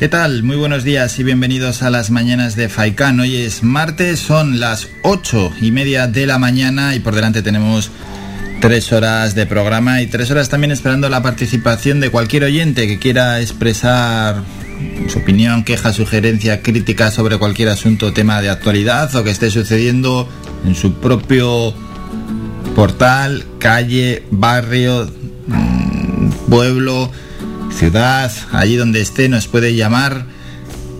¿Qué tal? Muy buenos días y bienvenidos a las mañanas de Faikán. Hoy es martes, son las ocho y media de la mañana y por delante tenemos tres horas de programa y tres horas también esperando la participación de cualquier oyente que quiera expresar su opinión, queja, sugerencia, crítica sobre cualquier asunto tema de actualidad o que esté sucediendo en su propio portal, calle, barrio, mm, pueblo ciudad, allí donde esté, nos puede llamar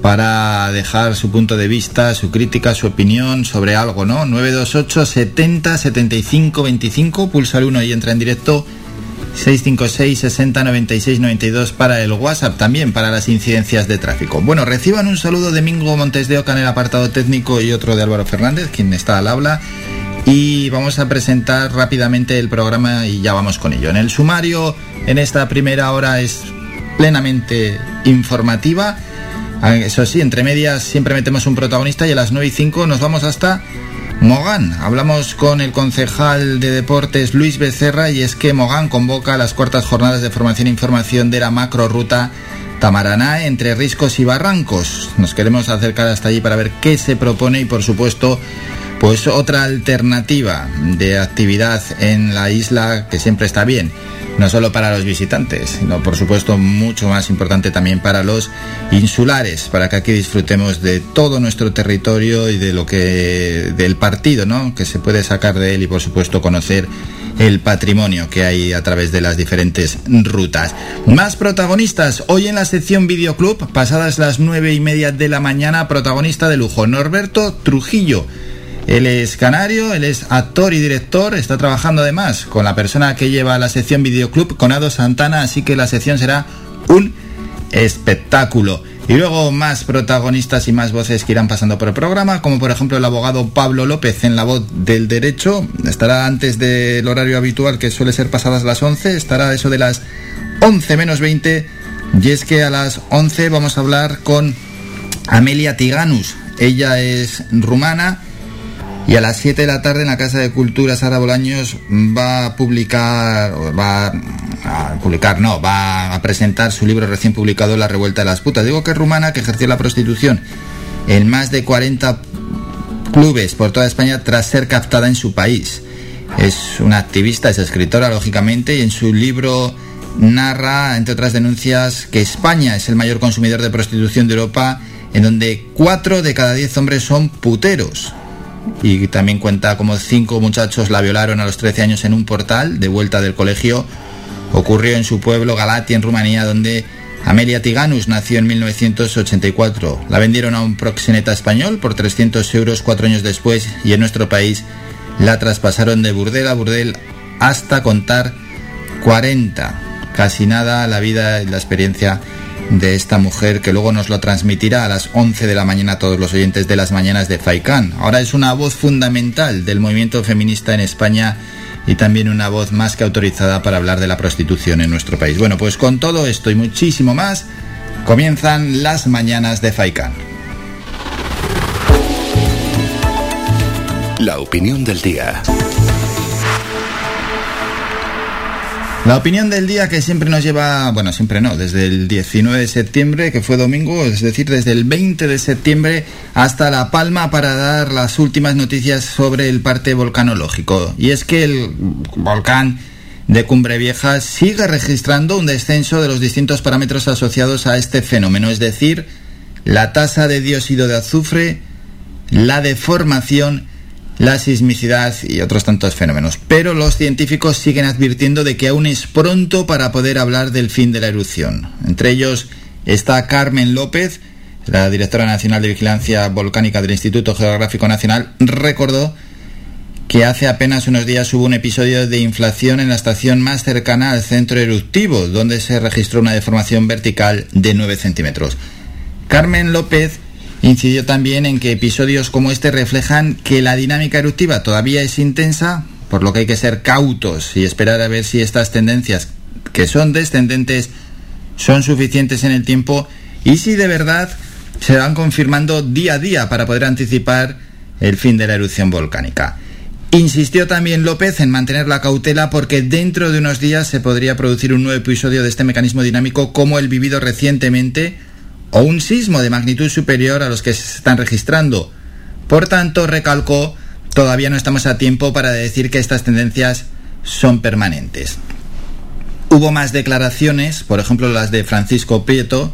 para dejar su punto de vista, su crítica, su opinión sobre algo, ¿no? 928 70 75 25, pulsa el 1 y entra en directo. 656 60 96 92 para el WhatsApp también para las incidencias de tráfico. Bueno, reciban un saludo de Mingo Montes de Oca en el apartado técnico y otro de Álvaro Fernández, quien está al habla. Y vamos a presentar rápidamente el programa y ya vamos con ello. En el sumario, en esta primera hora es plenamente informativa. Eso sí, entre medias siempre metemos un protagonista y a las 9 y 5 nos vamos hasta Mogán. Hablamos con el concejal de deportes Luis Becerra y es que Mogán convoca las cuartas jornadas de formación e información de la macro ruta Tamaraná entre riscos y barrancos. Nos queremos acercar hasta allí para ver qué se propone y por supuesto pues otra alternativa de actividad en la isla que siempre está bien no solo para los visitantes, sino por supuesto mucho más importante también para los insulares, para que aquí disfrutemos de todo nuestro territorio y de lo que del partido, ¿no? que se puede sacar de él y por supuesto conocer el patrimonio que hay a través de las diferentes rutas. Más protagonistas, hoy en la sección Videoclub, pasadas las nueve y media de la mañana, protagonista de lujo, Norberto Trujillo él es canario, él es actor y director, está trabajando además con la persona que lleva la sección Videoclub, con Ado Santana, así que la sección será un espectáculo. Y luego más protagonistas y más voces que irán pasando por el programa, como por ejemplo el abogado Pablo López en La Voz del Derecho. Estará antes del horario habitual que suele ser pasadas las 11, estará eso de las 11 menos 20. Y es que a las 11 vamos a hablar con Amelia Tiganus. Ella es rumana y a las 7 de la tarde en la Casa de Cultura Sara Bolaños va a publicar, va a publicar, no, va a presentar su libro recién publicado La Revuelta de las Putas. Digo que es rumana que ejerció la prostitución en más de 40 clubes por toda España tras ser captada en su país. Es una activista, es escritora, lógicamente, y en su libro narra, entre otras denuncias, que España es el mayor consumidor de prostitución de Europa, en donde 4 de cada 10 hombres son puteros y también cuenta como cinco muchachos la violaron a los 13 años en un portal de vuelta del colegio. Ocurrió en su pueblo Galatia, en Rumanía, donde Amelia Tiganus nació en 1984. La vendieron a un proxeneta español por 300 euros cuatro años después y en nuestro país la traspasaron de burdel a burdel hasta contar 40. Casi nada la vida y la experiencia de esta mujer que luego nos lo transmitirá a las 11 de la mañana a todos los oyentes de las mañanas de Faikán. Ahora es una voz fundamental del movimiento feminista en España y también una voz más que autorizada para hablar de la prostitución en nuestro país. Bueno, pues con todo esto y muchísimo más, comienzan las mañanas de Faikán. La opinión del día. La opinión del día que siempre nos lleva, bueno, siempre no, desde el 19 de septiembre, que fue domingo, es decir, desde el 20 de septiembre hasta La Palma para dar las últimas noticias sobre el parte volcanológico. Y es que el volcán de Cumbre Vieja sigue registrando un descenso de los distintos parámetros asociados a este fenómeno, es decir, la tasa de dióxido de azufre, la deformación la sismicidad y otros tantos fenómenos. Pero los científicos siguen advirtiendo de que aún es pronto para poder hablar del fin de la erupción. Entre ellos está Carmen López, la directora nacional de vigilancia volcánica del Instituto Geográfico Nacional, recordó que hace apenas unos días hubo un episodio de inflación en la estación más cercana al centro eruptivo, donde se registró una deformación vertical de 9 centímetros. Carmen López Incidió también en que episodios como este reflejan que la dinámica eruptiva todavía es intensa, por lo que hay que ser cautos y esperar a ver si estas tendencias, que son descendentes, son suficientes en el tiempo y si de verdad se van confirmando día a día para poder anticipar el fin de la erupción volcánica. Insistió también López en mantener la cautela porque dentro de unos días se podría producir un nuevo episodio de este mecanismo dinámico como el vivido recientemente o un sismo de magnitud superior a los que se están registrando. Por tanto, recalcó, todavía no estamos a tiempo para decir que estas tendencias son permanentes. Hubo más declaraciones, por ejemplo las de Francisco Prieto,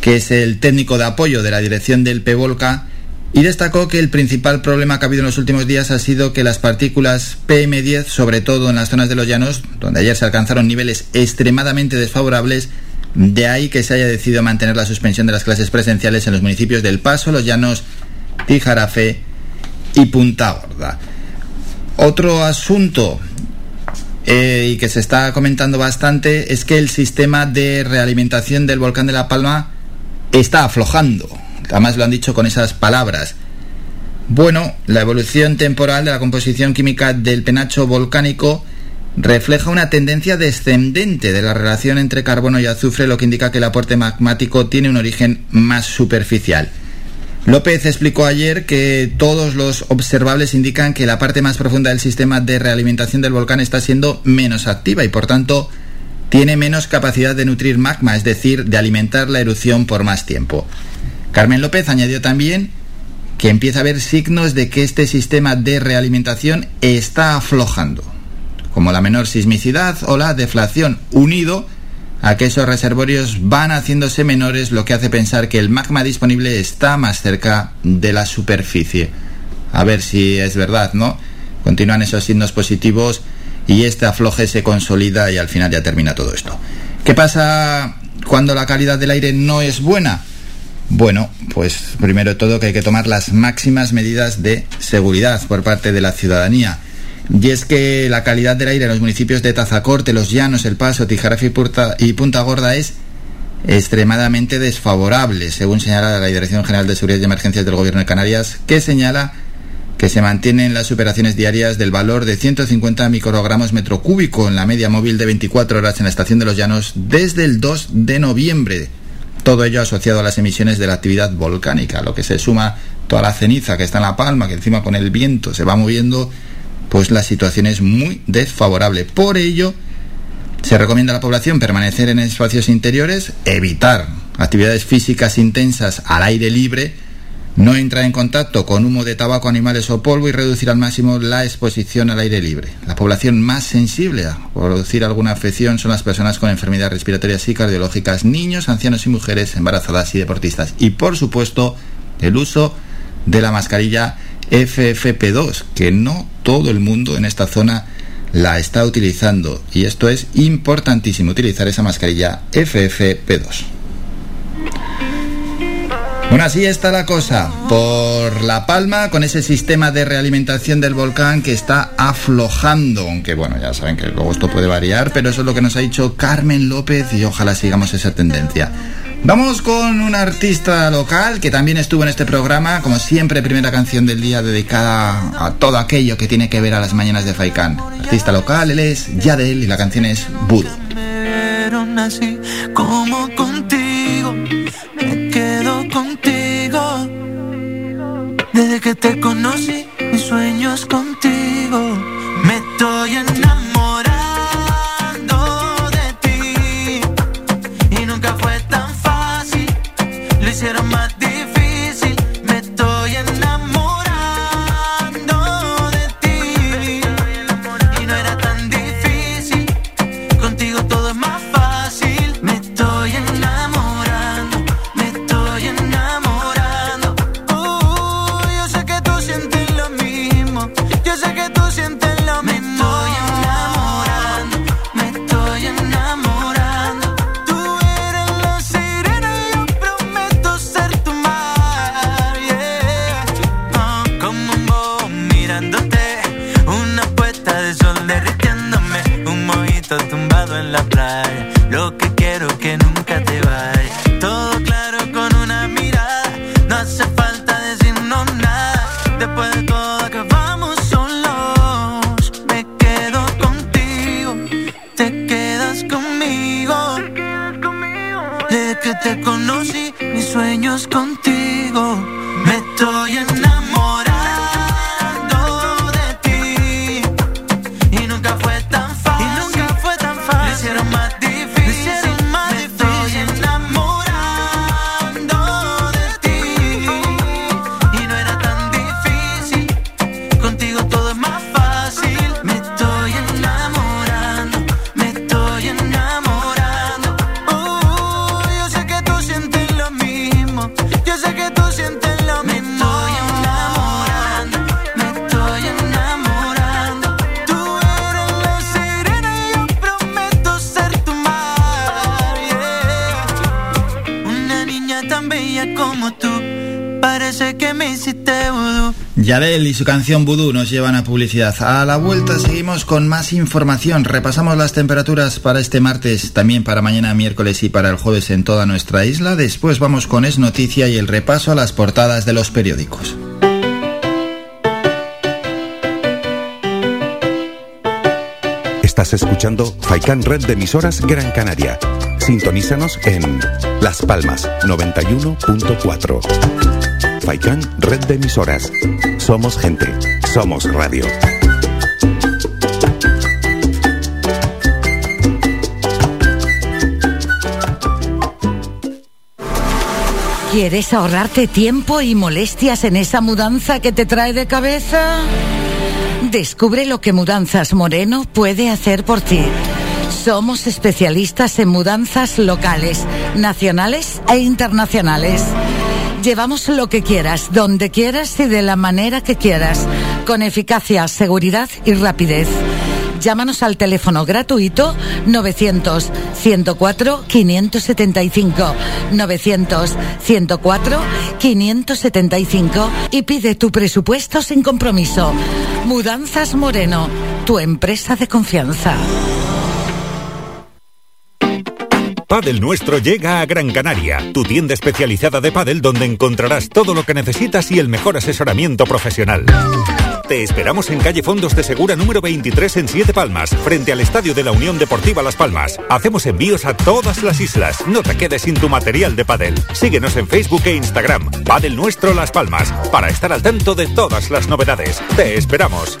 que es el técnico de apoyo de la dirección del PEVOLCA, y destacó que el principal problema que ha habido en los últimos días ha sido que las partículas PM10, sobre todo en las zonas de los llanos, donde ayer se alcanzaron niveles extremadamente desfavorables, de ahí que se haya decidido mantener la suspensión de las clases presenciales en los municipios del Paso, Los Llanos, Tijarafe y Punta Gorda. Otro asunto eh, y que se está comentando bastante es que el sistema de realimentación del volcán de La Palma está aflojando. Además lo han dicho con esas palabras. Bueno, la evolución temporal de la composición química del penacho volcánico refleja una tendencia descendente de la relación entre carbono y azufre, lo que indica que el aporte magmático tiene un origen más superficial. López explicó ayer que todos los observables indican que la parte más profunda del sistema de realimentación del volcán está siendo menos activa y por tanto tiene menos capacidad de nutrir magma, es decir, de alimentar la erupción por más tiempo. Carmen López añadió también que empieza a haber signos de que este sistema de realimentación está aflojando como la menor sismicidad o la deflación, unido a que esos reservorios van haciéndose menores, lo que hace pensar que el magma disponible está más cerca de la superficie. A ver si es verdad, ¿no? Continúan esos signos positivos y este afloje se consolida y al final ya termina todo esto. ¿Qué pasa cuando la calidad del aire no es buena? Bueno, pues primero todo que hay que tomar las máximas medidas de seguridad por parte de la ciudadanía. Y es que la calidad del aire en los municipios de Tazacorte, Los Llanos, El Paso, Tijarafe y Punta Gorda es extremadamente desfavorable, según señala la Dirección General de Seguridad y Emergencias del Gobierno de Canarias, que señala que se mantienen las operaciones diarias del valor de 150 microgramos metro cúbico en la media móvil de 24 horas en la estación de Los Llanos desde el 2 de noviembre. Todo ello asociado a las emisiones de la actividad volcánica, lo que se suma toda la ceniza que está en La Palma, que encima con el viento se va moviendo pues la situación es muy desfavorable. Por ello, se recomienda a la población permanecer en espacios interiores, evitar actividades físicas intensas al aire libre, no entrar en contacto con humo de tabaco, animales o polvo y reducir al máximo la exposición al aire libre. La población más sensible a producir alguna afección son las personas con enfermedades respiratorias y cardiológicas, niños, ancianos y mujeres embarazadas y deportistas. Y por supuesto, el uso de la mascarilla FFP2, que no todo el mundo en esta zona la está utilizando. Y esto es importantísimo, utilizar esa mascarilla FFP2. Bueno, así está la cosa. Por La Palma, con ese sistema de realimentación del volcán que está aflojando. Aunque bueno, ya saben que luego esto puede variar, pero eso es lo que nos ha dicho Carmen López y ojalá sigamos esa tendencia. Vamos con un artista local que también estuvo en este programa, como siempre, primera canción del día dedicada a todo aquello que tiene que ver a las mañanas de Faikán. Artista local, él es Yadel y la canción es Budo. así como contigo, me quedo contigo. Desde que te Yadel y su canción Voodoo nos llevan a publicidad. A la vuelta seguimos con más información. Repasamos las temperaturas para este martes, también para mañana miércoles y para el jueves en toda nuestra isla. Después vamos con Es Noticia y el repaso a las portadas de los periódicos. Estás escuchando Faikan Red de emisoras Gran Canaria. Sintonízanos en Las Palmas 91.4. Faikan Red de emisoras. Somos gente, somos radio. ¿Quieres ahorrarte tiempo y molestias en esa mudanza que te trae de cabeza? Descubre lo que Mudanzas Moreno puede hacer por ti. Somos especialistas en mudanzas locales, nacionales e internacionales. Llevamos lo que quieras, donde quieras y de la manera que quieras, con eficacia, seguridad y rapidez. Llámanos al teléfono gratuito 900 104 575 900 104 575 y pide tu presupuesto sin compromiso. Mudanzas Moreno, tu empresa de confianza. Padel Nuestro llega a Gran Canaria, tu tienda especializada de pádel donde encontrarás todo lo que necesitas y el mejor asesoramiento profesional. Te esperamos en calle Fondos de Segura número 23 en Siete Palmas, frente al Estadio de la Unión Deportiva Las Palmas. Hacemos envíos a todas las islas. No te quedes sin tu material de pádel. Síguenos en Facebook e Instagram. Padel Nuestro Las Palmas, para estar al tanto de todas las novedades. Te esperamos.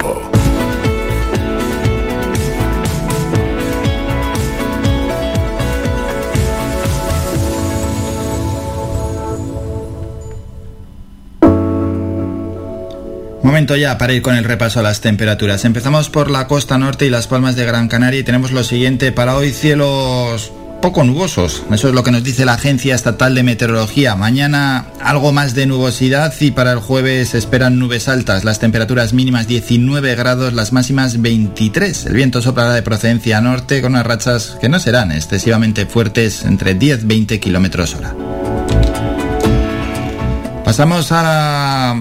Momento ya para ir con el repaso a las temperaturas. Empezamos por la costa norte y las palmas de Gran Canaria y tenemos lo siguiente para hoy cielos poco nubosos. Eso es lo que nos dice la Agencia Estatal de Meteorología. Mañana algo más de nubosidad y para el jueves se esperan nubes altas. Las temperaturas mínimas 19 grados, las máximas 23. El viento soplará de procedencia norte con unas rachas que no serán excesivamente fuertes entre 10-20 kilómetros hora. Pasamos a,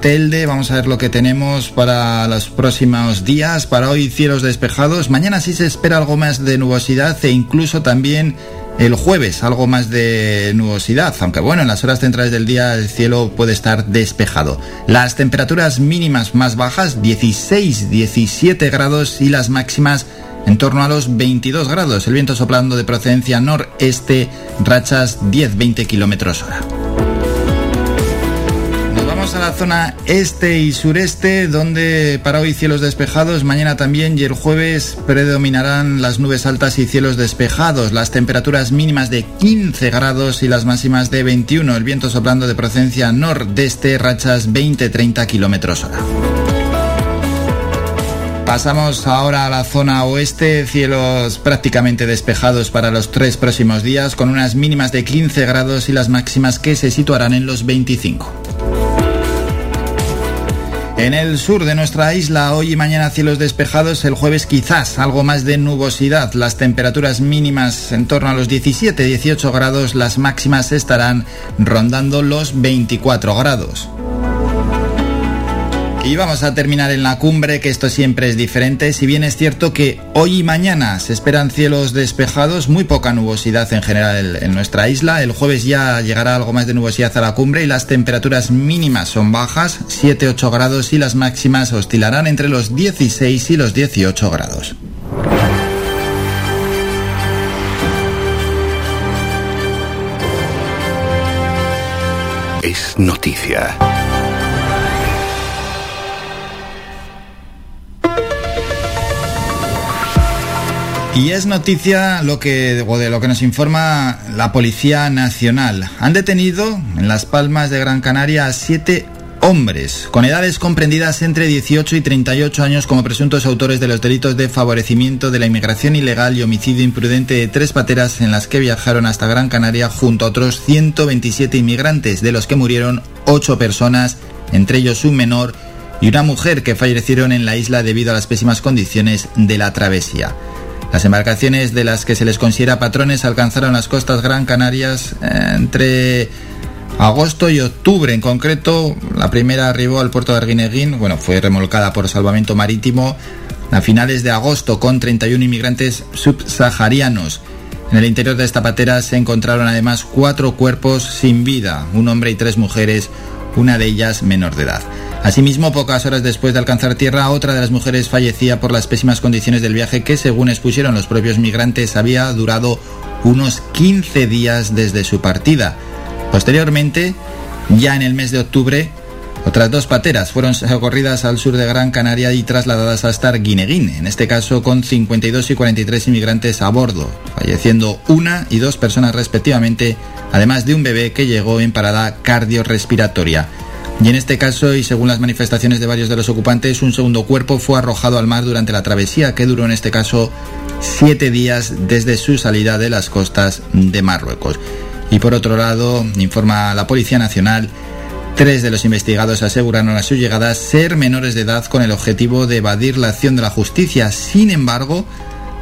Telde, vamos a ver lo que tenemos para los próximos días. Para hoy cielos despejados, mañana sí se espera algo más de nubosidad e incluso también el jueves algo más de nubosidad, aunque bueno, en las horas centrales del día el cielo puede estar despejado. Las temperaturas mínimas más bajas, 16-17 grados y las máximas en torno a los 22 grados. El viento soplando de procedencia noreste, rachas 10-20 kilómetros hora a la zona este y sureste, donde para hoy cielos despejados, mañana también y el jueves predominarán las nubes altas y cielos despejados, las temperaturas mínimas de 15 grados y las máximas de 21, el viento soplando de procedencia nordeste, rachas 20-30 kilómetros hora. Pasamos ahora a la zona oeste, cielos prácticamente despejados para los tres próximos días, con unas mínimas de 15 grados y las máximas que se situarán en los 25. En el sur de nuestra isla, hoy y mañana cielos despejados, el jueves quizás algo más de nubosidad, las temperaturas mínimas en torno a los 17-18 grados, las máximas estarán rondando los 24 grados. Y vamos a terminar en la cumbre, que esto siempre es diferente, si bien es cierto que hoy y mañana se esperan cielos despejados, muy poca nubosidad en general en nuestra isla, el jueves ya llegará algo más de nubosidad a la cumbre y las temperaturas mínimas son bajas, 7-8 grados y las máximas oscilarán entre los 16 y los 18 grados. Es noticia. Y es noticia lo que, de lo que nos informa la Policía Nacional. Han detenido en Las Palmas de Gran Canaria a siete hombres con edades comprendidas entre 18 y 38 años como presuntos autores de los delitos de favorecimiento de la inmigración ilegal y homicidio imprudente de tres pateras en las que viajaron hasta Gran Canaria junto a otros 127 inmigrantes, de los que murieron 8 personas, entre ellos un menor y una mujer que fallecieron en la isla debido a las pésimas condiciones de la travesía. Las embarcaciones de las que se les considera patrones alcanzaron las costas Gran Canarias eh, entre agosto y octubre. En concreto, la primera arribó al puerto de Arguineguín, bueno, fue remolcada por salvamento marítimo a finales de agosto con 31 inmigrantes subsaharianos. En el interior de esta patera se encontraron además cuatro cuerpos sin vida, un hombre y tres mujeres, una de ellas menor de edad. Asimismo, pocas horas después de alcanzar tierra, otra de las mujeres fallecía por las pésimas condiciones del viaje que, según expusieron los propios migrantes, había durado unos 15 días desde su partida. Posteriormente, ya en el mes de octubre, otras dos pateras fueron socorridas al sur de Gran Canaria y trasladadas hasta Guineguín, en este caso con 52 y 43 inmigrantes a bordo, falleciendo una y dos personas respectivamente, además de un bebé que llegó en parada cardiorrespiratoria. Y en este caso, y según las manifestaciones de varios de los ocupantes, un segundo cuerpo fue arrojado al mar durante la travesía, que duró en este caso siete días desde su salida de las costas de Marruecos. Y por otro lado, informa la Policía Nacional, tres de los investigados aseguraron a su llegada ser menores de edad con el objetivo de evadir la acción de la justicia. Sin embargo,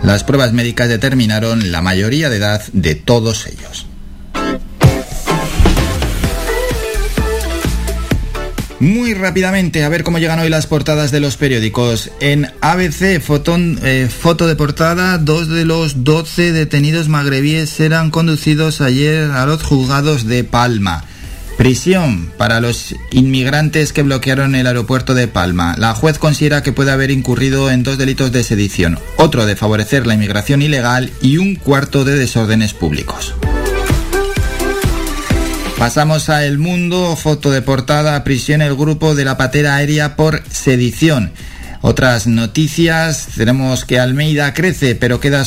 las pruebas médicas determinaron la mayoría de edad de todos ellos. Muy rápidamente, a ver cómo llegan hoy las portadas de los periódicos. En ABC, fotón, eh, foto de portada, dos de los 12 detenidos magrebíes eran conducidos ayer a los juzgados de Palma. Prisión para los inmigrantes que bloquearon el aeropuerto de Palma. La juez considera que puede haber incurrido en dos delitos de sedición, otro de favorecer la inmigración ilegal y un cuarto de desórdenes públicos. Pasamos a El Mundo, foto de portada, prisión el grupo de la patera aérea por sedición. Otras noticias, tenemos que Almeida crece, pero queda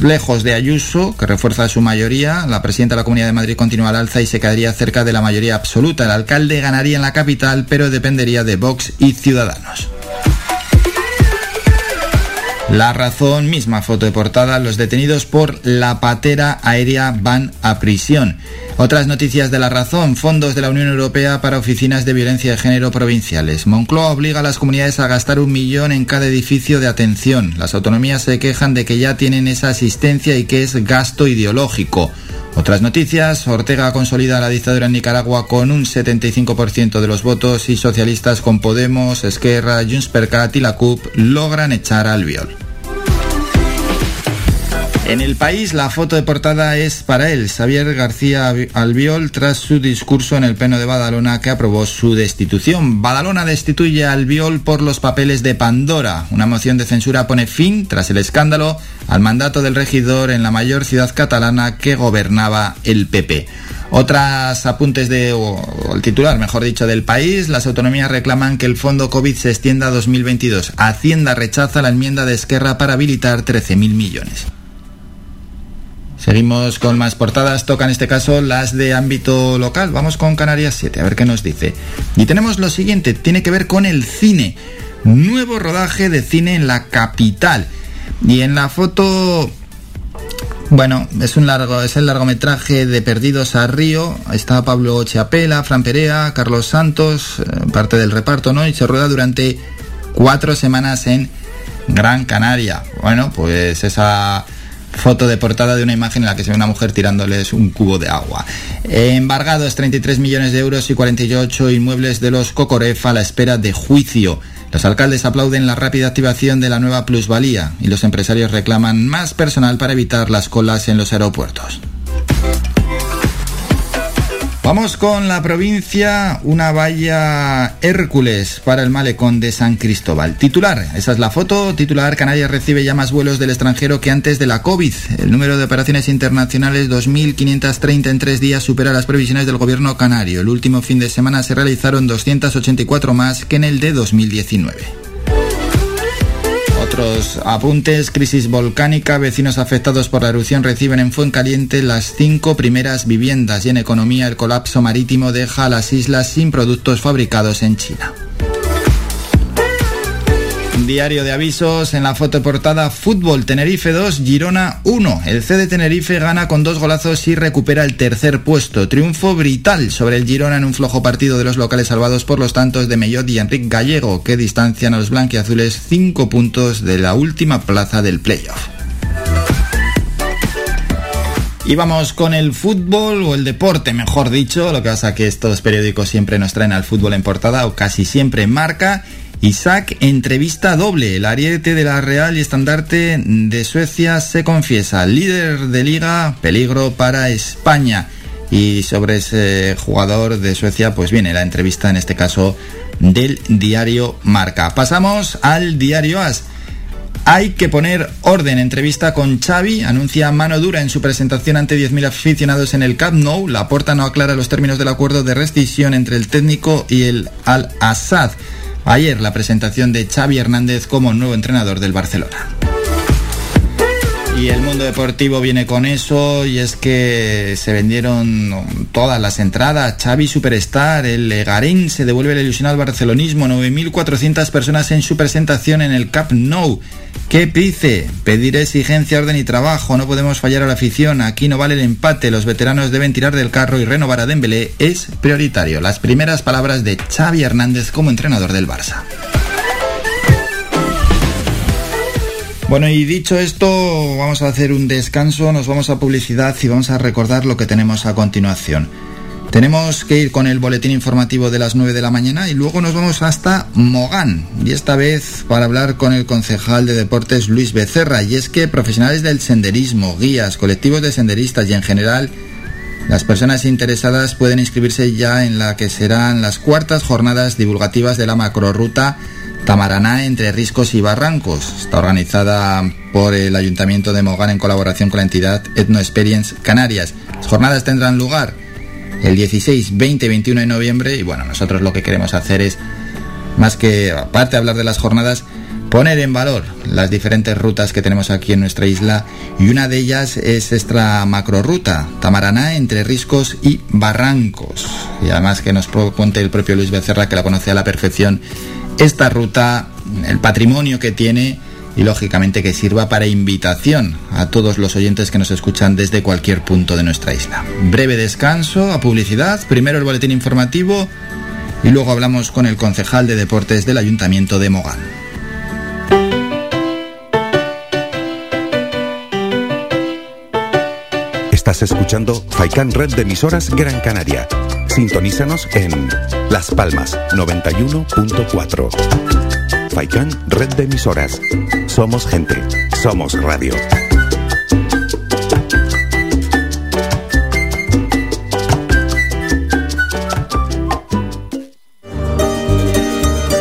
lejos de Ayuso, que refuerza su mayoría. La presidenta de la Comunidad de Madrid continúa al alza y se quedaría cerca de la mayoría absoluta. El alcalde ganaría en la capital, pero dependería de Vox y Ciudadanos. La razón, misma foto de portada, los detenidos por la patera aérea van a prisión. Otras noticias de la razón, fondos de la Unión Europea para oficinas de violencia de género provinciales. Moncloa obliga a las comunidades a gastar un millón en cada edificio de atención. Las autonomías se quejan de que ya tienen esa asistencia y que es gasto ideológico. Otras noticias, Ortega consolida la dictadura en Nicaragua con un 75% de los votos y socialistas con Podemos, Esquerra, Junts per Cat y la CUP logran echar al viol. En el país, la foto de portada es para él, Xavier García Albiol, tras su discurso en el Pleno de Badalona que aprobó su destitución. Badalona destituye a Albiol por los papeles de Pandora. Una moción de censura pone fin, tras el escándalo, al mandato del regidor en la mayor ciudad catalana que gobernaba el PP. Otras apuntes de, titular, mejor dicho, del país, las autonomías reclaman que el fondo COVID se extienda a 2022. Hacienda rechaza la enmienda de Esquerra para habilitar 13.000 millones. Seguimos con más portadas, toca en este caso las de ámbito local. Vamos con Canarias 7, a ver qué nos dice. Y tenemos lo siguiente, tiene que ver con el cine. Nuevo rodaje de cine en la capital. Y en la foto bueno, es un largo, es el largometraje de Perdidos a Río. Está Pablo Chiapela, Fran Perea, Carlos Santos, eh, parte del reparto, ¿no? Y se rueda durante cuatro semanas en Gran Canaria. Bueno, pues esa foto de portada de una imagen en la que se ve una mujer tirándoles un cubo de agua. Embargados 33 millones de euros y 48 inmuebles de los Cocoref a la espera de juicio. Los alcaldes aplauden la rápida activación de la nueva plusvalía y los empresarios reclaman más personal para evitar las colas en los aeropuertos. Vamos con la provincia, una valla Hércules para el malecón de San Cristóbal. Titular, esa es la foto, titular, Canarias recibe ya más vuelos del extranjero que antes de la COVID. El número de operaciones internacionales 2.530 en tres días supera las previsiones del gobierno canario. El último fin de semana se realizaron 284 más que en el de 2019. Apuntes, crisis volcánica, vecinos afectados por la erupción reciben en Fuencaliente las cinco primeras viviendas y en economía el colapso marítimo deja a las islas sin productos fabricados en China. Diario de avisos en la foto portada Fútbol Tenerife 2, Girona 1. El C de Tenerife gana con dos golazos y recupera el tercer puesto. Triunfo brutal sobre el Girona en un flojo partido de los locales salvados por los tantos de Mellot y Enrique Gallego que distancian a los blanquiazules 5 puntos de la última plaza del playoff. Y vamos con el fútbol o el deporte, mejor dicho. Lo que pasa que estos periódicos siempre nos traen al fútbol en portada o casi siempre en marca. Isaac, entrevista doble. El ariete de la Real y estandarte de Suecia se confiesa. Líder de liga, peligro para España. Y sobre ese jugador de Suecia, pues viene la entrevista en este caso del diario Marca. Pasamos al diario As. Hay que poner orden. Entrevista con Xavi. Anuncia mano dura en su presentación ante 10.000 aficionados en el Camp Nou. La porta no aclara los términos del acuerdo de rescisión entre el técnico y el Al-Assad. Ayer la presentación de Xavi Hernández como nuevo entrenador del Barcelona. Y el mundo deportivo viene con eso y es que se vendieron todas las entradas. Xavi Superstar, el Legarín se devuelve la ilusión al barcelonismo. 9.400 personas en su presentación en el Cup Nou. ¿Qué dice? Pedir exigencia, orden y trabajo. No podemos fallar a la afición. Aquí no vale el empate. Los veteranos deben tirar del carro y renovar a Dembélé es prioritario. Las primeras palabras de Xavi Hernández como entrenador del Barça. Bueno, y dicho esto, vamos a hacer un descanso, nos vamos a publicidad y vamos a recordar lo que tenemos a continuación. Tenemos que ir con el boletín informativo de las 9 de la mañana y luego nos vamos hasta Mogán. Y esta vez para hablar con el concejal de deportes Luis Becerra. Y es que profesionales del senderismo, guías, colectivos de senderistas y en general las personas interesadas pueden inscribirse ya en la que serán las cuartas jornadas divulgativas de la macroruta Tamaraná entre Riscos y Barrancos. Está organizada por el Ayuntamiento de Mogán en colaboración con la entidad Ethno Experience Canarias. Las jornadas tendrán lugar el 16, 20 y 21 de noviembre y bueno, nosotros lo que queremos hacer es, más que aparte de hablar de las jornadas, poner en valor las diferentes rutas que tenemos aquí en nuestra isla y una de ellas es esta macroruta, Tamaraná entre Riscos y Barrancos. Y además que nos cuente el propio Luis Becerra que la conoce a la perfección esta ruta, el patrimonio que tiene y lógicamente que sirva para invitación a todos los oyentes que nos escuchan desde cualquier punto de nuestra isla. Breve descanso a publicidad, primero el boletín informativo y luego hablamos con el concejal de deportes del Ayuntamiento de Mogán. Estás escuchando Faikan Red de emisoras Gran Canaria Sintonízanos en Las Palmas 91.4. Faikán, red de emisoras. Somos gente, somos radio.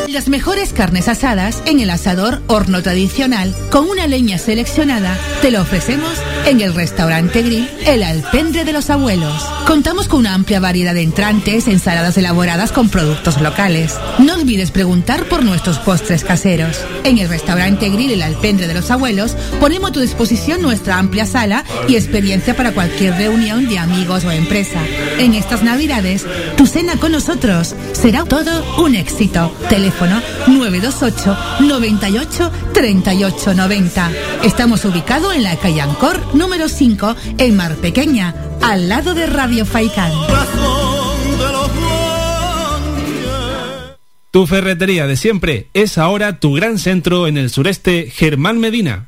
Las mejores carnes asadas en el asador horno tradicional con una leña seleccionada te lo ofrecemos en el restaurante Grill El Alpendre de los Abuelos. Contamos con una amplia variedad de entrantes, ensaladas elaboradas con productos locales. No olvides preguntar por nuestros postres caseros. En el restaurante Grill El Alpendre de los Abuelos ponemos a tu disposición nuestra amplia sala y experiencia para cualquier reunión de amigos o empresa. En estas Navidades, tu cena con nosotros será todo un éxito. Teléfono 928 98 38 90. Estamos ubicados en la calle Ancor número 5 en Mar Pequeña, al lado de Radio Faicán. Tu ferretería de siempre es ahora tu gran centro en el sureste Germán Medina.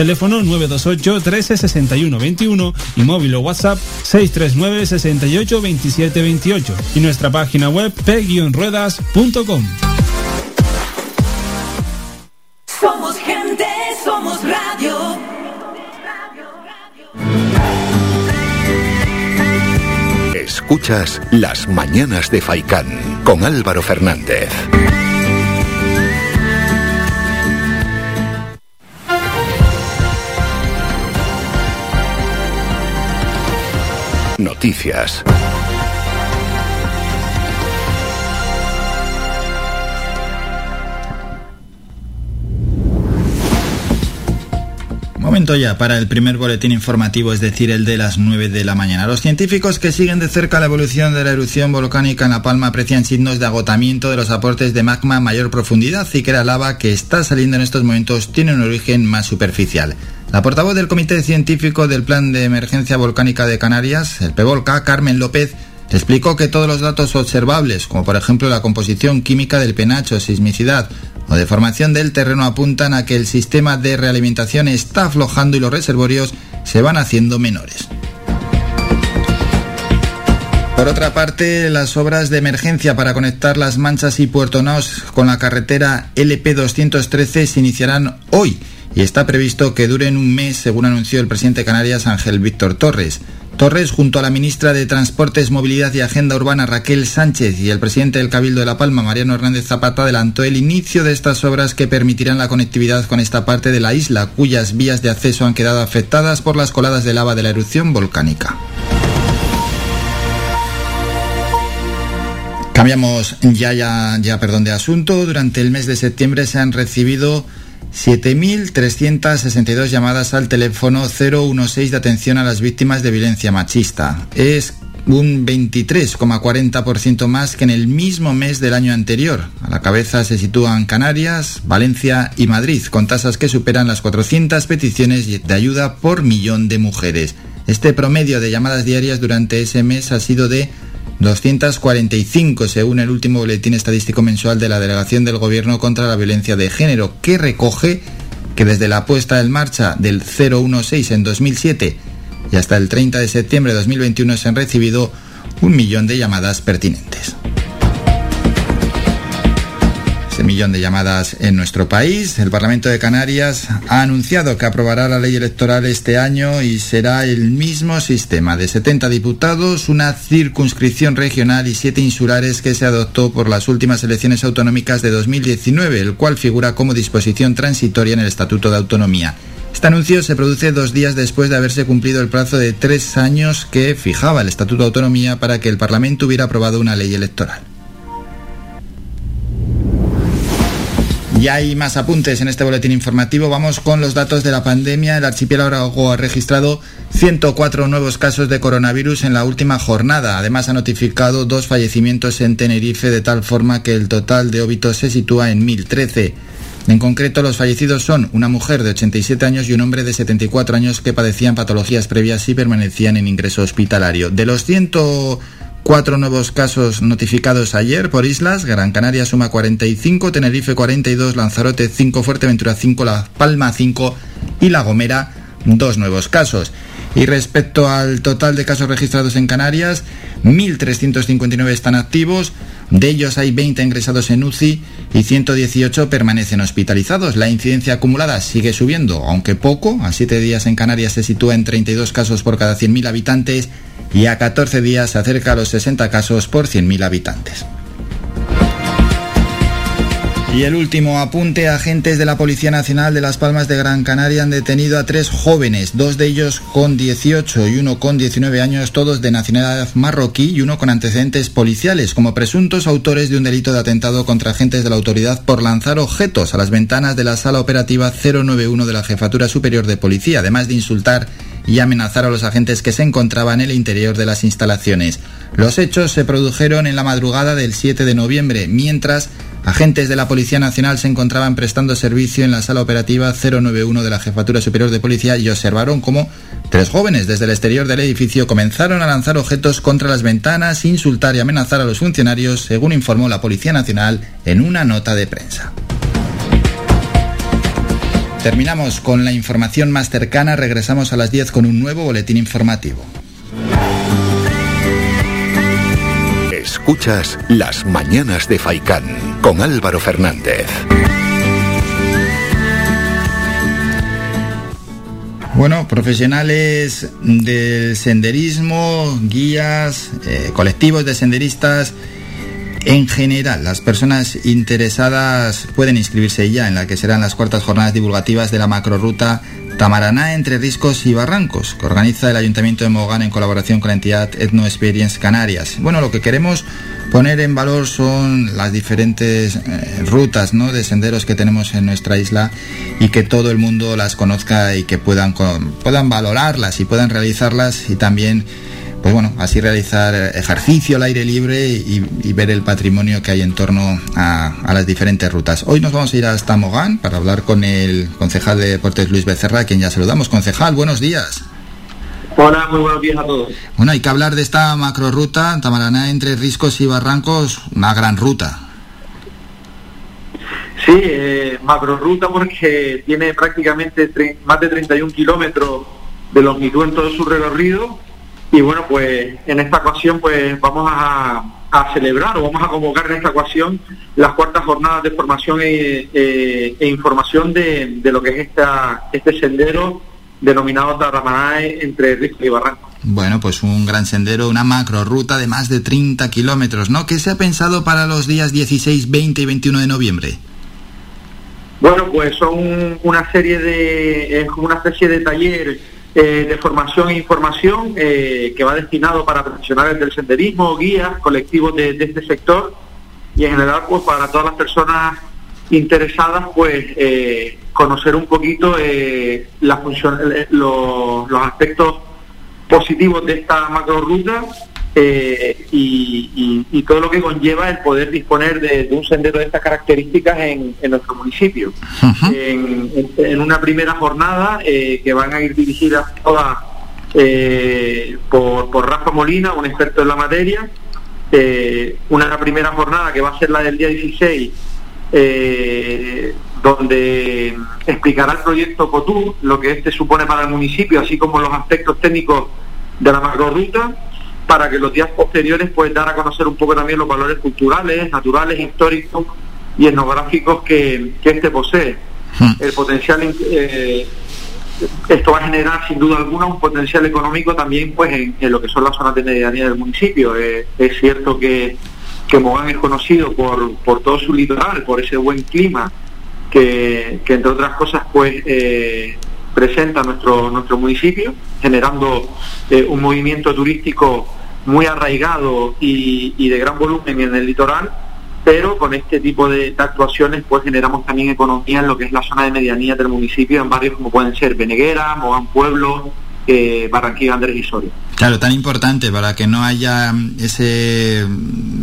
teléfono 928 13 61 21 y móvil o WhatsApp 639 68 27 28 y nuestra página web p-ruedas.com. Somos gente, somos radio. Escuchas Las Mañanas de Faicán con Álvaro Fernández. Noticias. Momento ya para el primer boletín informativo, es decir, el de las 9 de la mañana. Los científicos que siguen de cerca la evolución de la erupción volcánica en La Palma aprecian signos de agotamiento de los aportes de magma a mayor profundidad y que la lava que está saliendo en estos momentos tiene un origen más superficial. La portavoz del Comité Científico del Plan de Emergencia Volcánica de Canarias, el PEVOLCA, Carmen López, explicó que todos los datos observables, como por ejemplo la composición química del penacho, sismicidad o deformación del terreno, apuntan a que el sistema de realimentación está aflojando y los reservorios se van haciendo menores. Por otra parte, las obras de emergencia para conectar Las Manchas y Puerto Naos con la carretera LP213 se iniciarán hoy y está previsto que duren un mes, según anunció el presidente de Canarias Ángel Víctor Torres. Torres, junto a la ministra de Transportes, Movilidad y Agenda Urbana Raquel Sánchez y el presidente del Cabildo de La Palma, Mariano Hernández Zapata, adelantó el inicio de estas obras que permitirán la conectividad con esta parte de la isla, cuyas vías de acceso han quedado afectadas por las coladas de lava de la erupción volcánica. Cambiamos ya, ya, ya, perdón, de asunto. Durante el mes de septiembre se han recibido 7.362 llamadas al teléfono 016 de atención a las víctimas de violencia machista. Es un 23,40% más que en el mismo mes del año anterior. A la cabeza se sitúan Canarias, Valencia y Madrid, con tasas que superan las 400 peticiones de ayuda por millón de mujeres. Este promedio de llamadas diarias durante ese mes ha sido de 245 según el último boletín estadístico mensual de la Delegación del Gobierno contra la Violencia de Género, que recoge que desde la puesta en marcha del 016 en 2007 y hasta el 30 de septiembre de 2021 se han recibido un millón de llamadas pertinentes millón de llamadas en nuestro país. El Parlamento de Canarias ha anunciado que aprobará la ley electoral este año y será el mismo sistema de 70 diputados, una circunscripción regional y siete insulares que se adoptó por las últimas elecciones autonómicas de 2019, el cual figura como disposición transitoria en el Estatuto de Autonomía. Este anuncio se produce dos días después de haberse cumplido el plazo de tres años que fijaba el Estatuto de Autonomía para que el Parlamento hubiera aprobado una ley electoral. Ya hay más apuntes en este boletín informativo. Vamos con los datos de la pandemia. El archipiélago ha registrado 104 nuevos casos de coronavirus en la última jornada. Además ha notificado dos fallecimientos en Tenerife de tal forma que el total de óbitos se sitúa en 1013. En concreto, los fallecidos son una mujer de 87 años y un hombre de 74 años que padecían patologías previas y permanecían en ingreso hospitalario. De los 100 Cuatro nuevos casos notificados ayer por islas. Gran Canaria suma 45, Tenerife 42, Lanzarote 5, Fuerteventura 5, La Palma 5 y La Gomera dos nuevos casos. Y respecto al total de casos registrados en Canarias, 1.359 están activos, de ellos hay 20 ingresados en UCI y 118 permanecen hospitalizados. La incidencia acumulada sigue subiendo, aunque poco. A 7 días en Canarias se sitúa en 32 casos por cada 100.000 habitantes y a 14 días se acerca a los 60 casos por 100.000 habitantes. Y el último apunte, agentes de la Policía Nacional de Las Palmas de Gran Canaria han detenido a tres jóvenes, dos de ellos con 18 y uno con 19 años, todos de nacionalidad marroquí y uno con antecedentes policiales, como presuntos autores de un delito de atentado contra agentes de la autoridad por lanzar objetos a las ventanas de la sala operativa 091 de la Jefatura Superior de Policía, además de insultar y amenazar a los agentes que se encontraban en el interior de las instalaciones. Los hechos se produjeron en la madrugada del 7 de noviembre, mientras Agentes de la Policía Nacional se encontraban prestando servicio en la sala operativa 091 de la Jefatura Superior de Policía y observaron cómo tres jóvenes desde el exterior del edificio comenzaron a lanzar objetos contra las ventanas, insultar y amenazar a los funcionarios, según informó la Policía Nacional en una nota de prensa. Terminamos con la información más cercana, regresamos a las 10 con un nuevo boletín informativo. Escuchas Las Mañanas de Faicán con Álvaro Fernández. Bueno, profesionales del senderismo, guías, eh, colectivos de senderistas, en general, las personas interesadas pueden inscribirse ya en la que serán las cuartas jornadas divulgativas de la macroruta Tamaraná entre riscos y barrancos, que organiza el Ayuntamiento de Mogán en colaboración con la entidad Ethno Experience Canarias. Bueno, lo que queremos poner en valor son las diferentes eh, rutas ¿no? de senderos que tenemos en nuestra isla y que todo el mundo las conozca y que puedan, puedan valorarlas y puedan realizarlas y también pues bueno, así realizar ejercicio al aire libre y, ver el patrimonio que hay en torno a, las diferentes rutas. Hoy nos vamos a ir hasta Mogán para hablar con el concejal de deportes Luis Becerra, a quien ya saludamos. Concejal, buenos días. Hola, muy buenos días a todos. Bueno, hay que hablar de esta macro ruta, Tamaraná entre Riscos y Barrancos, una gran ruta. Sí, eh, macro ruta porque tiene prácticamente más de 31 kilómetros de longitud en todo su recorrido y bueno, pues en esta ocasión pues vamos a, celebrar o vamos a convocar en esta ocasión las cuartas jornadas de formación e, e, e información de, lo que es esta, este sendero denominado Taramanae entre Risco y Barranco. Bueno, pues un gran sendero, una macro ruta de más de 30 kilómetros, ¿no? ¿Qué se ha pensado para los días 16, 20 y 21 de noviembre? Bueno, pues son una serie de, es una especie de taller eh, de formación e información eh, que va destinado para profesionales del senderismo, guías, colectivos de, este sector y en general pues para todas las personas interesadas pues eh, conocer un poquito la función, los, los aspectos positivos de esta macro ruta eh, y, todo lo que conlleva el poder disponer de, un sendero de estas características en, nuestro municipio. en, una primera jornada eh, que van a ir dirigidas todas eh, por, por, Rafa Molina, un experto en la materia, una primera jornada que va a ser la del día 16, donde explicará el proyecto COTU, lo que este supone para el municipio, así como los aspectos técnicos de la macroruta para que los días posteriores puedan dar a conocer un poco también los valores culturales, naturales, históricos y etnográficos que, que este posee. Hmm. El potencial, eh, esto va a generar sin duda alguna un potencial económico también pues en, lo que son las zonas de medianía del municipio. Eh, es cierto que, que Mogán es conocido por, por todo su litoral, por ese buen clima que, que entre otras cosas pues eh, presenta nuestro, nuestro municipio, generando un movimiento turístico muy arraigado y, de gran volumen en el litoral, pero con este tipo de, actuaciones pues generamos también economía en lo que es la zona de medianía del municipio, en barrios como pueden ser Beneguera, Mogán Pueblo, eh, Barranquilla, Andrés y Soria. Claro, tan importante para que no haya ese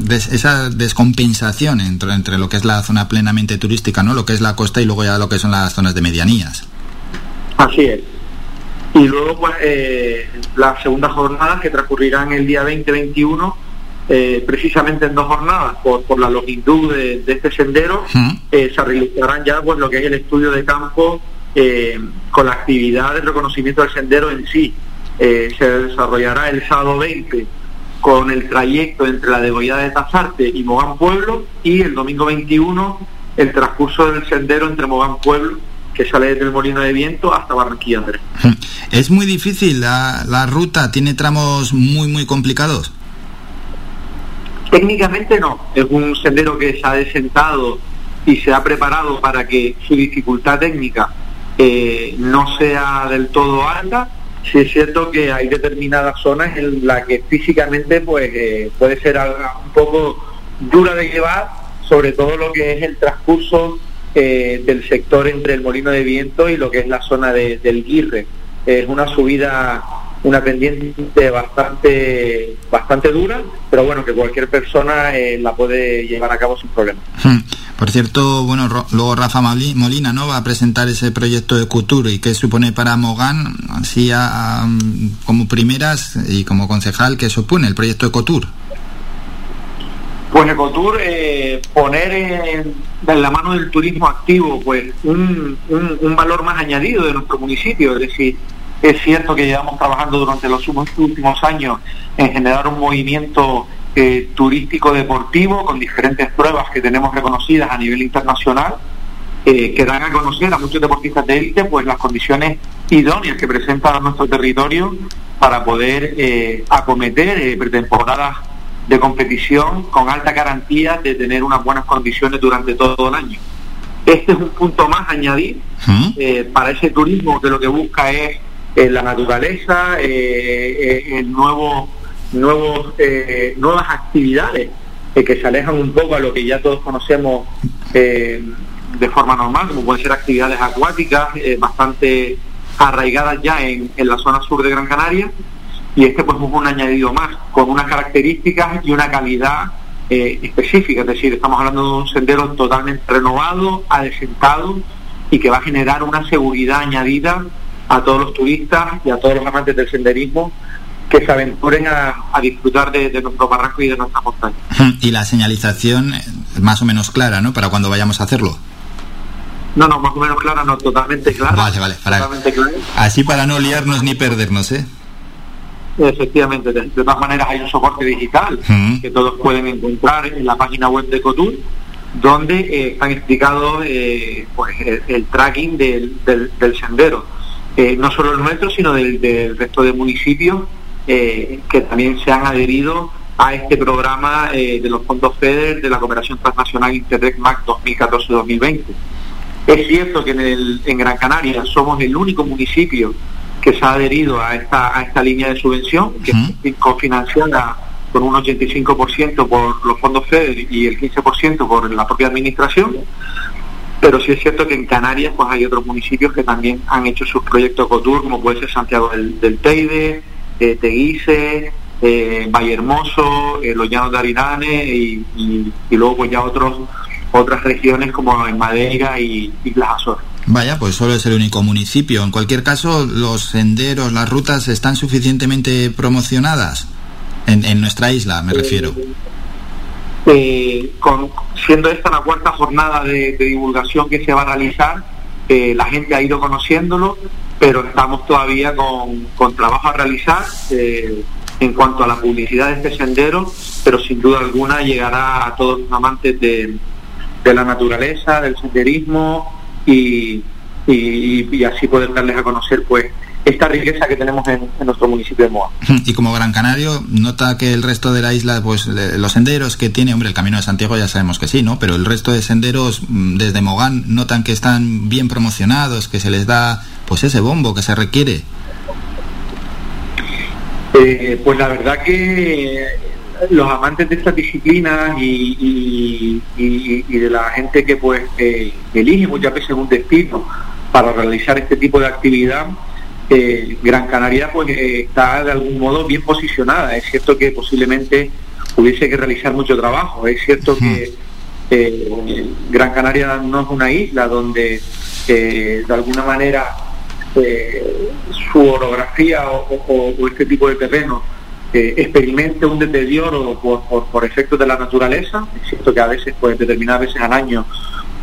esa descompensación entre, entre lo que es la zona plenamente turística, ¿no? Lo que es la costa y luego ya lo que son las zonas de medianías. Así es. Y luego, pues, eh, las segundas jornadas que transcurrirán el día 20-21, eh, precisamente en dos jornadas, por, por la longitud de, este sendero, eh, se realizarán ya pues, lo que es el estudio de campo eh, con la actividad de reconocimiento del sendero en sí. se desarrollará el sábado 20 con el trayecto entre la degollada de Tazarte y Mogán Pueblo y el domingo 21 el transcurso del sendero entre Mogán Pueblo que sale desde el Molino de Viento hasta Barranquilla, Andrés. Es muy difícil la, la ruta, tiene tramos muy, muy complicados. Técnicamente no, es un sendero que se ha desentado y se ha preparado para que su dificultad técnica eh, no sea del todo alta, sí es cierto que hay determinadas zonas en las que físicamente pues eh, puede ser un poco dura de llevar, sobre todo lo que es el transcurso eh, del sector entre el molino de viento y lo que es la zona del Guirre. Es una subida una pendiente bastante bastante dura, pero bueno, que cualquier persona eh, la puede llevar a cabo sin problema. Hmm. Por cierto, bueno, luego Rafa Molina no va a presentar ese proyecto de Couture y qué supone para Mogán, así como primeras y como concejal, ¿qué supone el proyecto de Couture? Pues Ecotour, eh, poner en, la mano del turismo activo pues un, un valor más añadido de nuestro municipio, es decir, es cierto que llevamos trabajando durante los últimos años en generar un movimiento eh, turístico deportivo con diferentes pruebas que tenemos reconocidas a nivel internacional eh, que dan a conocer a muchos deportistas de élite pues las condiciones idóneas que presenta nuestro territorio para poder eh, acometer pretemporadas de competición con alta garantía de tener unas buenas condiciones durante todo el año. Este es un punto más añadir para ese turismo que lo que busca es la naturaleza, eh, eh, nuevos, nuevos, eh, nuevas actividades que se alejan un poco a lo que ya todos conocemos de forma normal, como pueden ser actividades acuáticas bastante arraigadas ya en, la zona sur de Gran Canaria, y este pues es un añadido más, con unas características y una calidad específica, es decir, estamos hablando de un sendero totalmente renovado, adesentado y que va a generar una seguridad añadida a todos los turistas y a todos los amantes del senderismo que se aventuren a, disfrutar de, nuestro barranco y de nuestra montaña. Y la señalización más o menos clara, ¿no? Para cuando vayamos a hacerlo. No, no, más o menos clara, no, totalmente clara. Vale, vale, Así para no liarnos ni perdernos, ¿eh? Efectivamente, de, todas maneras hay un soporte digital que todos pueden encontrar en la página web de Cotur, donde eh, están explicados eh, pues, el, tracking del, del sendero eh, no solo el nuestro, sino del, resto de municipios eh, que también se han adherido a este programa eh, de los fondos FEDER de la cooperación transnacional Interreg MAC 2014-2020. Es cierto que en, el, en Gran Canaria somos el único municipio que se ha adherido a esta, a esta línea de subvención, que es cofinanciada con un 85% por los fondos FEDER y el 15% por la propia administración, pero sí es cierto que en Canarias pues hay otros municipios que también han hecho sus proyectos COTUR, como puede ser Santiago del, Teide, eh, Teguise, eh, Valle Hermoso, eh, los Llanos de Aridane y, luego pues ya otros otras regiones como en Madeira y Islas Azores. Vaya, pues solo es el único municipio. En cualquier caso, los senderos, las rutas están suficientemente promocionadas en, en nuestra isla, me refiero. Eh, con, siendo esta la cuarta jornada de, divulgación que se va a realizar, eh, la gente ha ido conociéndolo, pero estamos todavía con, trabajo a realizar eh, en cuanto a la publicidad de este sendero, pero sin duda alguna llegará a todos los amantes de, la naturaleza, del senderismo y, y así poder darles a conocer pues esta riqueza que tenemos en, nuestro municipio de Moa. Y como Gran Canario, nota que el resto de la isla, pues los senderos que tiene, hombre, el Camino de Santiago ya sabemos que sí, ¿no? Pero el resto de senderos mm, desde Mogán notan que están bien promocionados, que se les da pues ese bombo que se requiere. Eh, pues la verdad que los amantes de estas disciplinas y, de la gente que pues eh, elige muchas veces un destino para realizar este tipo de actividad, eh, Gran Canaria pues eh, está de algún modo bien posicionada. Es cierto que posiblemente hubiese que realizar mucho trabajo. Es cierto que eh, Gran Canaria no es una isla donde de alguna manera su orografía o, este tipo de terreno experimente un deterioro por, por, efectos de la naturaleza. Es cierto que a veces, pues determinadas veces al año,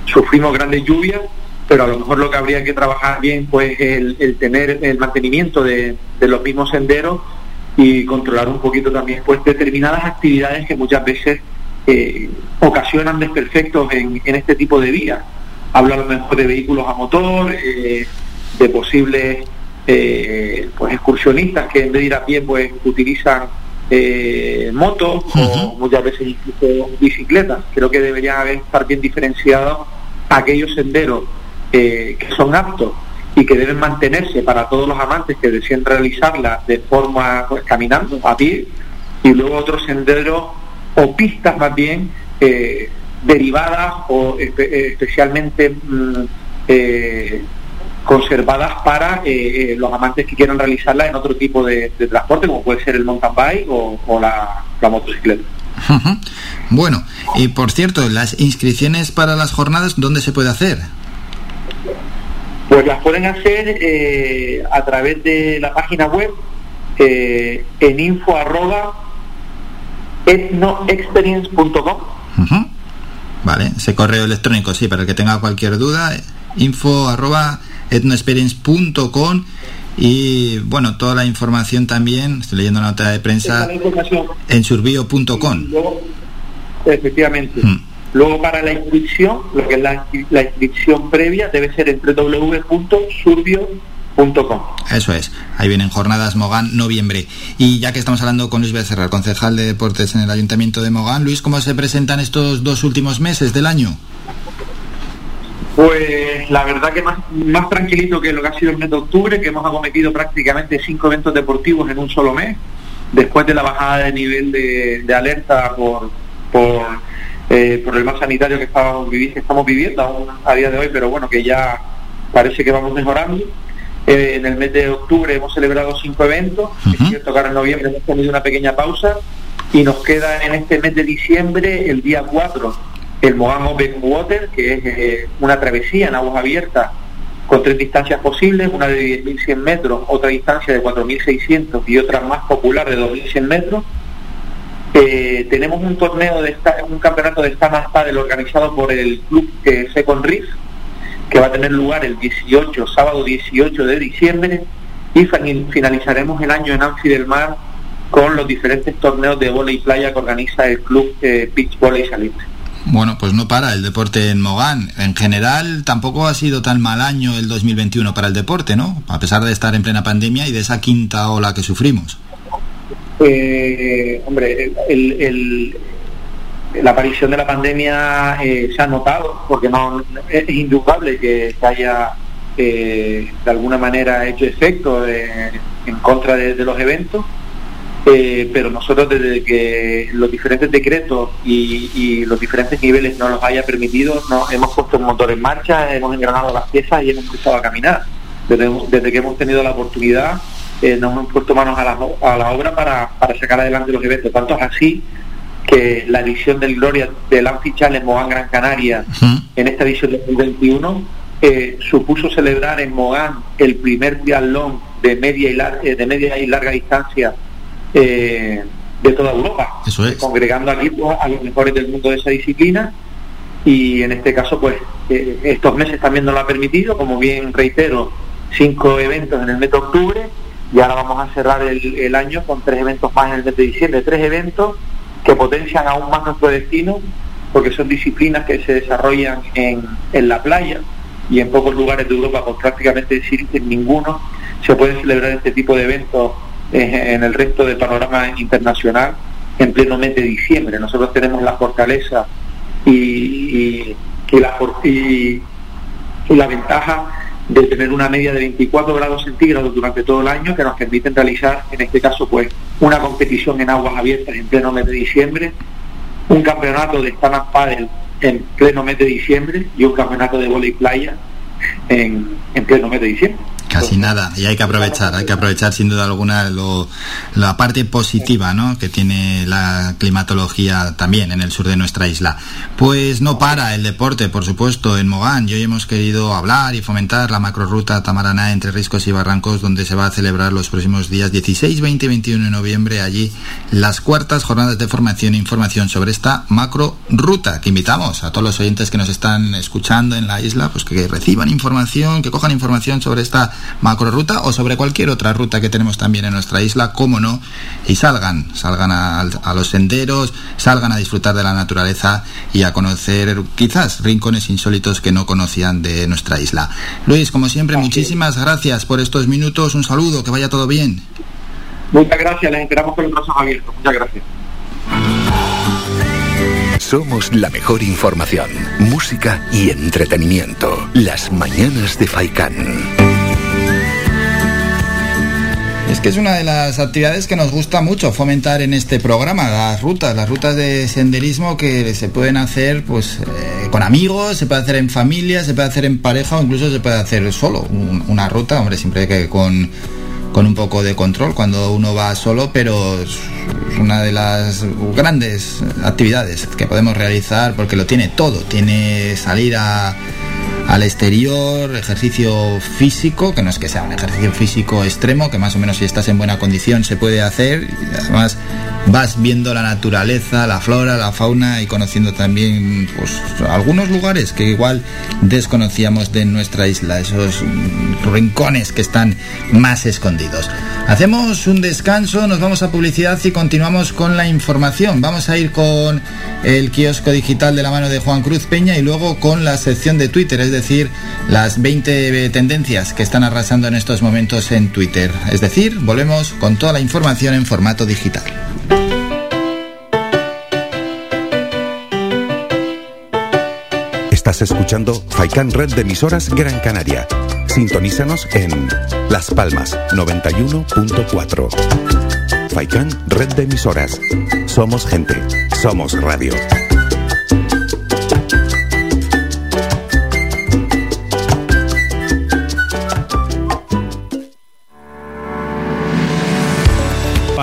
sufrimos grandes lluvias pero a lo mejor lo que habría que trabajar bien pues el, el tener el mantenimiento de, los mismos senderos y controlar un poquito también pues determinadas actividades que muchas veces eh, ocasionan desperfectos en, en, este tipo de vías. Hablo a lo mejor de vehículos a motor, eh, de posibles eh, pues excursionistas que en vez de ir a pie pues utilizan motos o muchas veces incluso bicicletas. Creo que debería haber, estar bien diferenciado aquellos senderos eh, que son aptos y que deben mantenerse para todos los amantes que deseen realizarla de forma pues, caminando a pie y luego otros senderos o pistas más bien eh, derivadas o especialmente mm, conservadas para los amantes que quieran realizarla en otro tipo de, transporte como puede ser el mountain bike o, la motocicleta. Bueno, y por cierto, las inscripciones para las jornadas, ¿dónde se puede hacer? Pues las pueden hacer eh, a través de la página web eh, en info arroba etnoexperience.com. Vale, ese correo electrónico, sí, para el que tenga cualquier duda, info arroba etnoexperience.com y bueno, toda la información también, estoy leyendo una nota de prensa en surbio.com. Efectivamente. Hmm. Luego para la inscripción, lo que es la, inscripción previa debe ser en www.surbio.com. Eso es, ahí vienen jornadas Mogán noviembre. Y ya que estamos hablando con Luis Becerra, concejal de deportes en el Ayuntamiento de Mogán, Luis, ¿cómo se presentan estos dos últimos meses del año? Pues la verdad que más, más tranquilito que lo que ha sido el mes de octubre, que hemos acometido prácticamente cinco eventos deportivos en un solo mes, después de la bajada de nivel de, alerta por, por, eh, por el mal sanitario que estamos, estamos viviendo aún a día de hoy, pero bueno, que ya parece que vamos mejorando. Eh, en el mes de octubre hemos celebrado cinco eventos, es cierto que ahora en noviembre hemos tenido una pequeña pausa y nos queda en este mes de diciembre el día 4 el Mohan Open Water, que es eh, una travesía en aguas abiertas con tres distancias posibles, una de 10.100 metros, otra distancia de 4.600 y otra más popular de 2.100 metros. Eh, tenemos un torneo de un campeonato de stand Paddle organizado por el club eh, Second Reef, que va a tener lugar el 18, sábado 18 de diciembre, y finalizaremos el año en Anfi del Mar con los diferentes torneos de y playa que organiza el club eh, Beach Volley Salite. Bueno, pues no para el deporte en Mogán. En general, tampoco ha sido tan mal año el 2021 para el deporte, ¿no? A pesar de estar en plena pandemia y de esa quinta ola que sufrimos. Eh, hombre, la aparición de la pandemia eh, se ha notado, porque no es indudable que se haya eh, de alguna manera hecho efecto en contra de los eventos eh, pero nosotros desde que los diferentes decretos y, los diferentes niveles nos los haya permitido, nos hemos puesto el motor en marcha, hemos engranado las piezas y hemos empezado a caminar. Desde, que hemos tenido la oportunidad, eh, nos hemos puesto manos a la, a la obra para, sacar adelante los eventos. Tanto es así que la edición del Gloria del Anfi en Mogán Gran Canaria en esta edición de 2021 eh, supuso celebrar en Mogán el primer triatlón de media y, de media y larga distancia eh, de toda Europa, congregando aquí pues, a los mejores del mundo de esa disciplina. Y en este caso pues eh, estos meses también nos lo ha permitido, como bien reitero, cinco eventos en el mes de octubre. Y ahora vamos a cerrar el, año con tres eventos más en el mes de diciembre, tres eventos que potencian aún más nuestro destino porque son disciplinas que se desarrollan en, en la playa. Y en pocos lugares de Europa, pues prácticamente decir en ninguno se puede celebrar este tipo de eventos en el resto del panorama internacional en pleno mes de diciembre. Nosotros tenemos la fortaleza y, la, ventaja de tener una media de 24 grados centígrados durante todo el año que nos permiten realizar, en este caso, pues una competición en aguas abiertas en pleno mes de diciembre, un campeonato de stand paddle en pleno mes de diciembre y un campeonato de volei playa en, en pleno mes de diciembre. Casi nada, y hay que aprovechar, hay que aprovechar sin duda alguna lo, la parte positiva ¿no? que tiene la climatología también en el sur de nuestra isla. Pues no para el deporte, por supuesto, en Mogán. Y hoy hemos querido hablar y fomentar la macroruta Tamaraná entre Riscos y Barrancos, donde se va a celebrar los próximos días 16, 20 y 21 de noviembre allí las cuartas jornadas de formación e información sobre esta macroruta, que invitamos a todos los oyentes que nos están escuchando en la isla, pues que reciban información, que cojan información sobre esta macro ruta o sobre cualquier otra ruta que tenemos también en nuestra isla, cómo no, y salgan, salgan a, los senderos, salgan a disfrutar de la naturaleza y a conocer quizás rincones insólitos que no conocían de nuestra isla. Luis, como siempre, muchísimas gracias por estos minutos, un saludo, que vaya todo bien. Muchas gracias, les esperamos con los brazos abiertos. Muchas gracias. Somos la mejor información, música y entretenimiento. Las mañanas de Faikán. Es que es una de las actividades que nos gusta mucho fomentar en este programa, las rutas, las rutas de senderismo que se pueden hacer pues eh, con amigos, se puede hacer en familia, se puede hacer en pareja o incluso se puede hacer solo. una ruta, hombre, siempre que con, con un poco de control cuando uno va solo, pero es una de las grandes actividades que podemos realizar porque lo tiene todo, tiene salir a al exterior, ejercicio físico, que no es que sea un ejercicio físico extremo, que más o menos si estás en buena condición se puede hacer, además vas viendo la naturaleza, la flora, la fauna y conociendo también pues, algunos lugares que igual desconocíamos de nuestra isla, esos rincones que están más escondidos. Hacemos un descanso, nos vamos a publicidad y continuamos con la información. Vamos a ir con el kiosco digital de la mano de Juan Cruz Peña y luego con la sección de Twitter, decir, las 20 tendencias que están arrasando en estos momentos en Twitter. Es decir, volvemos con toda la información en formato digital. Estás escuchando Faikan Red de emisoras Gran Canaria. Sintonízanos en Las Palmas 91.4. Faikan Red de emisoras. Somos gente. Somos radio.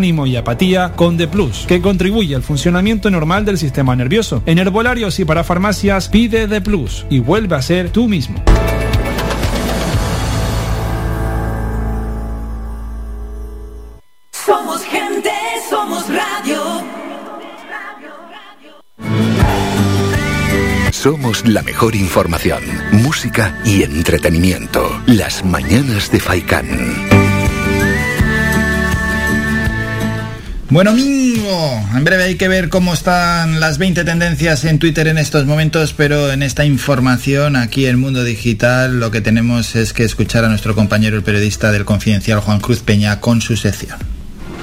ánimo y apatía con The Plus, que contribuye al funcionamiento normal del sistema nervioso. En herbolarios y para farmacias pide The Plus y vuelve a ser tú mismo. Somos gente, somos radio. Somos la mejor información, música y entretenimiento. Las mañanas de Faikán. Bueno, Mingo, en breve hay que ver cómo están las 20 tendencias en Twitter en estos momentos, pero en esta información aquí en Mundo Digital lo que tenemos es que escuchar a nuestro compañero el periodista del Confidencial Juan Cruz Peña con su sección.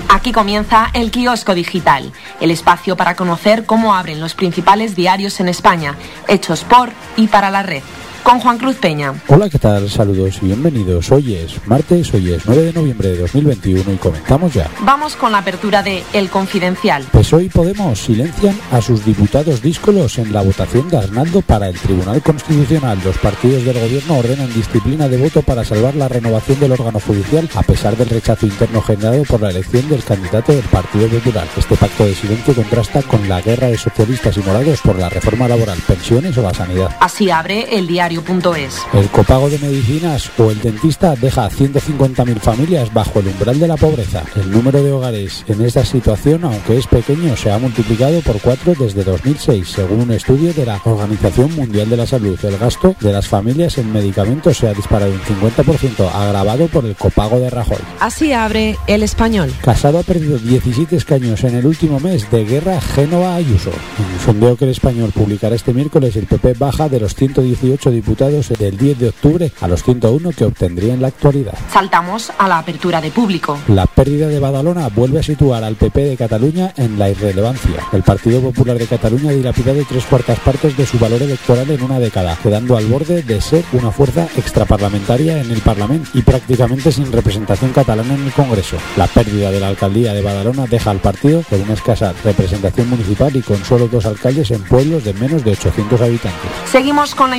Aquí comienza el kiosco digital, el espacio para conocer cómo abren los principales diarios en España, hechos por y para la red con Juan Cruz Peña. Hola, ¿qué tal? Saludos y bienvenidos. Hoy es martes, hoy es 9 de noviembre de 2021 y comenzamos ya. Vamos con la apertura de El Confidencial. Pues hoy Podemos silencian a sus diputados díscolos en la votación de Arnaldo para el Tribunal Constitucional. Los partidos del gobierno ordenan disciplina de voto para salvar la renovación del órgano judicial a pesar del rechazo interno generado por la elección del candidato del Partido Popular. Este pacto de silencio contrasta con la guerra de socialistas y morados por la reforma laboral, pensiones o la sanidad. Así abre el El copago de medicinas o el dentista deja a 150.000 familias bajo el umbral de la pobreza. El número de hogares en esta situación, aunque es pequeño, se ha multiplicado por cuatro desde 2006, según un estudio de la Organización Mundial de la Salud. El gasto de las familias en medicamentos se ha disparado un 50%, agravado por el copago de Rajoy. Así abre el español. Casado ha perdido 17 escaños en el último mes de guerra Génova-Ayuso. En un sondeo que el español publicará este miércoles, el PP baja de los 118 diputados del 10 de octubre a los 101 que obtendría en la actualidad. Saltamos a la apertura de público. La pérdida de Badalona vuelve a situar al PP de Cataluña en la irrelevancia. El Partido Popular de Cataluña ha dilapidado tres cuartas partes de su valor electoral en una década, quedando al borde de ser una fuerza extraparlamentaria en el Parlamento y prácticamente sin representación catalana en el Congreso. La pérdida de la alcaldía de Badalona deja al partido con una escasa representación municipal y con solo dos alcaldes en pueblos de menos de 800 habitantes. Seguimos con la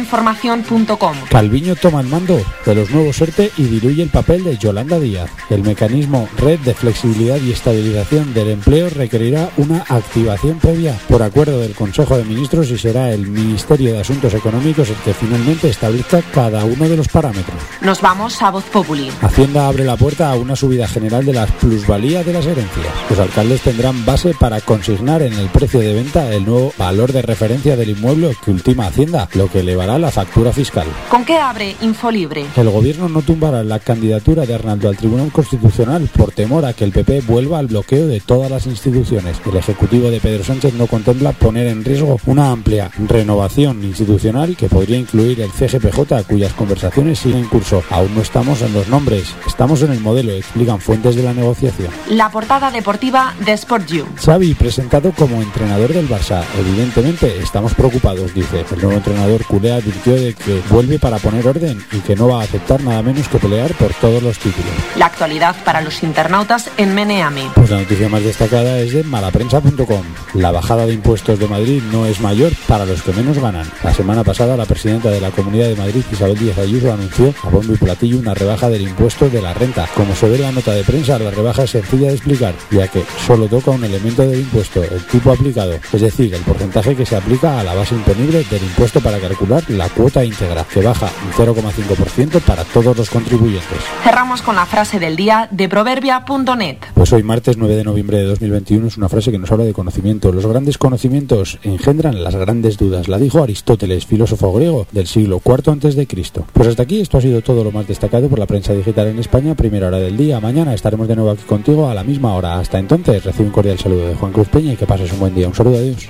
Calviño toma el mando de los nuevos ERTE y diluye el papel de Yolanda Díaz. El mecanismo Red de Flexibilidad y Estabilización del Empleo requerirá una activación previa por acuerdo del Consejo de Ministros y será el Ministerio de Asuntos Económicos el que finalmente establezca cada uno de los parámetros. Nos vamos a Voz Populi. Hacienda abre la puerta a una subida general de las plusvalías de las herencias. Los alcaldes tendrán base para consignar en el precio de venta el nuevo valor de referencia del inmueble que ultima Hacienda, lo que elevará la factura fiscal. ¿Con qué abre Infolibre? El gobierno no tumbará la candidatura de Arnaldo al Tribunal Constitucional por temor a que el PP vuelva al bloqueo de todas las instituciones. El Ejecutivo de Pedro Sánchez no contempla poner en riesgo una amplia renovación institucional que podría incluir el CGPJ, cuyas conversaciones siguen en curso. Aún no estamos en los nombres, estamos en el modelo, explican fuentes de la negociación. La portada deportiva de Sport You. Xavi presentado como entrenador del Barça. Evidentemente estamos preocupados, dice. El nuevo entrenador culé advirtió de que vuelve para poner orden y que no va a aceptar nada menos que pelear por todos los títulos. La actualidad para los internautas en Meneami. Pues la noticia más destacada es de malaprensa.com. La bajada de impuestos de Madrid no es mayor para los que menos ganan. La semana pasada la presidenta de la Comunidad de Madrid, Isabel Díaz Ayuso, anunció a bombo y platillo una rebaja del impuesto de la renta. Como se ve en la nota de prensa, la rebaja es sencilla de explicar, ya que solo toca un elemento del impuesto, el tipo aplicado, es decir, el porcentaje que se aplica a la base imponible del impuesto para calcular la cuota íntegra, que baja un 0,5% para todos los contribuyentes. Cerramos con la frase del día de proverbia.net. Pues hoy martes 9 de noviembre de 2021 es una frase que nos habla de conocimiento. Los grandes conocimientos engendran las grandes dudas. La dijo Aristóteles, filósofo griego del siglo IV antes de Cristo. Pues hasta aquí esto ha sido todo lo más destacado por la prensa digital en España, primera hora del día. Mañana estaremos de nuevo aquí contigo a la misma hora. Hasta entonces, recibe un cordial saludo de Juan Cruz Peña y que pases un buen día. Un saludo, adiós.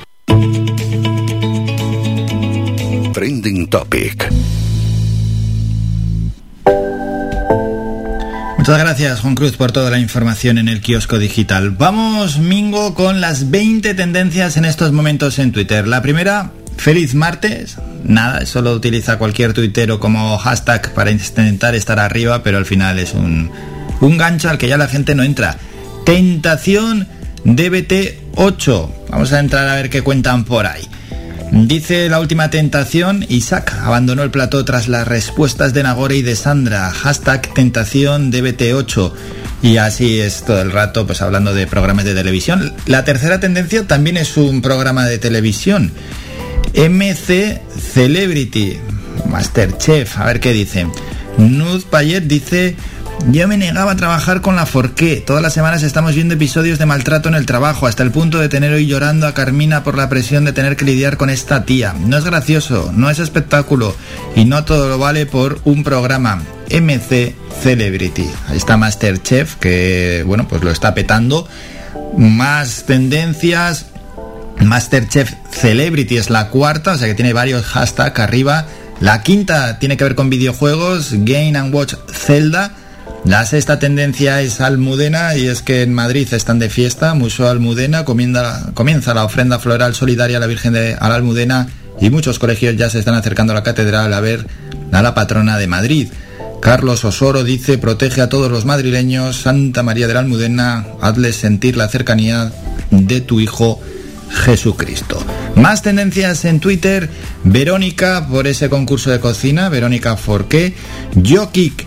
Trending Topic. Muchas gracias Juan Cruz por toda la información en el kiosco digital. Vamos, Mingo, con las 20 tendencias en estos momentos en Twitter. La primera, feliz martes. Nada, solo utiliza cualquier tuitero como hashtag para intentar estar arriba, pero al final es un, un gancho al que ya la gente no entra. Tentación DBT 8. Vamos a entrar a ver qué cuentan por ahí. Dice la última tentación, Isaac abandonó el plató tras las respuestas de Nagore y de Sandra. Hashtag tentación DBT8. Y así es todo el rato, pues hablando de programas de televisión. La tercera tendencia también es un programa de televisión. MC Celebrity. Masterchef. A ver qué dice. Nud Payet dice... Yo me negaba a trabajar con la Forqué. Todas las semanas estamos viendo episodios de maltrato en el trabajo, hasta el punto de tener hoy llorando a Carmina por la presión de tener que lidiar con esta tía. No es gracioso, no es espectáculo y no todo lo vale por un programa. MC Celebrity. Ahí está Masterchef, que bueno, pues lo está petando. Más tendencias. Masterchef Celebrity es la cuarta, o sea que tiene varios hashtags arriba. La quinta tiene que ver con videojuegos, Game and Watch Zelda. La sexta tendencia es Almudena y es que en Madrid están de fiesta. Museo Almudena comienza, comienza la ofrenda floral solidaria a la Virgen de a la Almudena y muchos colegios ya se están acercando a la catedral a ver a la patrona de Madrid. Carlos Osoro dice, protege a todos los madrileños, Santa María de la Almudena, hazles sentir la cercanía de tu Hijo Jesucristo. Más tendencias en Twitter, Verónica por ese concurso de cocina, Verónica Forqué, Jokic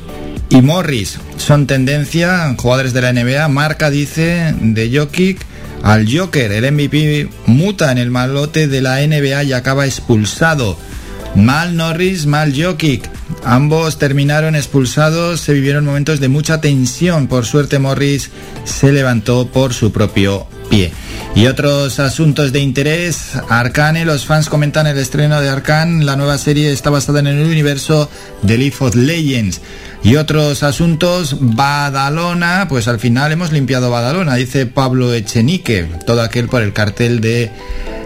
y Morris son tendencia, jugadores de la NBA, Marca dice de Jokic al Joker, el MVP muta en el malote de la NBA y acaba expulsado. Mal Norris, mal Jokic. Ambos terminaron expulsados, se vivieron momentos de mucha tensión. Por suerte Morris se levantó por su propio pie. Y otros asuntos de interés, Arcane, los fans comentan el estreno de Arcane, la nueva serie está basada en el universo de League of Legends. Y otros asuntos, Badalona, pues al final hemos limpiado Badalona, dice Pablo Echenique, todo aquel por el cartel de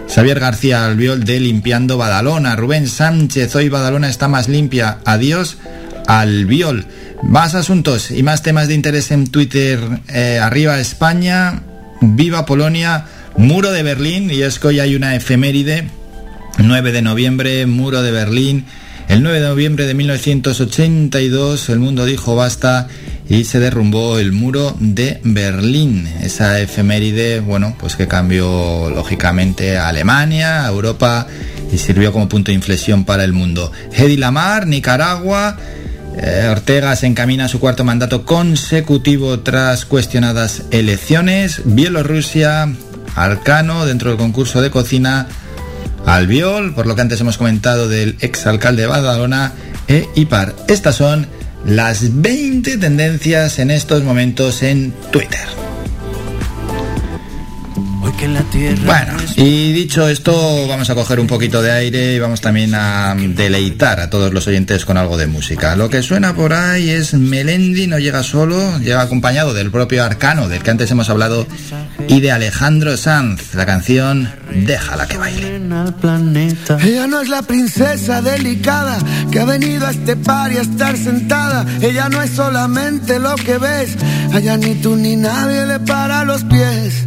Xavier García Albiol de Limpiando Badalona. Rubén Sánchez, hoy Badalona está más limpia. Adiós Albiol. Más asuntos y más temas de interés en Twitter. Eh, arriba España, viva Polonia, muro de Berlín. Y es que hoy hay una efeméride. 9 de noviembre, muro de Berlín. El 9 de noviembre de 1982 el mundo dijo basta y se derrumbó el muro de Berlín. Esa efeméride, bueno, pues que cambió lógicamente a Alemania, a Europa y sirvió como punto de inflexión para el mundo. Hedy Lamar, Nicaragua. Eh, Ortega se encamina a su cuarto mandato consecutivo tras cuestionadas elecciones. Bielorrusia, Arcano, dentro del concurso de cocina. Albiol, por lo que antes hemos comentado del exalcalde de Badalona, e IPAR. Estas son las 20 tendencias en estos momentos en Twitter. Bueno, y dicho esto, vamos a coger un poquito de aire y vamos también a deleitar a todos los oyentes con algo de música. Lo que suena por ahí es Melendi, no llega solo, llega acompañado del propio Arcano, del que antes hemos hablado, y de Alejandro Sanz, la canción Déjala que baile. Ella no es la princesa delicada que ha venido a este par y a estar sentada. Ella no es solamente lo que ves, allá ni tú ni nadie le para los pies.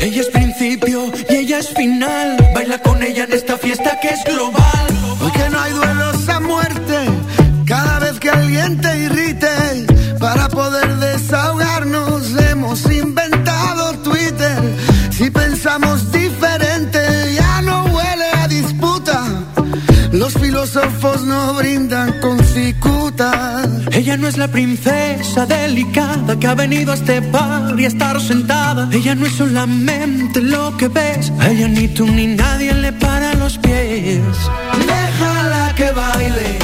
Ella es principio y ella es final. Baila con ella en esta fiesta que es global. Hoy que no hay duelos Ella no es la princesa delicada que ha venido a este par y a estar sentada. Ella no es solamente lo que ves. A ella ni tú ni nadie le para los pies. Déjala que baile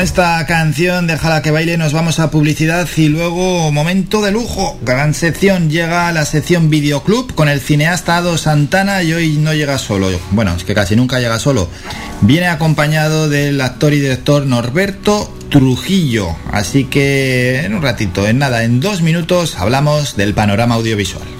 Esta canción, déjala que baile, nos vamos a publicidad y luego momento de lujo. Gran sección, llega la sección Videoclub con el cineasta Ado Santana y hoy no llega solo. Bueno, es que casi nunca llega solo. Viene acompañado del actor y director Norberto Trujillo. Así que en un ratito, en nada, en dos minutos hablamos del panorama audiovisual.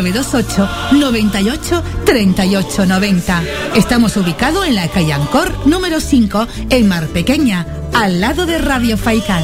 928 98 38 90. Estamos ubicados en la calle Ancor número 5 en Mar Pequeña, al lado de Radio Faicán.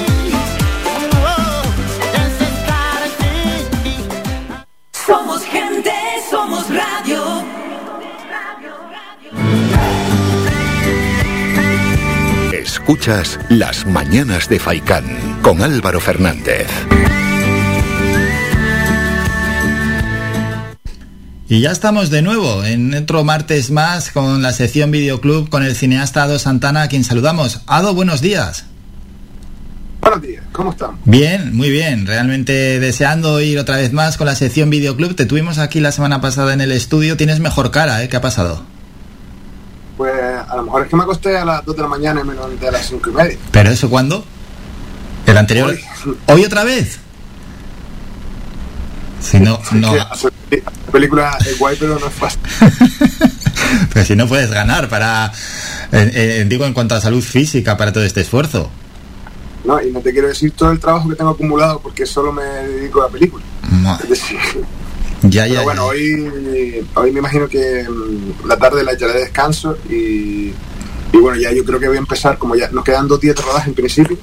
Escuchas Las Mañanas de Faicán con Álvaro Fernández. Y ya estamos de nuevo en otro martes más con la sección Videoclub con el cineasta Ado Santana, a quien saludamos. Ado, buenos días. Buenos días, ¿cómo están? Bien, muy bien. Realmente deseando ir otra vez más con la sección Videoclub. Te tuvimos aquí la semana pasada en el estudio. Tienes mejor cara, ¿eh? ¿Qué ha pasado? Pues a lo mejor es que me acosté a las 2 de la mañana y me levanté a las 5 y media. ¿Pero eso cuándo? ¿El anterior? Hoy. ¿Hoy otra vez? Si no, no. Hacer película es guay, pero no es fácil. Pero si no puedes ganar para. eh, eh, digo, en cuanto a salud física, para todo este esfuerzo. No, y no te quiero decir todo el trabajo que tengo acumulado porque solo me dedico a la película. Es decir, Ya, pero ya. bueno, hoy, hoy me imagino que mm, la tarde la echaré de descanso y, y bueno, ya yo creo que voy a empezar, como ya nos quedan dos días de rodaje en principio,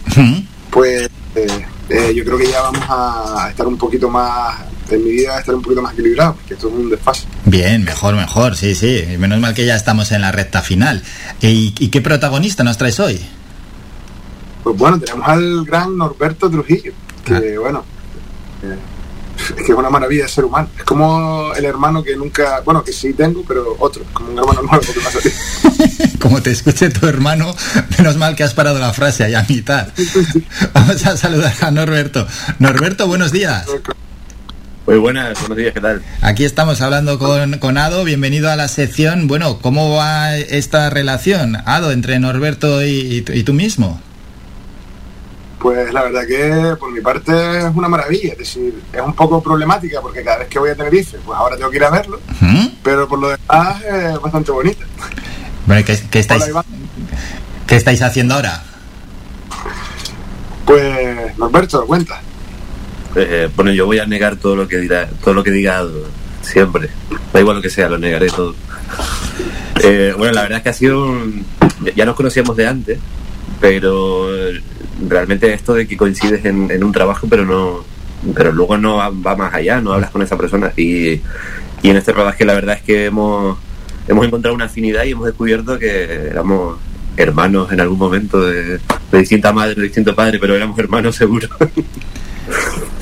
pues eh, eh, yo creo que ya vamos a estar un poquito más, en mi vida, estar un poquito más equilibrado, porque esto es un desfase. Bien, mejor, mejor, sí, sí. Menos mal que ya estamos en la recta final. ¿Y, y qué protagonista nos traes hoy? Pues bueno, tenemos al gran Norberto Trujillo, que bueno, eh, es que es una maravilla de ser humano. Es como el hermano que nunca, bueno, que sí tengo, pero otro, como un hermano nuevo que ha salido. Como te escuche tu hermano, menos mal que has parado la frase ahí a mitad. Vamos a saludar a Norberto. Norberto, buenos días. Muy buenas, buenos días, ¿qué tal? Aquí estamos hablando con, con Ado. Bienvenido a la sección. Bueno, ¿cómo va esta relación, Ado, entre Norberto y, y y tú mismo? Pues la verdad que por mi parte es una maravilla, es decir, es un poco problemática porque cada vez que voy a Tenerife, pues ahora tengo que ir a verlo, ¿Mm? pero por lo demás es bastante bonita. Bueno, ¿qué, qué estáis, Hola. ¿Qué estáis haciendo ahora? Pues Norberto, cuenta. Eh, bueno, yo voy a negar todo lo que diga, todo lo que diga siempre. Da igual lo que sea, lo negaré todo. Eh, bueno, la verdad es que ha sido un- ya- nos conocíamos de antes, pero eh, realmente esto de que coincides en, en un trabajo, pero no, pero luego no va, va más allá, no hablas con esa persona y, y en este rodaje la verdad es que hemos hemos encontrado una afinidad y hemos descubierto que éramos hermanos en algún momento de, de distinta madre, de distinto padre, pero éramos hermanos seguro.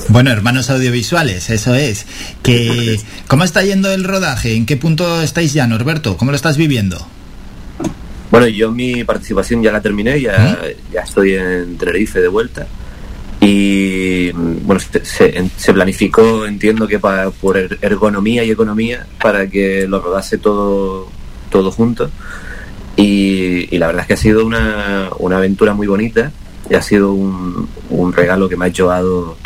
Bueno, hermanos audiovisuales, eso es. Que, ¿Cómo está yendo el rodaje? ¿En qué punto estáis ya, Norberto? ¿Cómo lo estás viviendo? Bueno, yo mi participación ya la terminé, ya, ya estoy en Tenerife de vuelta. Y bueno, se, se- se planificó, entiendo que para, por er- ergonomía y economía, para que lo rodase todo, todo junto. Y, y la verdad es que ha sido una, una aventura muy bonita y ha sido un, un regalo que me ha hecho dado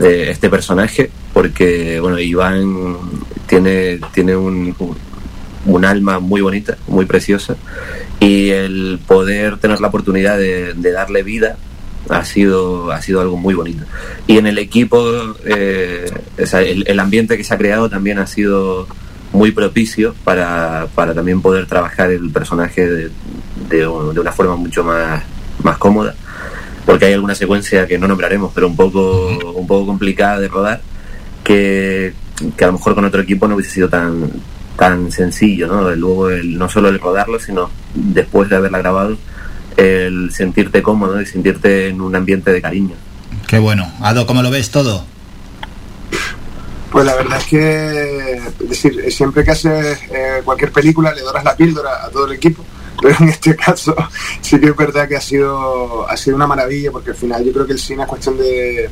eh, este personaje, porque bueno, Iván tiene, tiene un, un- un alma muy bonita, muy preciosa, y el poder tener la oportunidad de, de darle vida ha sido, ha sido algo muy bonito. Y en el equipo, eh, o sea, el, el ambiente que se ha creado también ha sido muy propicio para, para también poder trabajar el personaje de, de de una forma mucho más, más cómoda porque hay alguna secuencia que no nombraremos, pero un poco, un poco complicada de rodar, que, que a lo mejor con otro equipo no hubiese sido tan, tan sencillo, ¿no? El- Luego el, no solo el rodarlo, sino después de haberla grabado, el sentirte cómodo y sentirte en un ambiente de cariño. Qué bueno. Ado, ¿cómo lo ves todo? Pues la verdad es que, es decir, siempre que haces eh, cualquier película le doras la píldora a todo el equipo, pero en este caso sí que es verdad que ha sido, ha sido una maravilla, porque al final yo creo que el cine es cuestión de,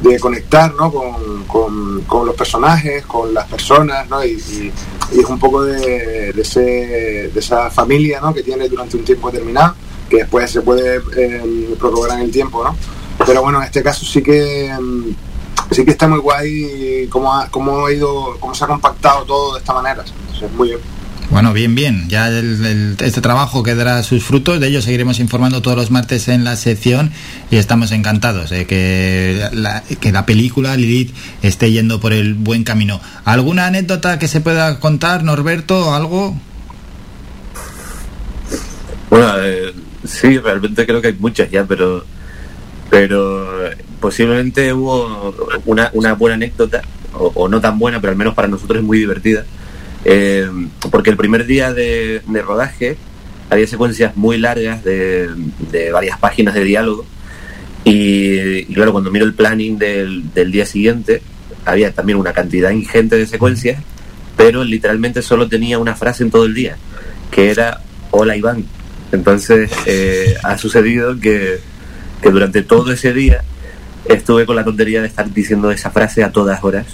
de conectar ¿no? con, con- con los personajes, con las personas, ¿no? y, es un poco de, ese- de esa familia ¿no? que tiene durante un tiempo determinado, que después se puede eh, prorrogar en el tiempo, ¿no? Pero bueno, en este caso sí que mm, sí que está muy guay cómo ha, cómo ha ido, cómo se ha compactado todo de esta manera. Muy bien. Bueno, bien, bien. Ya el- este trabajo que dará sus frutos. De ello seguiremos informando todos los martes en la sección y estamos encantados de que la, que la película Lilith esté yendo por el buen camino. ¿Alguna anécdota que se pueda contar, Norberto? ¿Algo? Bueno, eh, sí, realmente creo que hay muchas ya, pero pero posiblemente hubo una, una buena anécdota, o no tan buena, pero al menos para nosotros es muy divertida, eh, porque el primer día de, rodaje había secuencias muy largas de, varias páginas de diálogo, y, y claro, cuando miro el planning del, día siguiente, había también una cantidad ingente de secuencias, pero literalmente solo tenía una frase en todo el día, que era Hola Iván. Entonces eh, ha sucedido que durante todo ese día estuve con la tontería de estar diciendo esa frase a todas horas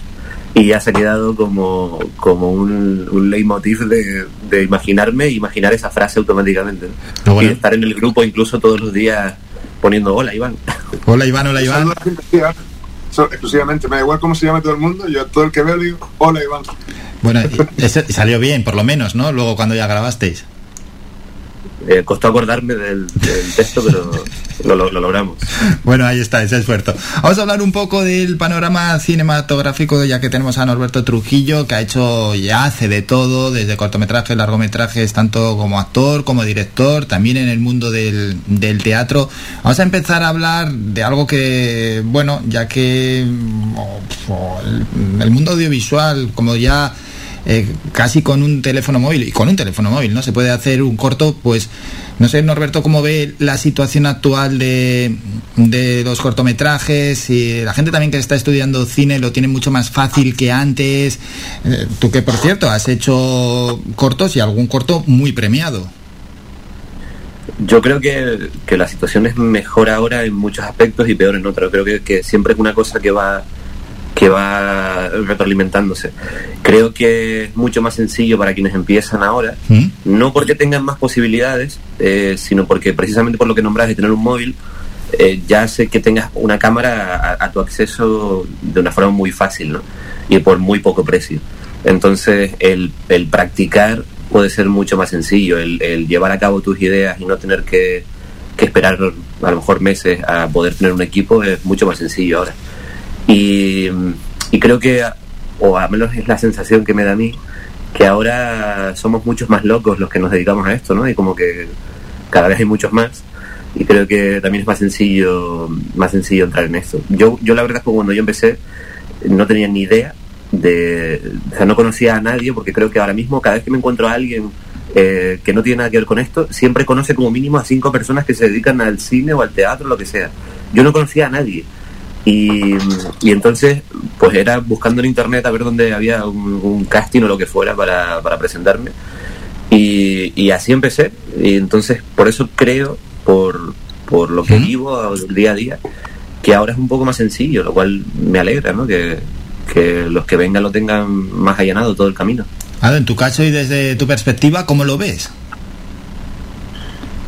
y ya se ha quedado como, como un, un leitmotiv de, de imaginarme e imaginar esa frase automáticamente. ¿no? Y estar en el grupo incluso todos los días poniendo hola Iván. Hola Iván, hola Iván. Exclusivamente, me da igual cómo se llame todo el mundo, yo a todo el que veo le digo, hola Iván. Bueno, y- salió bien, por lo menos, ¿no? Luego cuando ya grabasteis. Eh, costó acordarme del, texto, pero lo, lo- lo logramos. Bueno, ahí está, ese esfuerzo. Vamos a hablar un poco del panorama cinematográfico, ya que tenemos a Norberto Trujillo, que ha hecho, ya hace de todo, desde cortometrajes, largometrajes, tanto como actor, como director, también en el mundo del, del teatro. Vamos a empezar a hablar de algo que, bueno, ya que el mundo audiovisual, como ya eh, casi con un teléfono móvil y con un teléfono móvil no se puede hacer un corto pues no sé Norberto cómo ve la situación actual de, de los cortometrajes y la gente también que está estudiando cine lo tiene mucho más fácil que antes. Eh, tú que por cierto has hecho cortos y algún corto muy premiado. Yo creo que, que la situación es mejor ahora en muchos aspectos y peor en otros. Creo que, que siempre es una cosa que va que va retroalimentándose. Creo que es mucho más sencillo para quienes empiezan ahora, no porque tengan más posibilidades, eh, sino porque precisamente por lo que nombras de tener un móvil, eh, ya hace que tengas una cámara a, a tu acceso de una forma muy fácil, ¿no? Y por muy poco precio. Entonces, el, el practicar puede ser mucho más sencillo, el, el llevar a cabo tus ideas y no tener que, que esperar a lo mejor meses a poder tener un equipo es mucho más sencillo ahora. Y, creo que, o al menos es la sensación que me da a mí, que ahora somos muchos más locos los que nos dedicamos a esto, ¿no? Y como que cada vez hay muchos más y creo que también es más sencillo más sencillo entrar en esto. Yo, yo la verdad es que cuando yo empecé no tenía ni idea de, o sea, no conocía a nadie porque creo que ahora mismo cada vez que me encuentro a alguien eh, que no tiene nada que ver con esto, siempre conoce como mínimo a cinco personas que se dedican al cine o al teatro, lo que sea. Yo no conocía a nadie Y, y entonces, pues era buscando en internet a ver dónde había un, un casting o lo que fuera para, para presentarme. Y, y así empecé. Y entonces, por eso creo, por, por lo que vivo día a día, que ahora es un poco más sencillo, lo cual me alegra, ¿no? Que, que los que vengan lo tengan más allanado todo el camino. Ahora, en tu caso y desde tu perspectiva, ¿cómo lo ves?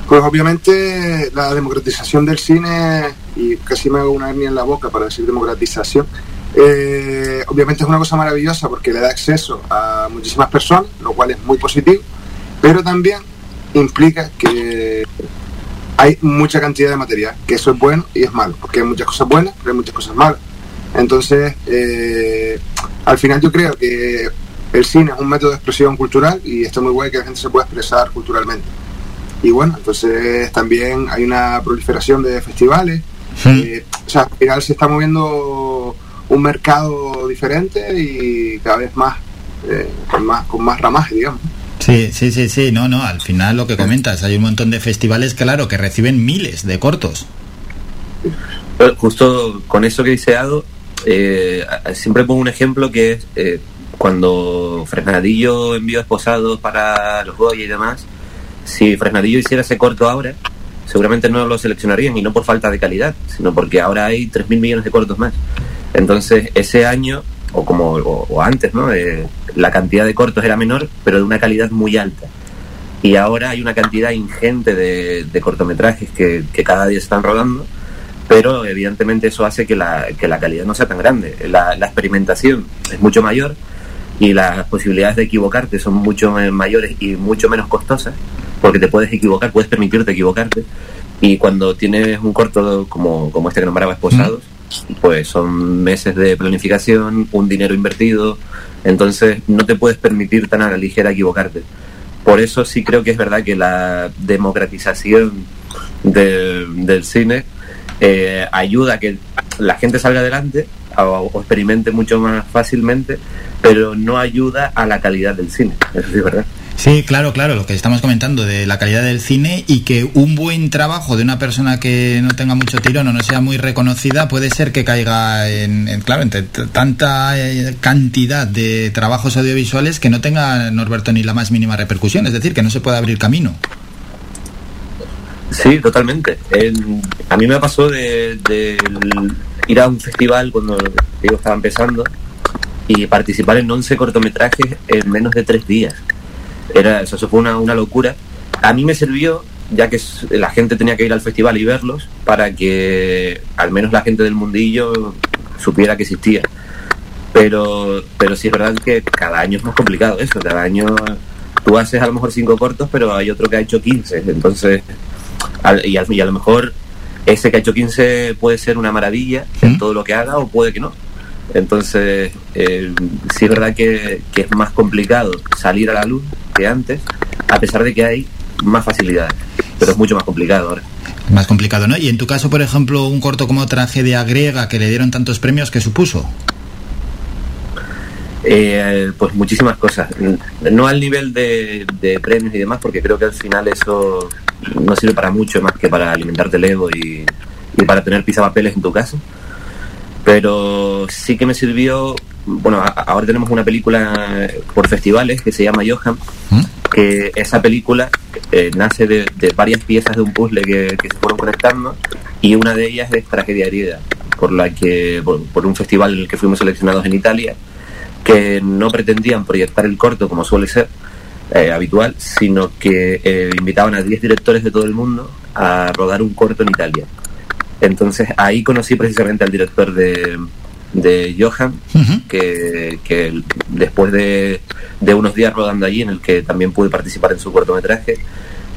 Pues obviamente la democratización del cine, y casi me hago una hernia en la boca para decir democratización, eh, obviamente es una cosa maravillosa porque le da acceso a muchísimas personas, lo cual es muy positivo, pero también implica que hay mucha cantidad de material, que eso es bueno y es malo, porque hay muchas cosas buenas, pero hay muchas cosas malas. Entonces, eh, al final yo creo que el cine es un método de expresión cultural y está muy guay que la gente se pueda expresar culturalmente. Y bueno, entonces también hay una proliferación de festivales. eh, o sea, al final se está moviendo un mercado diferente y cada vez más, eh, con más, con más ramaje, digamos. Sí, sí, sí, sí, no, no, al final lo que comentas, hay un montón de festivales, claro, que reciben miles de cortos. Bueno, justo con eso que dice Ado, eh, a- siempre pongo un ejemplo que es eh, cuando Fresnadillo envió esposados para los Goya y demás, si Fresnadillo hiciera ese corto ahora, seguramente no lo seleccionarían y no por falta de calidad, sino porque ahora hay 3.000 millones de cortos más. Entonces, ese año, o como o, o antes, ¿no? Eh, la cantidad de cortos era menor, pero de una calidad muy alta. Y ahora hay una cantidad ingente de, cortometrajes que, que cada día están rodando, pero evidentemente eso hace que la, que la calidad no sea tan grande. La, la experimentación es mucho mayor y las posibilidades de equivocarte son mucho eh, mayores y mucho menos costosas, porque te puedes equivocar, puedes permitirte equivocarte. Y cuando tienes un corto como, como este que nombraba Esposados, pues son meses de planificación, un dinero invertido, entonces no te puedes permitir tan a la ligera equivocarte. Por eso sí creo que es verdad que la democratización del, del cine eh, ayuda a que la gente salga adelante o, o experimente mucho más fácilmente, pero no ayuda a la calidad del cine. Eso sí es verdad. Sí, claro, claro, lo que estamos comentando de la calidad del cine y que un buen trabajo de una persona que no tenga mucho tirón o no sea muy reconocida puede ser que caiga en, en- claro, entre tanta eh, cantidad de trabajos audiovisuales que no tenga Norberto ni la más mínima repercusión, es decir, que no se puede abrir camino. Sí, totalmente. En- a mí me pasó de, de el- ir a un festival cuando digo, estaba empezando y participar en 11 cortometrajes en menos de tres días. Era, eso, eso fue una, una locura. A mí me sirvió, ya que la gente tenía que ir al festival y verlos, para que al menos la gente del mundillo supiera que existía. Pero, pero sí es verdad que cada año es más complicado eso. Cada año tú haces a lo mejor cinco cortos, pero hay otro que ha hecho 15. Entonces, al- y, al- y a lo mejor ese que ha hecho 15 puede ser una maravilla en todo lo que haga o puede que no. Entonces, eh, sí es verdad que, que es más complicado salir a la luz que antes, a pesar de que hay más facilidades, pero es mucho más complicado ahora. Más complicado, ¿no? Y en tu caso, por ejemplo, un corto como Tragedia Griega que le dieron tantos premios, ¿qué supuso? Eh, pues muchísimas cosas. No al nivel de, de premios y demás, porque creo que al final eso no sirve para mucho más que para alimentarte el ego y, y para tener pisapapeles en tu casa. Pero sí que me sirvió. Bueno, a- ahora tenemos una película por festivales que se llama Johan, que esa película eh, nace de, de varias piezas de un puzzle que, que se fueron conectando y una de ellas es Tragedia Herida, por la que por, por un festival en el que fuimos seleccionados en Italia que no pretendían proyectar el corto como suele ser eh, habitual, sino que eh, invitaban a 10 directores de todo el mundo a rodar un corto en Italia. Entonces ahí conocí precisamente al director de, de Johan, que, que después de, de unos días rodando allí, en el que también pude participar en su cortometraje,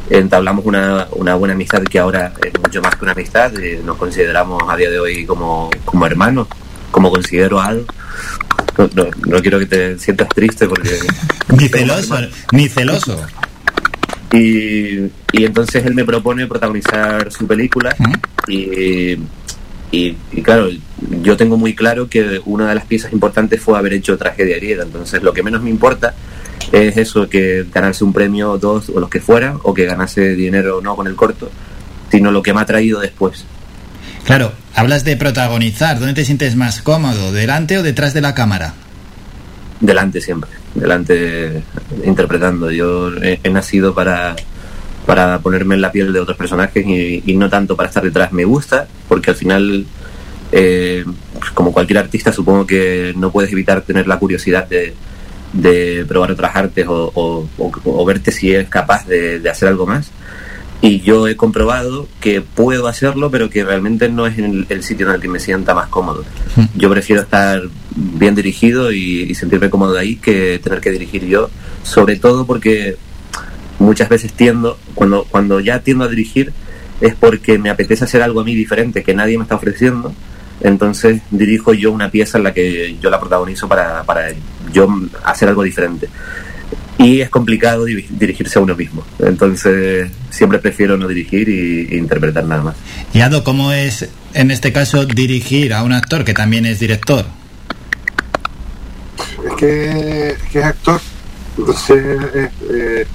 entablamos una, una buena amistad que ahora es mucho más que una amistad, eh, nos consideramos a día de hoy como, como hermanos, como considero a Aldo. No, no, no quiero que te sientas triste porque... Ni celoso, ni celoso. Y, y entonces él me propone protagonizar su película y, y, y claro, yo tengo muy claro que una de las piezas importantes fue haber hecho Tragedia Griega, entonces lo que menos me importa es eso, que ganarse un premio o dos o los que fuera, o que ganase dinero o no con el corto, sino lo que me ha traído después. Claro, hablas de protagonizar. ¿Dónde te sientes más cómodo? ¿Delante o detrás de la cámara? Delante siempre, delante interpretando. Yo he, nacido para, para ponerme en la piel de otros personajes y, no tanto para estar detrás. Me gusta porque al final, eh, como cualquier artista, supongo que no puedes evitar tener la curiosidad de, de probar otras artes o, verte si eres capaz de hacer algo más. Y yo he comprobado que puedo hacerlo, pero que realmente no es el, el sitio en el que me sienta más cómodo. Yo prefiero estar bien dirigido y, y sentirme cómodo ahí que tener que dirigir yo, sobre todo porque muchas veces tiendo, cuando, cuando ya tiendo a dirigir, es porque me apetece hacer algo a mí diferente que nadie me está ofreciendo. Entonces dirijo yo una pieza en la que yo la protagonizo para, para yo hacer algo diferente. Y es complicado di- dirigirse a uno mismo. Entonces siempre prefiero no dirigir y, e interpretar nada más. Y Ado, ¿cómo es en este caso dirigir a un actor que también es director? Es que, es que es actor. Entonces, eh, eh,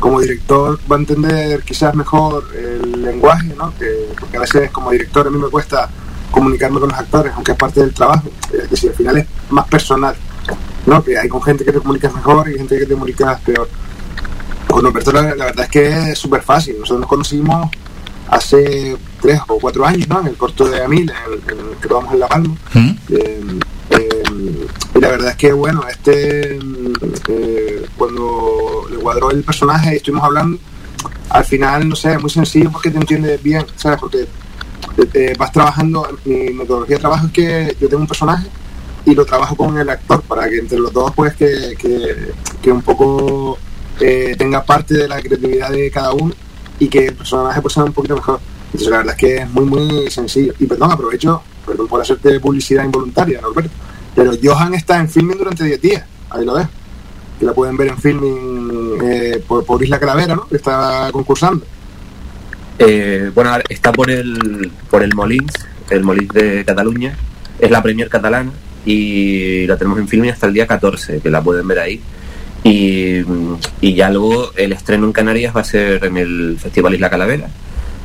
como director va a entender quizás mejor el lenguaje, ¿no? Que, porque a veces como director a mí me cuesta comunicarme con los actores, aunque es parte del trabajo. Es decir, al final es más personal, ¿no? Que hay con gente que te comunicas mejor y gente que te comunicas peor. Con Roberto la, la verdad es que es súper fácil. Nosotros nos conocimos hace tres o cuatro años, ¿no? En el corto de Amil, en el, que vamos en La Palma. Eh, eh, y la verdad es que, bueno, este, eh, cuando le cuadró el personaje y estuvimos hablando, al final, no sé, es muy sencillo porque te entiendes bien, ¿sabes? Porque vas trabajando, mi metodología de trabajo es que yo tengo un personaje y lo trabajo con el actor para que entre los dos, pues, que, que, que un poco eh, tenga parte de la creatividad de cada uno y que el personaje pues sea un poquito mejor. Entonces la verdad es que es muy muy sencillo. Y perdón, aprovecho, perdón por hacerte publicidad involuntaria, Norberto. Pero Johan está en filming durante 10 días, ahí lo ves. Que la pueden ver en filming eh, por, por Isla Calavera, ¿no? Que está concursando. Eh, bueno, está por el, por el Molins, el Molins de Cataluña. Es la premier catalana y la tenemos en filming hasta el día 14, que la pueden ver ahí. Y, y ya luego el estreno en Canarias va a ser en el Festival Isla Calavera,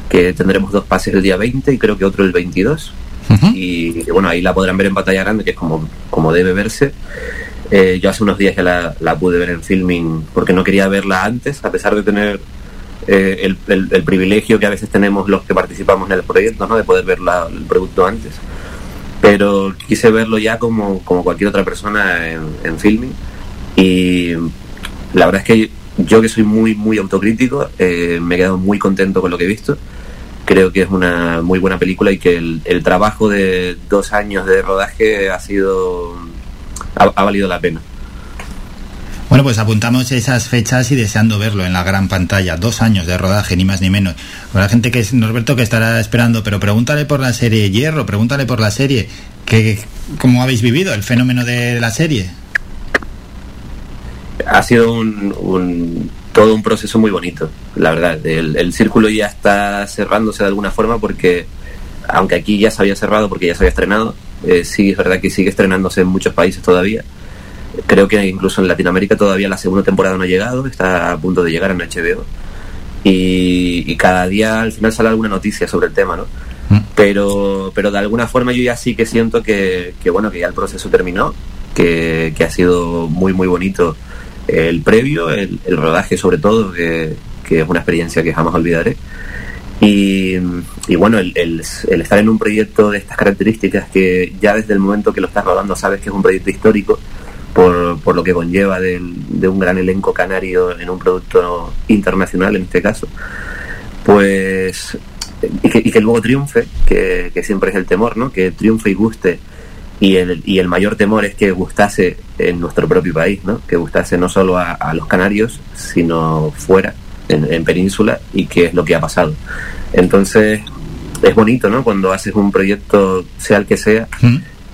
que tendremos dos pases el día 20 y creo que otro el 22. Y y bueno, ahí la podrán ver en pantalla grande, que es como, como debe verse. Eh, yo hace unos días ya la, la pude ver en filming porque no quería verla antes, a pesar de tener eh, el, el- el privilegio que a veces tenemos los que participamos en el proyecto, ¿no? de poder ver la- el producto antes. Pero quise verlo ya como, como cualquier otra persona en, en filming. Y la verdad es que yo que soy muy, muy autocrítico, eh, me he quedado muy contento con lo que he visto. Creo que es una muy buena película y que el, trabajo de dos años de rodaje ha sido. ha valido la pena. Bueno, pues apuntamos esas fechas y deseando verlo en la gran pantalla. Dos años de rodaje, ni más ni menos. Habrá gente que es Norberto que estará esperando, pero pregúntale por la serie Hierro, pregúntale por la serie. Que, ¿Cómo habéis vivido el fenómeno de la serie? ha sido un, un- todo un proceso muy bonito, la verdad. El, círculo ya está cerrándose de alguna forma porque, aunque aquí ya se había cerrado porque ya se había estrenado, eh, sí es verdad que sigue estrenándose en muchos países todavía. Creo que incluso en Latinoamérica todavía la segunda temporada no ha llegado, está a punto de llegar en HBO. Y, y cada día al final sale alguna noticia sobre el tema, ¿no? Pero, pero de alguna forma yo ya sí que siento que, que bueno, que ya el proceso terminó, que, que ha sido muy, muy bonito el previo, el, el rodaje sobre todo, que, que es una experiencia que jamás olvidaré. Y, y bueno, el, el- el estar en un proyecto de estas características que ya desde el momento que lo estás rodando sabes que es un proyecto histórico por, por lo que conlleva del- de un gran elenco canario en un producto internacional en este caso, pues y que, y que luego triunfe, que, que siempre es el temor, ¿no? Que triunfe y guste y el, y el mayor temor es que gustase en nuestro propio país, ¿no? Que gustase no solo a, los canarios, sino fuera, en, en península, y que es lo que ha pasado. Entonces, es bonito, ¿no? Cuando haces un proyecto, sea el que sea,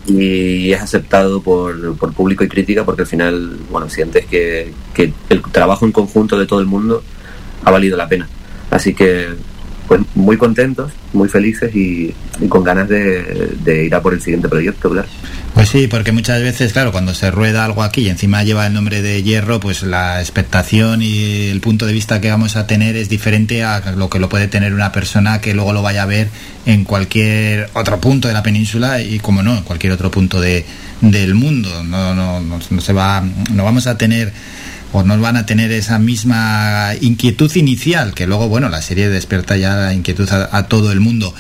y es aceptado por, por público y crítica, porque al final, bueno, sientes que, que el trabajo en conjunto de todo el mundo ha valido la pena. Así que, pues muy contentos, muy felices y, con ganas de, de ir a por el siguiente proyecto, claro. Pues sí, porque muchas veces, claro, cuando se rueda algo aquí y encima lleva el nombre de hierro, pues la expectación y el punto de vista que vamos a tener es diferente a lo que lo puede tener una persona que luego lo vaya a ver en cualquier otro punto de la península y, como no, en cualquier otro punto de, del mundo. No, no, no, no se va, no vamos a tener o no van a tener esa misma inquietud inicial, que luego, bueno, la serie despierta ya la inquietud a, todo el mundo.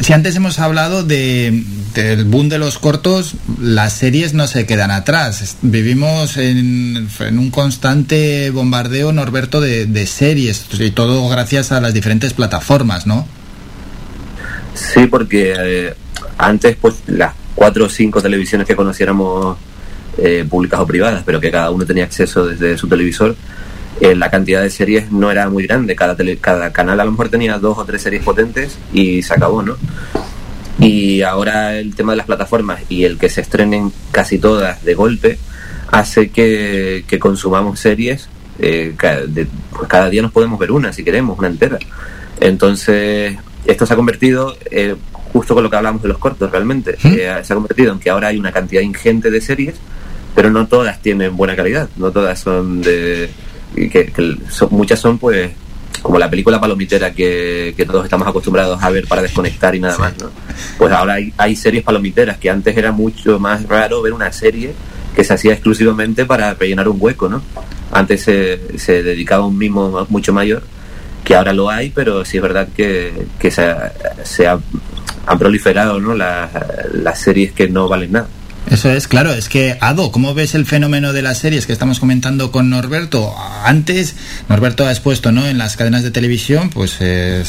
Si antes hemos hablado de, del boom de los cortos, las series no se quedan atrás. Vivimos en, un constante bombardeo, Norberto, de, de series, y todo gracias a las diferentes plataformas, ¿no? Sí, porque eh, antes, pues, las cuatro o cinco televisiones que conociéramos eh, públicas o privadas, pero que cada uno tenía acceso desde su televisor, eh, la cantidad de series no era muy grande. Cada, tele- cada canal a lo mejor tenía dos o tres series potentes y se acabó, ¿no? Y ahora el tema de las plataformas y el que se estrenen casi todas de golpe hace que, que consumamos series. eh, ca- de- pues cada día nos podemos ver una si queremos, una entera. Entonces, esto se ha convertido, eh, justo con lo que hablamos de los cortos realmente, eh, se ha convertido en que ahora hay una cantidad ingente de series, pero no todas tienen buena calidad, no todas son de... Que, que son- muchas son pues como la película palomitera que, que todos estamos acostumbrados a ver para desconectar y nada más, ¿no? Pues ahora hay, hay series palomiteras, que antes era mucho más raro ver una serie que se hacía exclusivamente para rellenar un hueco, ¿no? Antes se, se dedicaba a un mimo mucho mayor, que ahora lo hay, pero sí es verdad que, que se ha- han proliferado, ¿no? Las, las series que no valen nada. Eso es, claro, es que, Ado, ¿cómo ves el fenómeno de las series que estamos comentando con Norberto? Antes, Norberto ha expuesto, ¿no? En las cadenas de televisión, pues eh,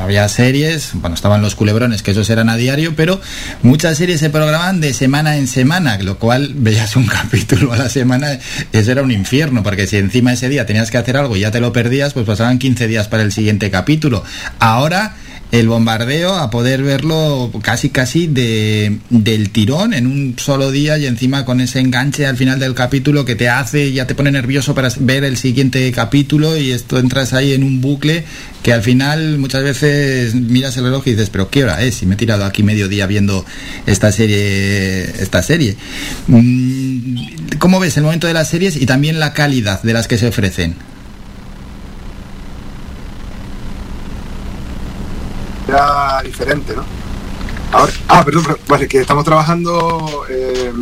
había series, bueno, estaban los culebrones, que esos eran a diario, pero muchas series se programaban de semana en semana, lo cual veías un capítulo a la semana, eso era un infierno, porque si encima ese día tenías que hacer algo y ya te lo perdías, pues pasaban 15 días para el siguiente capítulo. Ahora el bombardeo a poder verlo casi casi de, del tirón en un solo día y encima con ese enganche al final del capítulo que te hace ya te pone nervioso para ver el siguiente capítulo y esto entras ahí en un bucle que al final muchas veces miras el reloj y dices pero qué hora es si me he tirado aquí medio día viendo esta serie esta serie Mm, ¿cómo ves el momento de las series y también la calidad de las que se ofrecen? Diferente, ¿no? Ahora, ah, perdón, pero, vale, que estamos trabajando eh,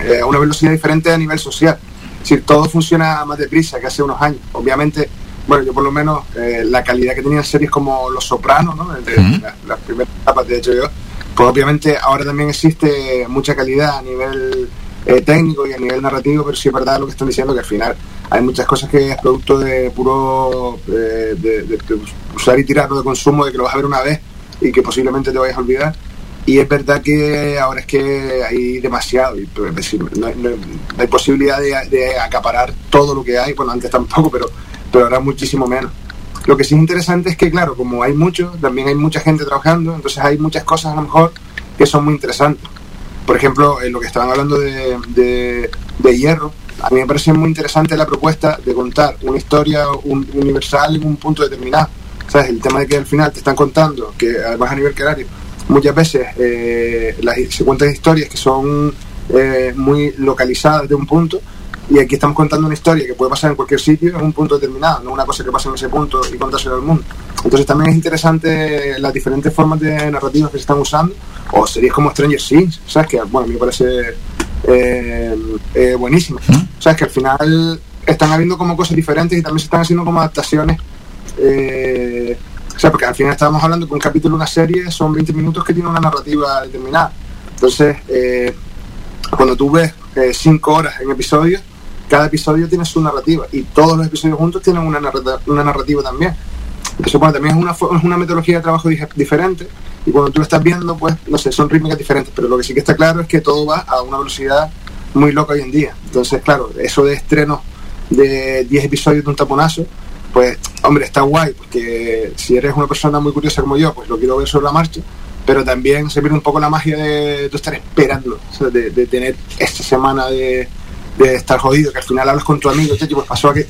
eh, a una velocidad diferente a nivel social. Es decir, todo funciona más deprisa que hace unos años. Obviamente, bueno, yo por lo menos eh, la calidad que tenían series como Los Sopranos, ¿no? De, de las, las primeras etapas de HBO, pues obviamente ahora también existe mucha calidad a nivel eh, técnico y a nivel narrativo, pero sí es verdad lo que están diciendo, que al final hay muchas cosas que es producto de puro eh, de, usar y tirarlo de consumo, de que lo vas a ver una vez y que posiblemente te vayas a olvidar. Y es verdad que ahora es que hay demasiado, y, pues, es decir, no, hay- posibilidad de, de acaparar todo lo que hay, bueno, antes tampoco, pero, pero ahora muchísimo menos. Lo que sí es interesante es que, claro, como hay mucho, también hay mucha gente trabajando, entonces hay muchas cosas a lo mejor que son muy interesantes. Por ejemplo, en lo que estaban hablando de, de, Hierro, a mí me parece muy interesante la propuesta de contar una historia un- universal en un punto determinado. ¿Sabes? El tema de que al final te están contando, que además a nivel canario, muchas veces eh, se cuentan historias que son eh, muy localizadas de un punto, y aquí estamos contando una historia que puede pasar en cualquier sitio en un punto determinado, no una cosa que pasa en ese punto y contárselo al mundo. Entonces también es interesante las diferentes formas de narrativas que se están usando, o series como Stranger Things, ¿sabes? Que bueno, a mí me parece eh, eh, buenísimo. ¿Sabes? Que al final están habiendo como cosas diferentes y también se están haciendo como adaptaciones. eh, o sea, porque al final estábamos hablando que un capítulo de una serie son 20 minutos que tiene una narrativa determinada. Entonces, eh, cuando tú ves 5 horas en episodios, cada episodio tiene su narrativa y todos los episodios juntos tienen una, narrata- una narrativa también. Entonces, bueno, también es una, es una metodología de trabajo dif- diferente y cuando tú lo estás viendo, pues, no sé, son rítmicas diferentes, pero lo que sí que está claro es que todo va a una velocidad muy loca hoy en día. Entonces, claro, eso de estrenos de 10 episodios de un taponazo, pues, hombre, está guay, porque si eres una persona muy curiosa como yo, pues lo quiero ver sobre la marcha, pero también se pierde un poco la magia de, de estar esperando, o sea, de, de tener esta semana de, de estar jodido, que al final hablas con tu amigo, "Che, pues pasó aquí,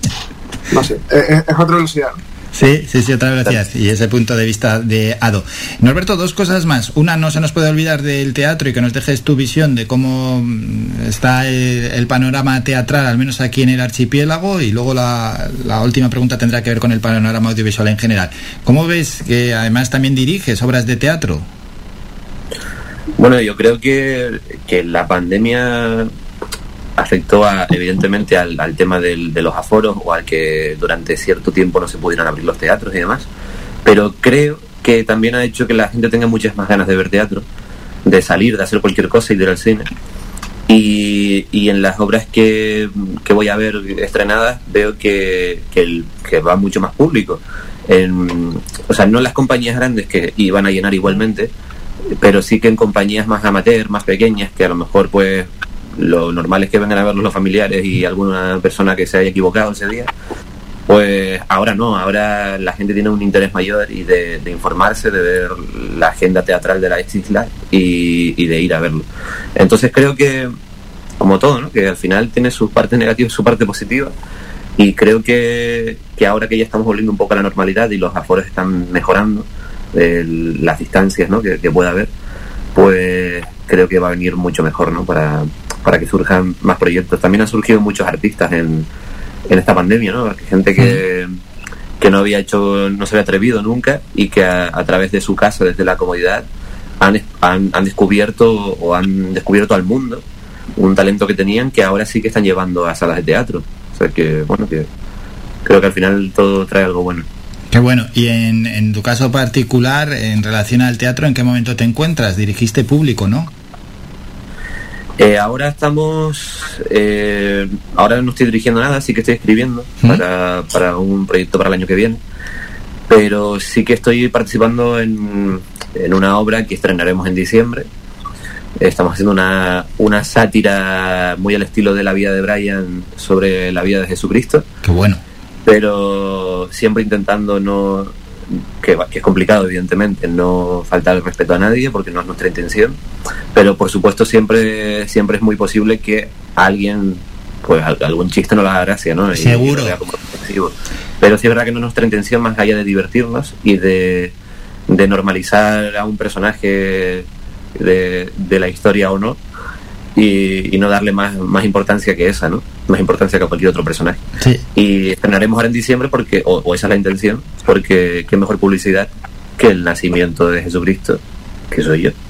no sé, es otra velocidad. Sí, sí, sí, otra velocidad. Y ese punto de vista de Ado. Norberto, dos cosas más. Una, no se nos puede olvidar del teatro y que nos dejes tu visión de cómo mm, está el, el panorama teatral, al menos aquí en el archipiélago. Y luego la, la última pregunta tendrá que ver con el panorama audiovisual en general. ¿Cómo ves que además también diriges obras de teatro? Bueno, yo creo que, que la pandemia afectó a- evidentemente al, al tema del- de los aforos o al que durante cierto tiempo no se pudieran abrir los teatros y demás. Pero creo que también ha hecho que la gente tenga muchas más ganas de ver teatro, de salir, de hacer cualquier cosa y de ir al cine. Y, y en las obras que, que voy a ver estrenadas veo que, que, el- que va mucho más público. En- o sea, no las compañías grandes que iban a llenar igualmente, pero sí que en compañías más amateur, más pequeñas, que a lo mejor pues lo normal es que vengan a verlos los familiares y alguna persona que se haya equivocado ese día, pues ahora no, ahora la gente tiene un interés mayor y de, informarse, de ver la agenda teatral de la isla y, de ir a verlo. Entonces creo que, como todo, ¿no? que al final tiene su parte negativa y su parte positiva. Y creo que, que ahora que ya estamos volviendo un poco a la normalidad y los aforos están mejorando, las distancias ¿no? que, que pueda haber, pues creo que va a venir mucho mejor ¿no? para, para que surjan más proyectos. También han surgido muchos artistas en, en esta pandemia, ¿no? gente que, que no había hecho, no se había atrevido nunca y que a, a través de su casa, desde la comodidad, han, han, han descubierto o han descubierto al mundo un talento que tenían que ahora sí que están llevando a salas de teatro. O sea que, bueno, que creo que al final todo trae algo bueno. Qué bueno. Y en, en tu caso particular, en relación al teatro, ¿en qué momento te encuentras? Dirigiste público, ¿no? Eh, ahora estamos, eh, ahora no estoy dirigiendo nada, sí que estoy escribiendo para, para un proyecto para el año que viene, pero sí que estoy participando en, en una obra que estrenaremos en diciembre. Estamos haciendo una, una sátira muy al estilo de la vida de Brian sobre la vida de Jesucristo. Qué bueno. Pero siempre intentando no, que, es complicado evidentemente, no faltar el respeto a nadie porque no es nuestra intención, pero por supuesto siempre, siempre es muy posible que alguien, pues al- algún chiste no le haga gracia, ¿no? Y- Seguro. Pero sí es verdad que no es nuestra intención más allá de divertirnos y de, de normalizar a un personaje de, de la historia o no y, y no darle más, más importancia que esa, ¿no? Más importancia que cualquier otro personaje. Sí. Y estrenaremos ahora en diciembre porque, o, o esa es la intención, porque qué mejor publicidad que el nacimiento de Jesucristo, que soy yo.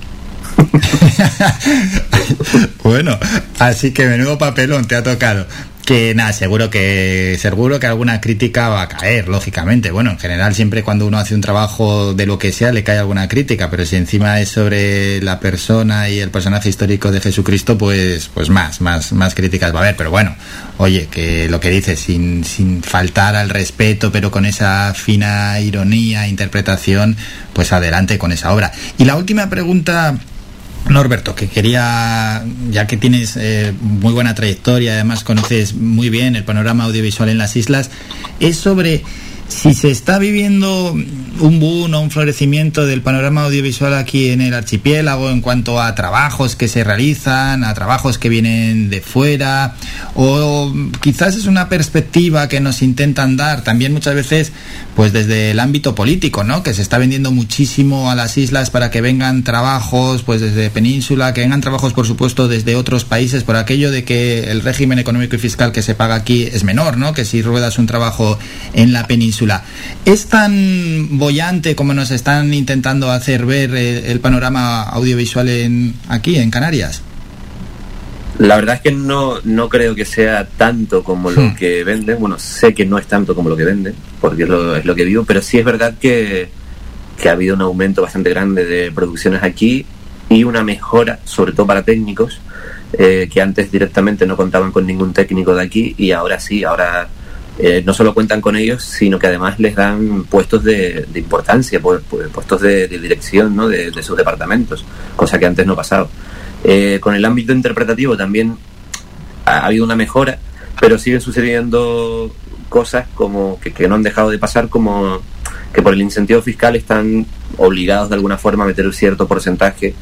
Bueno, así que menudo papelón te ha tocado. Que nada, seguro que seguro que alguna crítica va a caer, lógicamente. Bueno, en general siempre cuando uno hace un trabajo de lo que sea le cae alguna crítica, pero si encima es sobre la persona y el personaje histórico de Jesucristo, pues pues más, más más críticas va a haber, pero bueno, oye, que lo que dices sin sin faltar al respeto, pero con esa fina ironía, interpretación, pues adelante con esa obra. Y la última pregunta Norberto, que quería, ya que tienes eh, muy buena trayectoria, además conoces muy bien el panorama audiovisual en las islas, es sobre si se está viviendo un boom o un florecimiento del panorama audiovisual aquí en el archipiélago en cuanto a trabajos que se realizan, a trabajos que vienen de fuera, o quizás es una perspectiva que nos intentan dar también muchas veces pues desde el ámbito político, ¿no? Que se está vendiendo muchísimo a las islas para que vengan trabajos pues desde península, que vengan trabajos por supuesto desde otros países por aquello de que el régimen económico y fiscal que se paga aquí es menor, ¿no? Que si ruedas un trabajo en la península. ¿Es tan bollante como nos están intentando hacer ver eh, el panorama audiovisual en aquí en Canarias? La verdad es que no, no creo que sea tanto como lo que venden. Bueno, sé que no es tanto como lo que venden, porque es lo, es lo que vivo, pero sí es verdad que, que ha habido un aumento bastante grande de producciones aquí y una mejora, sobre todo para técnicos, eh, que antes directamente no contaban con ningún técnico de aquí y ahora sí, ahora eh, no solo cuentan con ellos, sino que además les dan puestos de, de importancia, pu- pu- puestos de, de dirección ¿no? de, de sus departamentos, cosa que antes no pasaba. Eh, con el ámbito interpretativo también ha, ha habido una mejora, pero siguen sucediendo cosas como que, que no han dejado de pasar, como que por el incentivo fiscal están obligados de alguna forma a meter un cierto porcentaje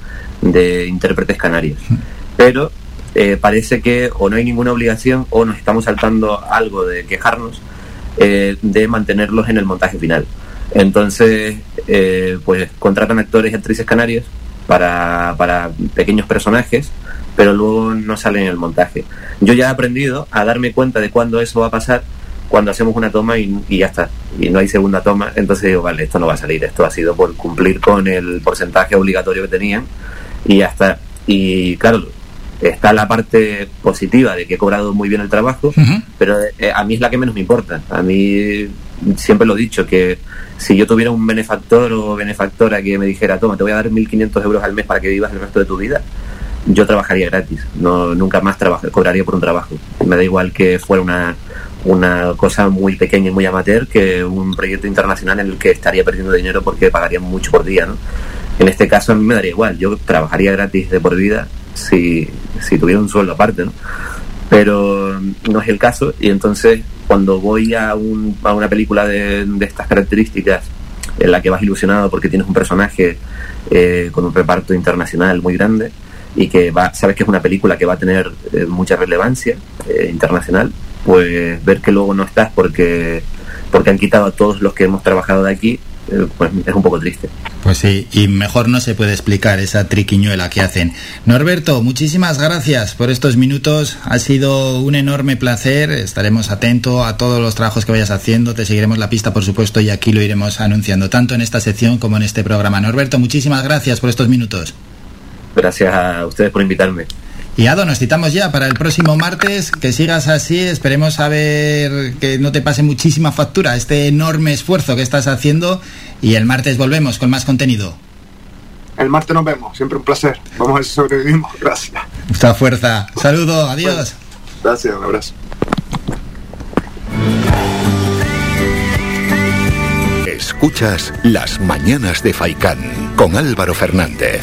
de intérpretes canarios. Pero eh, parece que o no hay ninguna obligación o nos estamos saltando algo de quejarnos eh, de mantenerlos en el montaje final. Entonces, eh, pues contratan actores y actrices canarias para, para pequeños personajes, pero luego no salen en el montaje. Yo ya he aprendido a darme cuenta de cuándo eso va a pasar cuando hacemos una toma y, y, ya está, y no hay segunda toma, entonces digo, vale, esto no va a salir, esto ha sido por cumplir con el porcentaje obligatorio que tenían y ya está. Y claro, está la parte positiva de que he cobrado muy bien el trabajo, pero eh, a mí es la que menos me importa. A mí siempre lo he dicho, que si yo tuviera un benefactor o benefactora que me dijera, toma, te voy a dar 1.500 euros al mes para que vivas el resto de tu vida, yo trabajaría gratis, no nunca más trabajo, cobraría por un trabajo. Me da igual que fuera una, una cosa muy pequeña y muy amateur que un proyecto internacional en el que estaría perdiendo dinero porque pagaría mucho por día, ¿no? En este caso a mí me daría igual, yo trabajaría gratis de por vida si, si tuviera un sueldo aparte, ¿no? Pero no es el caso y entonces cuando voy a, un, a una película de, de, estas características en la que vas ilusionado porque tienes un personaje eh, con un reparto internacional muy grande y que va, sabes que es una película que va a tener eh, mucha relevancia eh, internacional, pues ver que luego no estás porque, porque han quitado a todos los que hemos trabajado de aquí, pues es un poco triste. Pues sí, y mejor no se puede explicar esa triquiñuela que hacen. Norberto, muchísimas gracias por estos minutos. Ha sido un enorme placer. Estaremos atentos a todos los trabajos que vayas haciendo. Te seguiremos la pista, por supuesto, y aquí lo iremos anunciando, tanto en esta sección como en este programa. Norberto, muchísimas gracias por estos minutos. Gracias a ustedes por invitarme. Y Ado, nos citamos ya para el próximo martes. Que sigas así. Esperemos a ver que no te pase muchísima factura este enorme esfuerzo que estás haciendo. Y el martes volvemos con más contenido. El martes nos vemos. Siempre un placer. Vamos a ver si sobrevivimos. Gracias. Mucha fuerza. Saludo. Adiós. Bueno, gracias. Un abrazo. Escuchas Las Mañanas de Faicán con Álvaro Fernández.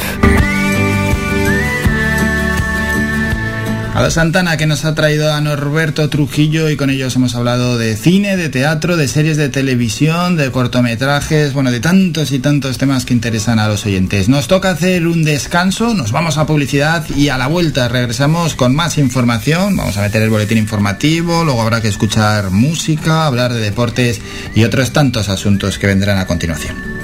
Ado Santana que nos ha traído a Norberto Trujillo y con ellos hemos hablado de cine, de teatro, de series de televisión, de cortometrajes, bueno, de tantos y tantos temas que interesan a los oyentes. Nos toca hacer un descanso, nos vamos a publicidad y a la vuelta regresamos con más información. Vamos a meter el boletín informativo, luego habrá que escuchar música, hablar de deportes y otros tantos asuntos que vendrán a continuación.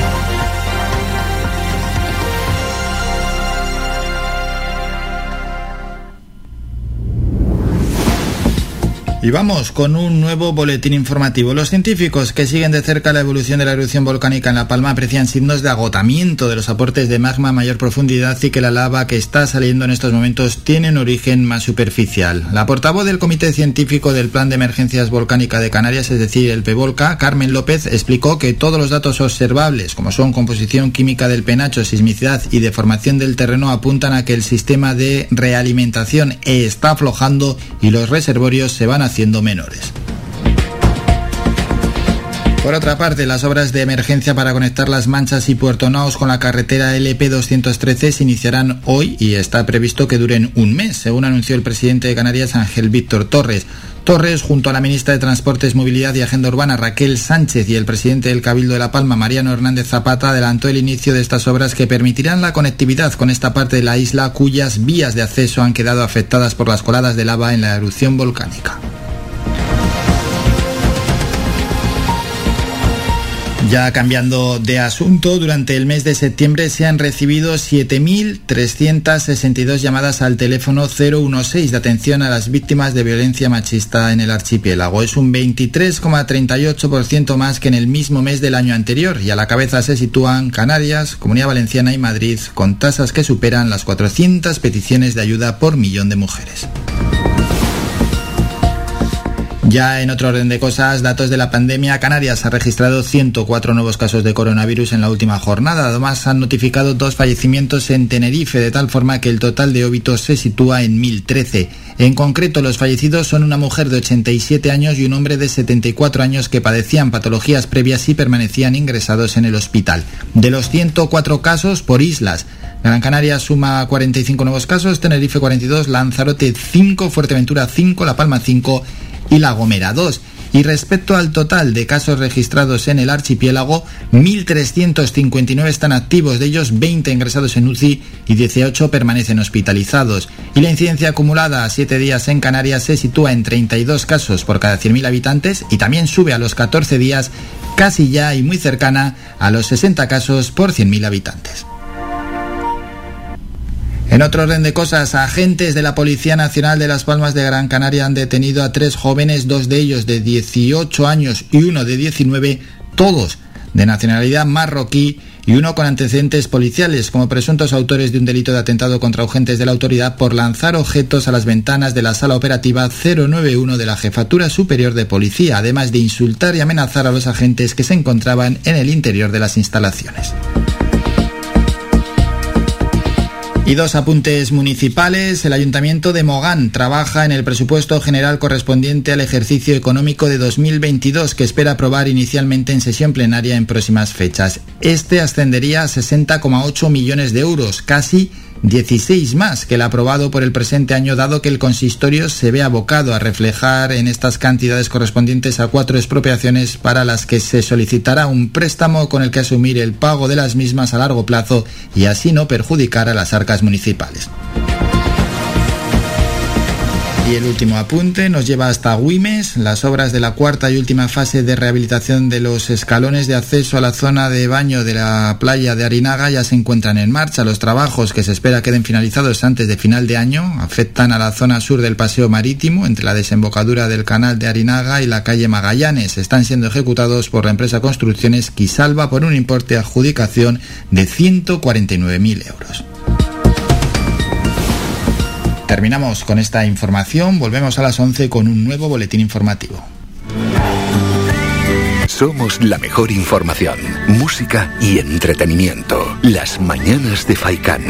Y vamos con un nuevo boletín informativo. Los científicos que siguen de cerca la evolución de la erupción volcánica en La Palma aprecian signos de agotamiento de los aportes de magma a mayor profundidad y que la lava que está saliendo en estos momentos tiene un origen más superficial. La portavoz del Comité Científico del Plan de Emergencias Volcánica de Canarias, es decir, el PEVOLCA, Carmen López, explicó que todos los datos observables, como son composición química del penacho, sismicidad y deformación del terreno, apuntan a que el sistema de realimentación está aflojando y los reservorios se van a haciendo menores. Por otra parte, las obras de emergencia para conectar las Manchas y Puerto Naos con la carretera LP 213 se iniciarán hoy y está previsto que duren un mes, según anunció el presidente de Canarias Ángel Víctor Torres. Torres, junto a la ministra de Transportes, Movilidad y Agenda Urbana Raquel Sánchez y el presidente del Cabildo de La Palma Mariano Hernández Zapata, adelantó el inicio de estas obras que permitirán la conectividad con esta parte de la isla cuyas vías de acceso han quedado afectadas por las coladas de lava en la erupción volcánica. Ya cambiando de asunto, durante el mes de septiembre se han recibido 7.362 llamadas al teléfono 016 de atención a las víctimas de violencia machista en el archipiélago. Es un 23,38% más que en el mismo mes del año anterior y a la cabeza se sitúan Canarias, Comunidad Valenciana y Madrid con tasas que superan las 400 peticiones de ayuda por millón de mujeres. Ya en otro orden de cosas, datos de la pandemia, Canarias ha registrado 104 nuevos casos de coronavirus en la última jornada. Además, han notificado dos fallecimientos en Tenerife, de tal forma que el total de óbitos se sitúa en 1013. En concreto, los fallecidos son una mujer de 87 años y un hombre de 74 años que padecían patologías previas y permanecían ingresados en el hospital. De los 104 casos por islas, Gran Canaria suma 45 nuevos casos, Tenerife 42, Lanzarote 5, Fuerteventura 5, La Palma 5 y La Gomera 2. Y respecto al total de casos registrados en el archipiélago, 1.359 están activos, de ellos 20 ingresados en UCI y 18 permanecen hospitalizados. Y la incidencia acumulada a 7 días en Canarias se sitúa en 32 casos por cada 100.000 habitantes y también sube a los 14 días casi ya y muy cercana a los 60 casos por 100.000 habitantes. En otro orden de cosas, agentes de la Policía Nacional de Las Palmas de Gran Canaria han detenido a tres jóvenes, dos de ellos de 18 años y uno de 19, todos de nacionalidad marroquí y uno con antecedentes policiales como presuntos autores de un delito de atentado contra agentes de la autoridad por lanzar objetos a las ventanas de la sala operativa 091 de la Jefatura Superior de Policía, además de insultar y amenazar a los agentes que se encontraban en el interior de las instalaciones. Y dos apuntes municipales. El Ayuntamiento de Mogán trabaja en el presupuesto general correspondiente al ejercicio económico de 2022 que espera aprobar inicialmente en sesión plenaria en próximas fechas. Este ascendería a 60,8 millones de euros, casi 16 más que el aprobado por el presente año, dado que el consistorio se ve abocado a reflejar en estas cantidades correspondientes a cuatro expropiaciones para las que se solicitará un préstamo con el que asumir el pago de las mismas a largo plazo y así no perjudicar a las arcas municipales. Y el último apunte nos lleva hasta Güimes. Las obras de la cuarta y última fase de rehabilitación de los escalones de acceso a la zona de baño de la playa de Arinaga ya se encuentran en marcha. Los trabajos que se espera queden finalizados antes de final de año afectan a la zona sur del paseo marítimo entre la desembocadura del canal de Arinaga y la calle Magallanes. Están siendo ejecutados por la empresa Construcciones Quisalva por un importe de adjudicación de 149.000 euros. Terminamos con esta información, volvemos a las 11 con un nuevo boletín informativo. Somos la mejor información, música y entretenimiento. Las mañanas de Faikán.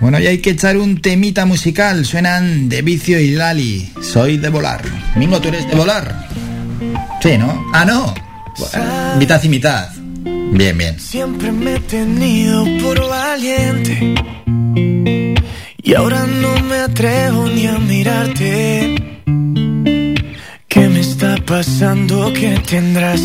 Bueno, y hay que echar un temita musical. Suenan de Vicio y Lali. Soy de volar. Mingo, ¿tú eres de volar? Sí, ¿no? Ah, no. Bueno, mitad y mitad. Bien, bien. Siempre me he tenido por valiente. Y ahora no me atrevo ni a mirarte. ¿Qué me está pasando? ¿Qué tendrás?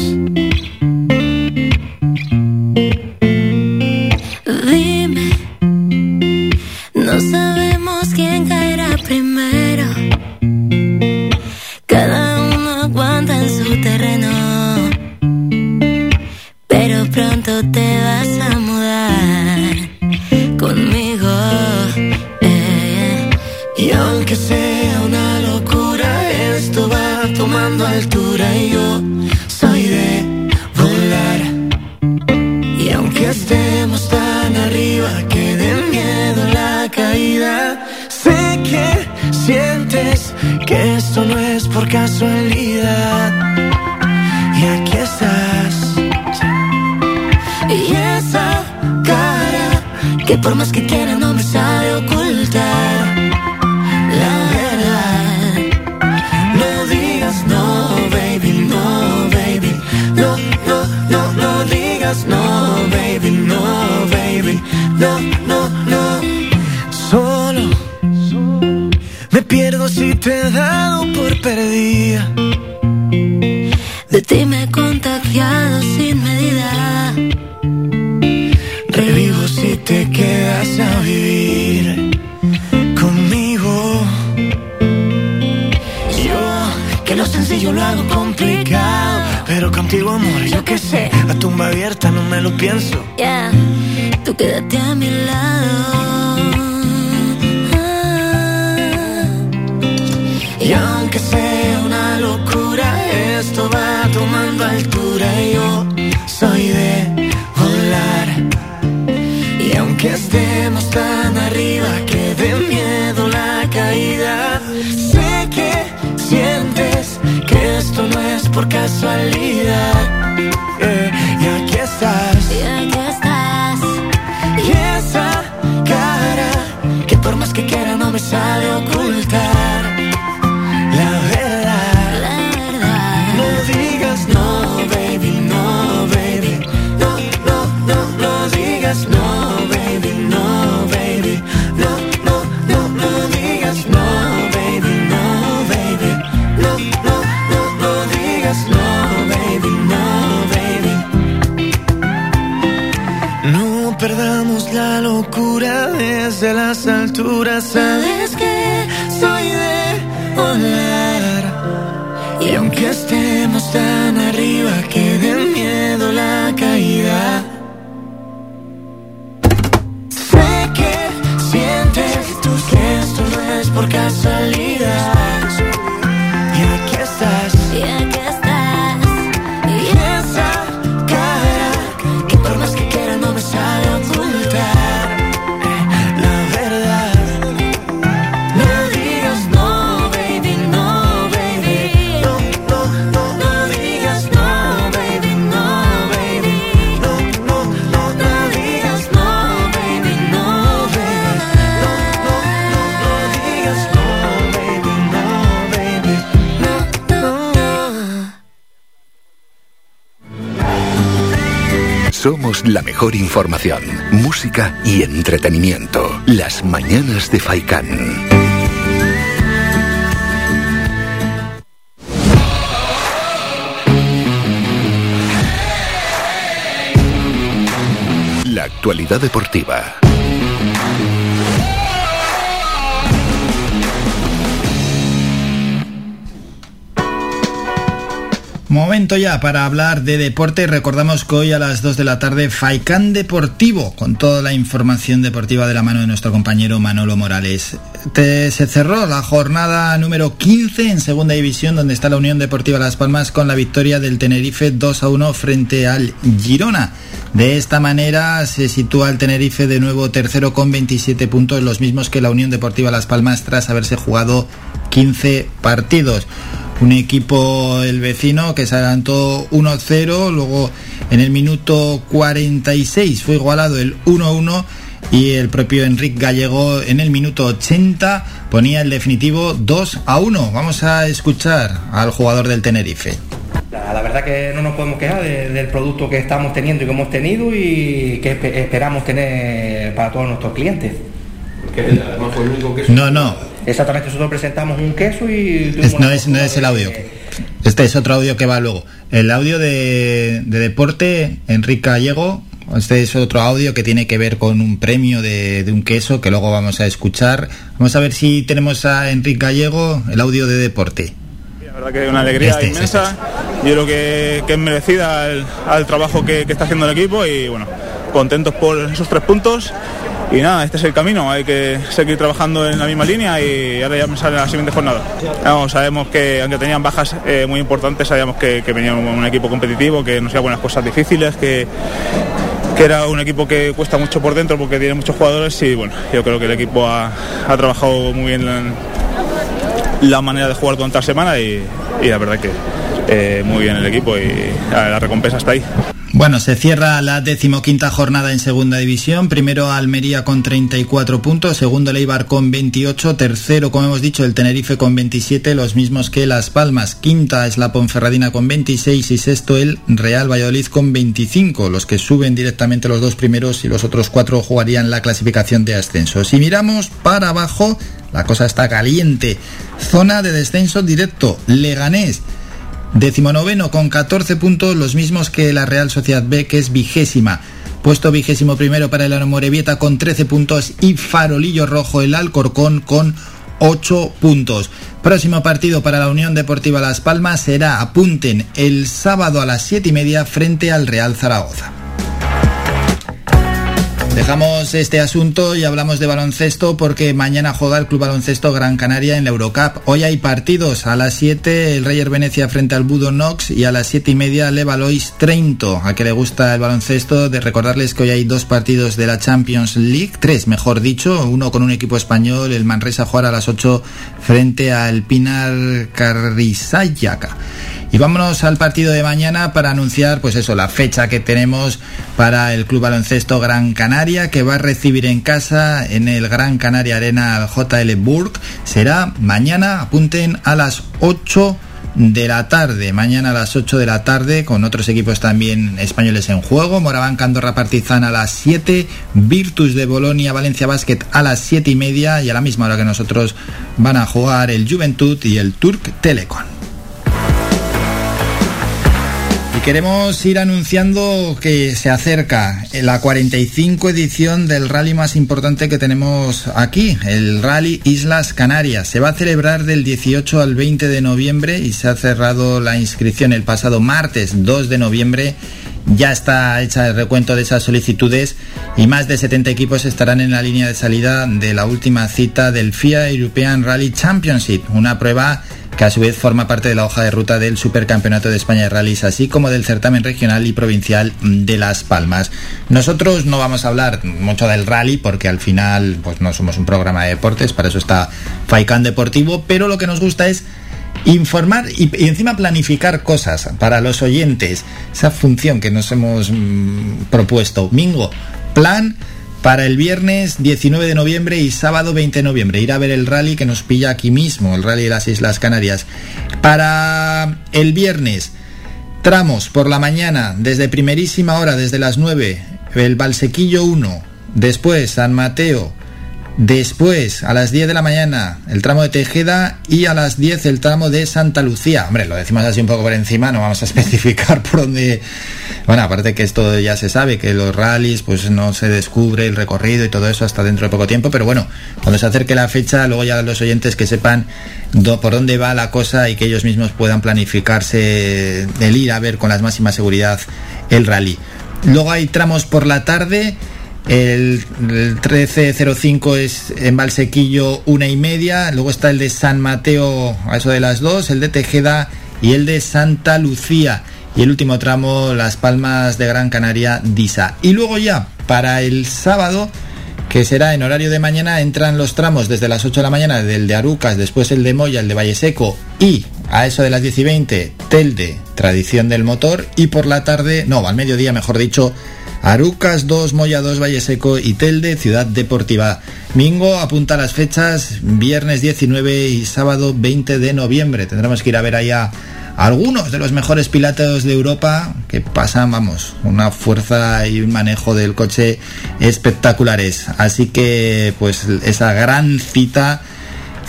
Que por más que quiera no me sabe ocultar. La verdad, no digas no, baby, no, baby, no, no, no, no digas no, baby, no, baby, no, no, no. Solo me pierdo si te he dado por perdida. De ti me contigo, amor, yo qué sé. La tumba abierta no me lo pienso. Ya, tú quédate a mi lado. Y aunque sea una locura, esto va tomando altura. Y yo soy de volar. Y aunque estemos tan arriba por casualidad. Alturas. Sabes La mejor información, música y entretenimiento. Las mañanas de Faikán. La actualidad deportiva. Momento ya para hablar de deporte. Recordamos que hoy a las 2 de la tarde Faicán Deportivo, con toda la información deportiva de la mano de nuestro compañero Manolo Morales. se cerró la jornada número 15 en Segunda División, donde está la Unión Deportiva Las Palmas con la victoria del Tenerife 2 a 1 frente al Girona. De esta manera se sitúa el Tenerife de nuevo tercero con 27 puntos, los mismos que la Unión Deportiva Las Palmas tras haberse jugado 15 partidos un equipo el vecino que se adelantó 1-0, luego en el minuto 46 fue igualado el 1-1 y el propio Enrique Gallego en el minuto 80 ponía el definitivo 2 1. Vamos a escuchar al jugador del Tenerife. La, verdad que no nos podemos quejar del producto que estamos teniendo y que hemos tenido y que esperamos tener para todos nuestros clientes. No, no, Exactamente, nosotros presentamos un queso y... no, es, no es el audio. Este es otro audio que va luego. El audio de, deporte, Enrique Gallego, este es otro audio que tiene que ver con un premio de, un queso que luego vamos a escuchar. Vamos a ver si tenemos a Enrique Gallego, el audio de deporte. La verdad que es una alegría este inmensa. Yo creo que, es merecida al, trabajo que, que está haciendo el equipo y bueno, contentos por esos tres puntos y nada, este es el camino, hay que seguir trabajando en la misma línea y ahora ya me sale la siguiente jornada. sabemos que aunque tenían bajas eh, muy importantes, sabíamos que, que venía un, equipo competitivo, que nos iba buenas cosas difíciles, que, que era un equipo que cuesta mucho por dentro porque tiene muchos jugadores y bueno, yo creo que el equipo ha, trabajado muy bien la, manera de jugar la semana y, la verdad que eh, muy bien el equipo y la recompensa está ahí. Bueno, se cierra la decimoquinta jornada en segunda división. Primero Almería con 34 puntos, segundo Leibar con 28, tercero, como hemos dicho, el Tenerife con 27, los mismos que Las Palmas. Quinta es la Ponferradina con 26 y sexto el Real Valladolid con 25. Los que suben directamente los dos primeros y los otros cuatro jugarían la clasificación de ascenso. Si miramos para abajo, la cosa está caliente. Zona de descenso directo. Leganés Decimonoveno con 14 puntos, los mismos que la Real Sociedad B, que es vigésima. Puesto vigésimo primero para el Amorebieta con 13 puntos y Farolillo Rojo el Alcorcón con 8 puntos. Próximo partido para la Unión Deportiva Las Palmas será, apunten, el sábado a las 7 y media frente al Real Zaragoza. Dejamos este asunto y hablamos de baloncesto porque mañana juega el Club Baloncesto Gran Canaria en la Eurocup. Hoy hay partidos. A las 7 el Reyer Venecia frente al Budo Knox y a las 7 y media Levalois Trento. A que le gusta el baloncesto, de recordarles que hoy hay dos partidos de la Champions League, tres mejor dicho, uno con un equipo español, el Manresa jugará a las 8 frente al Pinar Carrizayaca. Y vámonos al partido de mañana para anunciar, pues eso, la fecha que tenemos para el Club Baloncesto Gran Canaria, que va a recibir en casa en el Gran Canaria Arena al JL Burg. Será mañana, apunten, a las 8 de la tarde, mañana a las 8 de la tarde, con otros equipos también españoles en juego. Moraván Candorra Partizan a las 7, Virtus de Bolonia Valencia Basket a las 7 y media y a la misma hora que nosotros van a jugar el Juventud y el Turk Telecom. Y queremos ir anunciando que se acerca la 45 edición del rally más importante que tenemos aquí, el Rally Islas Canarias. Se va a celebrar del 18 al 20 de noviembre y se ha cerrado la inscripción el pasado martes 2 de noviembre. Ya está hecha el recuento de esas solicitudes y más de 70 equipos estarán en la línea de salida de la última cita del FIA European Rally Championship, una prueba que a su vez forma parte de la hoja de ruta del Supercampeonato de España de Rallys, así como del certamen regional y provincial de Las Palmas. Nosotros no vamos a hablar mucho del rally porque al final pues no somos un programa de deportes, para eso está Faikan Deportivo, pero lo que nos gusta es informar y, encima planificar cosas para los oyentes, esa función que nos hemos mm, propuesto. Mingo, plan para el viernes 19 de noviembre y sábado 20 de noviembre. Ir a ver el rally que nos pilla aquí mismo, el rally de las Islas Canarias. Para el viernes, tramos por la mañana, desde primerísima hora, desde las 9, el Valsequillo 1, después San Mateo, Después, a las 10 de la mañana, el tramo de Tejeda y a las 10 el tramo de Santa Lucía. Hombre, lo decimos así un poco por encima, no vamos a especificar por dónde... Bueno, aparte que esto ya se sabe, que los rallies pues no se descubre el recorrido y todo eso hasta dentro de poco tiempo, pero bueno, cuando se acerque la fecha, luego ya los oyentes que sepan por dónde va la cosa y que ellos mismos puedan planificarse el ir a ver con la máxima seguridad el rally. Luego hay tramos por la tarde el, 1305 es en Valsequillo una y media. Luego está el de San Mateo a eso de las dos, el de Tejeda y el de Santa Lucía. Y el último tramo, Las Palmas de Gran Canaria, Disa. Y luego ya, para el sábado, que será en horario de mañana, entran los tramos desde las 8 de la mañana del de Arucas, después el de Moya, el de Valle Seco y a eso de las 10 y 20, Telde, Tradición del Motor. Y por la tarde, no, al mediodía mejor dicho, Arucas 2, Moya 2, Valle Seco y Telde, Ciudad Deportiva. Mingo apunta las fechas, viernes 19 y sábado 20 de noviembre. Tendremos que ir a ver allá algunos de los mejores pilotos de Europa que pasan, vamos, una fuerza y un manejo del coche espectaculares. Así que, pues, esa gran cita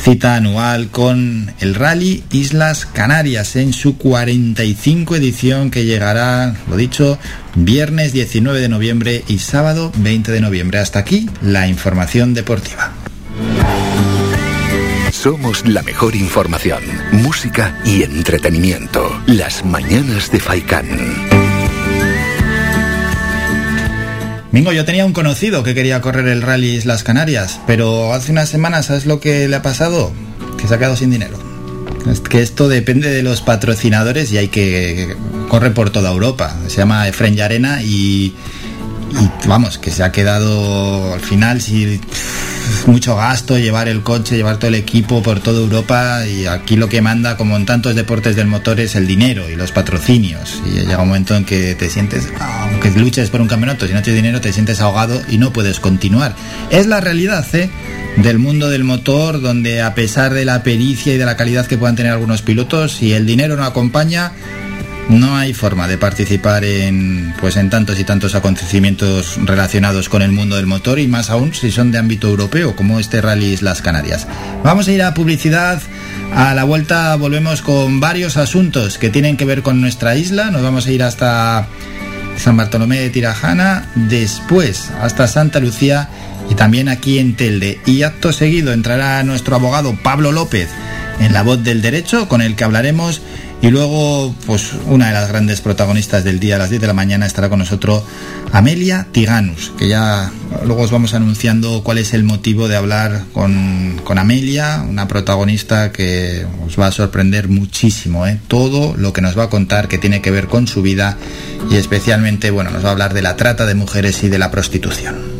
cita anual con el Rally Islas Canarias en su 45 edición que llegará, lo dicho, viernes 19 de noviembre y sábado 20 de noviembre. Hasta aquí la información deportiva. Somos la mejor información, música y entretenimiento. Las mañanas de Faikán. Mingo, yo tenía un conocido que quería correr el Rally Islas Canarias, pero hace unas semanas, ¿sabes lo que le ha pasado? Que se ha quedado sin dinero. Es que esto depende de los patrocinadores y hay que correr por toda Europa. Se llama Efren Arena y, y vamos, que se ha quedado al final si mucho gasto llevar el coche, llevar todo el equipo por toda Europa y aquí lo que manda, como en tantos deportes del motor, es el dinero y los patrocinios. Y llega un momento en que te sientes, aunque luches por un campeonato, si no tienes dinero te sientes ahogado y no puedes continuar. Es la realidad, ¿eh? del mundo del motor, donde a pesar de la pericia y de la calidad que puedan tener algunos pilotos, si el dinero no acompaña, no hay forma de participar en pues en tantos y tantos acontecimientos relacionados con el mundo del motor y más aún si son de ámbito europeo como este Rally Las Canarias. Vamos a ir a publicidad. A la vuelta volvemos con varios asuntos que tienen que ver con nuestra isla. Nos vamos a ir hasta San Bartolomé de Tirajana, después hasta Santa Lucía y también aquí en Telde. Y acto seguido entrará nuestro abogado Pablo López en la voz del derecho con el que hablaremos y luego, pues una de las grandes protagonistas del día a las 10 de la mañana estará con nosotros Amelia Tiganus, que ya luego os vamos anunciando cuál es el motivo de hablar con, con Amelia, una protagonista que os va a sorprender muchísimo, ¿eh? todo lo que nos va a contar que tiene que ver con su vida y especialmente, bueno, nos va a hablar de la trata de mujeres y de la prostitución.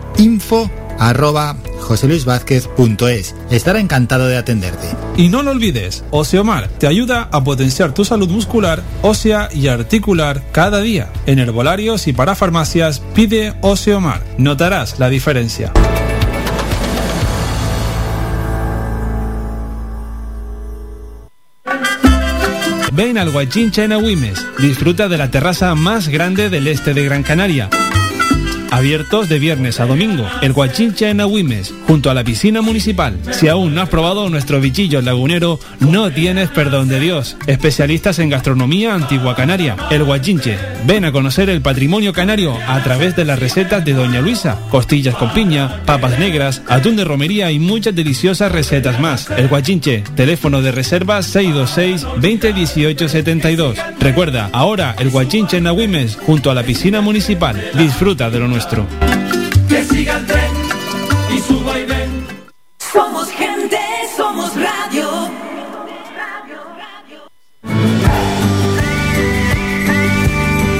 info arroba joseluisvázquez.es. Estará encantado de atenderte. Y no lo olvides, Oseomar te ayuda a potenciar tu salud muscular, ósea y articular cada día. En herbolarios y para farmacias pide Oseomar. Notarás la diferencia. Ven al Guachincha en Agüimes. Disfruta de la terraza más grande del este de Gran Canaria Abiertos de viernes a domingo. El Guachincha en Agüimes, junto a la piscina municipal. Si aún no has probado nuestro bichillo lagunero, no tienes perdón de Dios. Especialistas en gastronomía antigua canaria. El Guachinche. Ven a conocer el patrimonio canario a través de las recetas de Doña Luisa. Costillas con piña, papas negras, atún de romería y muchas deliciosas recetas más. El Guachinche. Teléfono de reserva 626 2018 72. Recuerda, ahora el Guachinche en Agüimes, junto a la piscina municipal. Disfruta de lo nuestro. Que siga el tren y suba y ven. Somos gente, somos radio.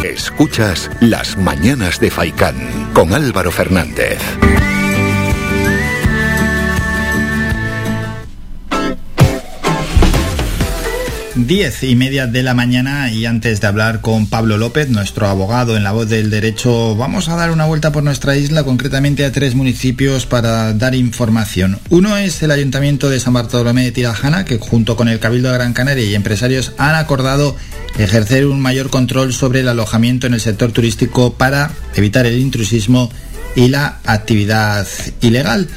Escuchas Las Mañanas de Faicán con Álvaro Fernández. Diez y media de la mañana y antes de hablar con Pablo López, nuestro abogado en la voz del derecho, vamos a dar una vuelta por nuestra isla, concretamente a tres municipios para dar información. Uno es el Ayuntamiento de San Bartolomé de Tirajana, que junto con el Cabildo de Gran Canaria y empresarios han acordado ejercer un mayor control sobre el alojamiento en el sector turístico para evitar el intrusismo y la actividad ilegal.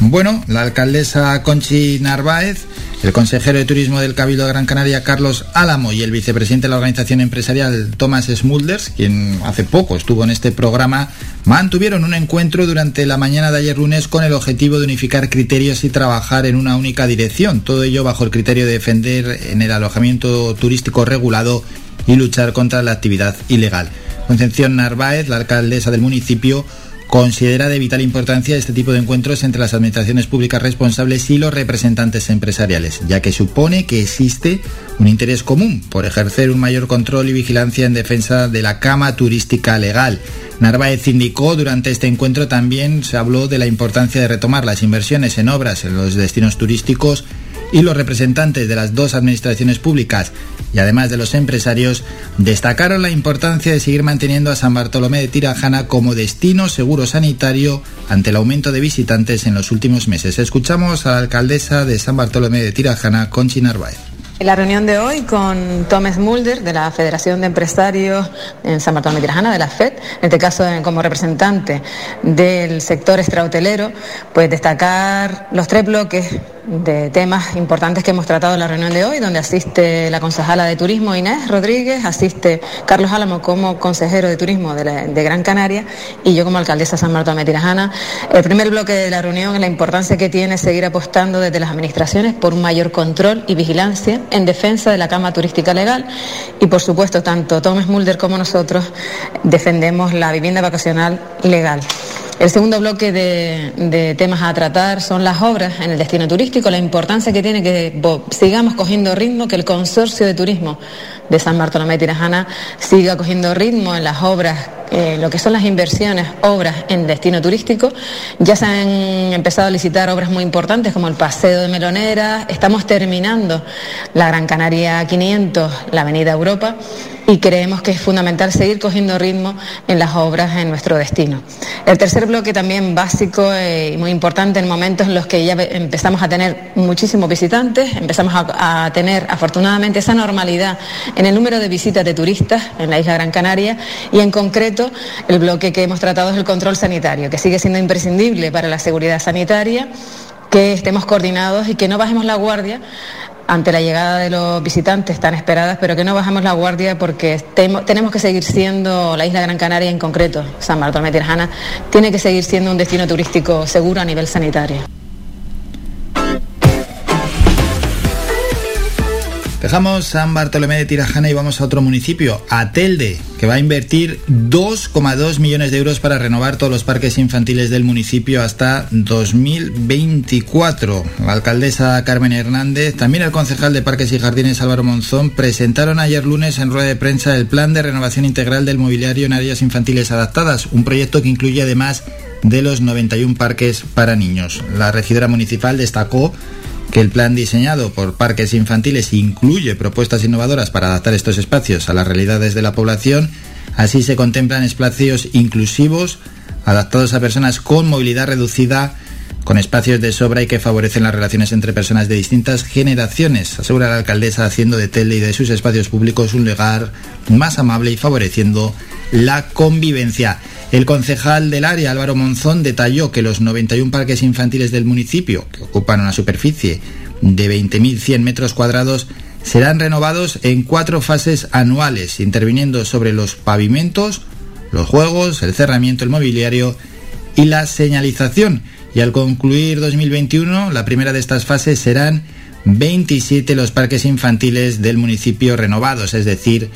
Bueno, la alcaldesa Conchi Narváez el consejero de Turismo del Cabildo de Gran Canaria, Carlos Álamo, y el vicepresidente de la organización empresarial, Thomas Smulders, quien hace poco estuvo en este programa, mantuvieron un encuentro durante la mañana de ayer lunes con el objetivo de unificar criterios y trabajar en una única dirección. Todo ello bajo el criterio de defender en el alojamiento turístico regulado y luchar contra la actividad ilegal. Concepción Narváez, la alcaldesa del municipio, considera de vital importancia este tipo de encuentros entre las administraciones públicas responsables y los representantes empresariales, ya que supone que existe un interés común por ejercer un mayor control y vigilancia en defensa de la cama turística legal. Narváez indicó durante este encuentro también se habló de la importancia de retomar las inversiones en obras en los destinos turísticos y los representantes de las dos administraciones públicas y además de los empresarios destacaron la importancia de seguir manteniendo a San Bartolomé de Tirajana como destino seguro sanitario ante el aumento de visitantes en los últimos meses. Escuchamos a la alcaldesa de San Bartolomé de Tirajana, Conchi Narváez. La reunión de hoy con Thomas Mulder de la Federación de Empresarios en San Bartolomé de Tirajana, de la FED, en este caso como representante del sector extrahotelero, pues destacar los tres bloques de temas importantes que hemos tratado en la reunión de hoy, donde asiste la concejala de Turismo Inés Rodríguez, asiste Carlos Álamo como consejero de Turismo de, Gran Canaria y yo como alcaldesa de San Bartolomé de Tirajana. El primer bloque de la reunión es la importancia que tiene seguir apostando desde las administraciones por un mayor control y vigilancia en defensa de la cama turística legal y por supuesto tanto Thomas Mulder como nosotros defendemos la vivienda vacacional legal. El segundo bloque de, temas a tratar son las obras en el destino turístico, la importancia que tiene que sigamos cogiendo ritmo, que el consorcio de turismo de San Bartolomé de Tirajana siga cogiendo ritmo en las obras, eh, lo que son las inversiones, obras en destino turístico. Ya se han empezado a licitar obras muy importantes como el Paseo de Melonera, estamos terminando la Gran Canaria 500, la Avenida Europa y creemos que es fundamental seguir cogiendo ritmo en las obras en nuestro destino. El tercer bloque también básico eh, y muy importante en momentos en los que ya empezamos a tener muchísimos visitantes, empezamos a, tener afortunadamente esa normalidad en el número de visitas de turistas en la isla Gran Canaria y en concreto el bloque que hemos tratado es el control sanitario, que sigue siendo imprescindible para la seguridad sanitaria que estemos coordinados y que no bajemos la guardia ante la llegada de los visitantes tan esperadas, pero que no bajamos la guardia porque tenemos que seguir siendo, la isla Gran Canaria en concreto, San Bartolomé Tirajana, tiene que seguir siendo un destino turístico seguro a nivel sanitario. Dejamos San Bartolomé de Tirajana y vamos a otro municipio, a Telde, que va a invertir 2,2 millones de euros para renovar todos los parques infantiles del municipio hasta 2024. La alcaldesa Carmen Hernández, también el concejal de Parques y Jardines Álvaro Monzón, presentaron ayer lunes en rueda de prensa el plan de renovación integral del mobiliario en áreas infantiles adaptadas, un proyecto que incluye además de los 91 parques para niños. La regidora municipal destacó que el plan diseñado por parques infantiles incluye propuestas innovadoras para adaptar estos espacios a las realidades de la población. Así se contemplan espacios inclusivos adaptados a personas con movilidad reducida, con espacios de sobra y que favorecen las relaciones entre personas de distintas generaciones, asegura la alcaldesa haciendo de Tele y de sus espacios públicos un lugar más amable y favoreciendo la convivencia. El concejal del área, Álvaro Monzón, detalló que los 91 parques infantiles del municipio, que ocupan una superficie de 20.100 metros cuadrados, serán renovados en cuatro fases anuales, interviniendo sobre los pavimentos, los juegos, el cerramiento, el mobiliario y la señalización. Y al concluir 2021, la primera de estas fases serán 27 los parques infantiles del municipio renovados, es decir,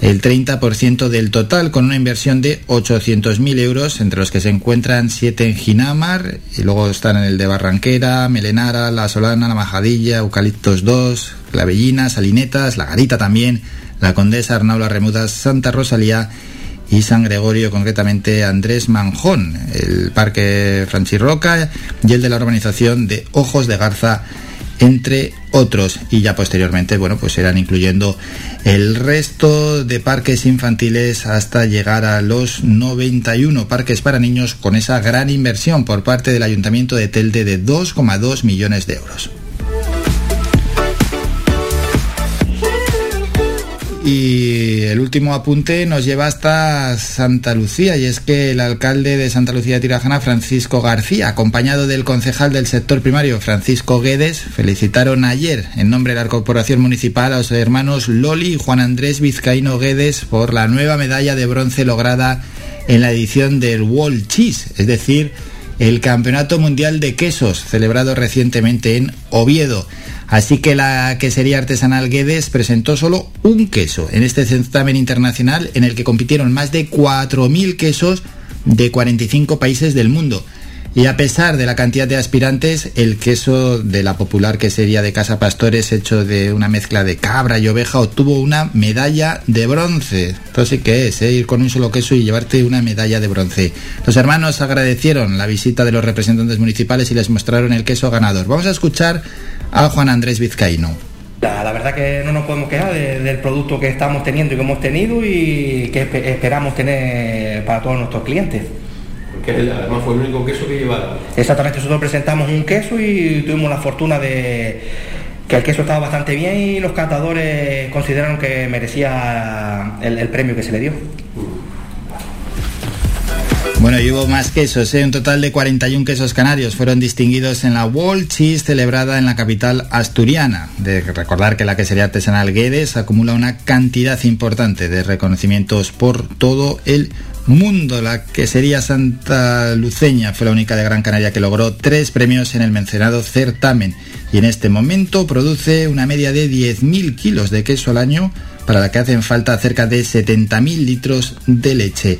el 30% del total, con una inversión de 800.000 euros, entre los que se encuentran 7 en Ginamar, y luego están en el de Barranquera, Melenara, La Solana, La Majadilla, Eucaliptos 2, Clavellina, Salinetas, La Garita también, La Condesa, Arnaula Remudas, Santa Rosalía y San Gregorio, concretamente Andrés Manjón, el Parque Franchirroca y el de la urbanización de Ojos de Garza entre otros. Y ya posteriormente, bueno, pues irán incluyendo el resto de parques infantiles hasta llegar a los 91 parques para niños con esa gran inversión por parte del Ayuntamiento de Telde de 2,2 millones de euros. Y el último apunte nos lleva hasta Santa Lucía y es que el alcalde de Santa Lucía de Tirajana, Francisco García, acompañado del concejal del sector primario, Francisco Guedes, felicitaron ayer en nombre de la Corporación Municipal a los hermanos Loli y Juan Andrés Vizcaíno Guedes por la nueva medalla de bronce lograda en la edición del World Cheese, es decir, el Campeonato Mundial de Quesos, celebrado recientemente en Oviedo. Así que la quesería artesanal Guedes presentó solo un queso en este certamen internacional en el que compitieron más de 4.000 quesos de 45 países del mundo. Y a pesar de la cantidad de aspirantes, el queso de la popular quesería de Casa Pastores, hecho de una mezcla de cabra y oveja, obtuvo una medalla de bronce. Entonces, ¿qué es? Eh? Ir con un solo queso y llevarte una medalla de bronce. Los hermanos agradecieron la visita de los representantes municipales y les mostraron el queso ganador. Vamos a escuchar a Juan Andrés Vizcaíno. La, verdad que no nos podemos quejar del producto que estamos teniendo y que hemos tenido y que esperamos tener para todos nuestros clientes. Porque además fue el único queso que llevaron. Exactamente, nosotros presentamos un queso y tuvimos la fortuna de que el queso estaba bastante bien y los catadores consideraron que merecía el, premio que se le dio. Bueno, y hubo más quesos, ¿eh? un total de 41 quesos canarios fueron distinguidos en la World Cheese celebrada en la capital asturiana. De recordar que la quesería artesanal Guedes acumula una cantidad importante de reconocimientos por todo el mundo. La quesería Santa Luceña fue la única de Gran Canaria que logró tres premios en el mencionado certamen y en este momento produce una media de 10.000 kilos de queso al año para la que hacen falta cerca de 70.000 litros de leche.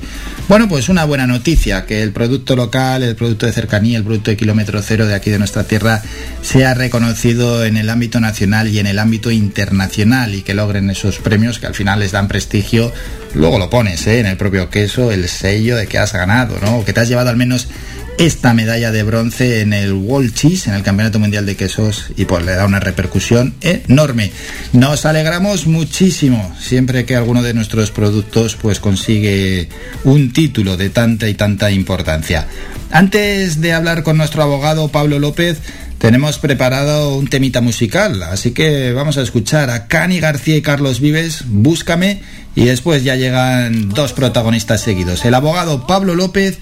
Bueno, pues una buena noticia, que el producto local, el producto de cercanía, el producto de kilómetro cero de aquí de nuestra tierra sea reconocido en el ámbito nacional y en el ámbito internacional y que logren esos premios que al final les dan prestigio. Luego lo pones ¿eh? en el propio queso, el sello de que has ganado, ¿no? O que te has llevado al menos esta medalla de bronce en el World Cheese, en el Campeonato Mundial de Quesos, y pues le da una repercusión enorme. Nos alegramos muchísimo siempre que alguno de nuestros productos pues consigue un título de tanta y tanta importancia. Antes de hablar con nuestro abogado Pablo López, tenemos preparado un temita musical, así que vamos a escuchar a Cani García y Carlos Vives, Búscame, y después ya llegan dos protagonistas seguidos, el abogado Pablo López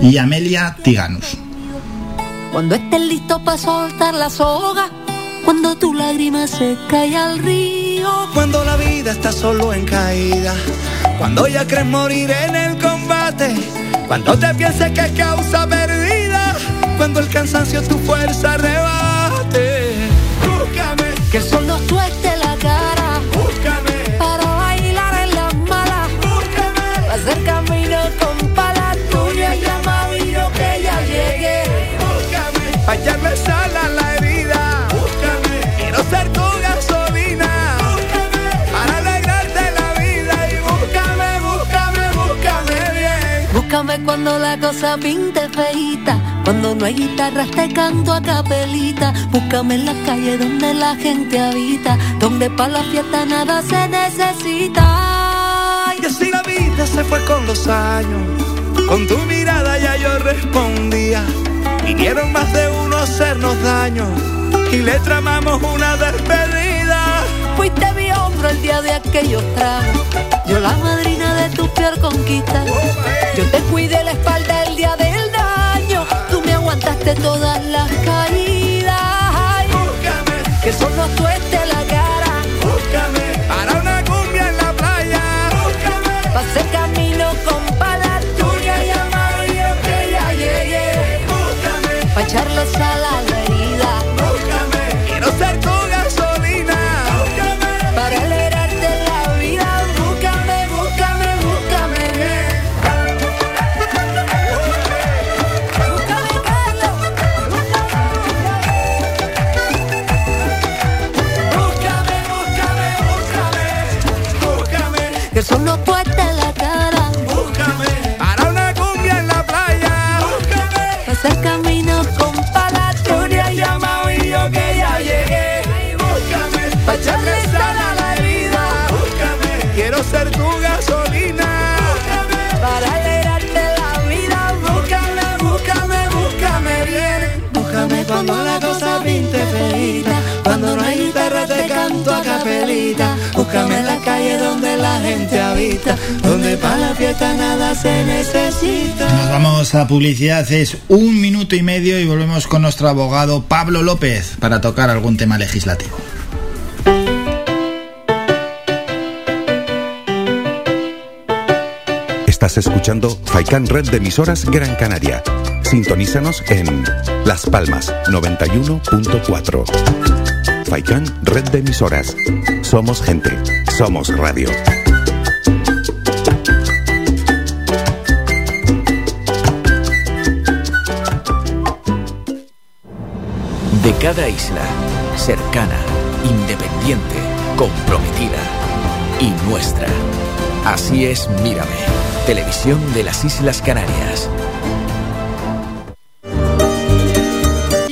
y Amelia Tiganus. Cuando estés listo para soltar la soga, cuando tu lágrima se cae al río, cuando la vida está solo en caída, cuando ya crees morir en el combate, cuando te pienses que es causa perdida, cuando el cansancio tu fuerza rebate. Búscame, que el sol no suelte la cara. Búscame, para bailar en las malas. Búscame, para hacer camino con palas tuyas. Llama vino que ya llegué. Búscame, para echarle sal a la herida. Búscame, quiero ser tu gasolina. Búscame, para alegrarte la vida. Y búscame, búscame, búscame bien. Búscame cuando la cosa pinte feita cuando no hay guitarras te canto a capelita. Búscame en la calle donde la gente habita, donde para la fiesta nada se necesita. Y así la vida se fue con los años, con tu mirada ya yo respondía. Vinieron más de uno a hacernos daño y le tramamos una despedida. Fuiste mi hombro el día de aquellos tragos, yo la madrina de tu peor conquista. Yo te cuidé la espalda el día me aguantaste todas las caídas. Ay, que solo tueste la cara. Búscame para una cumbia en la playa. Búscame Pa' hacer camino con palas tuyas y amarillo que ya llegué. Búscame Pa' a la herida. Solo calle donde la gente habita, donde para la fiesta nada se necesita. Nos vamos a publicidad, es un minuto y medio y volvemos con nuestro abogado Pablo López para tocar algún tema legislativo. Estás escuchando Faikan Red de emisoras Gran Canaria. Sintonízanos en Las Palmas 91.4. Faikan Red de emisoras. Somos gente. Somos radio. De cada isla, cercana, independiente, comprometida y nuestra. Así es Mírame, televisión de las Islas Canarias.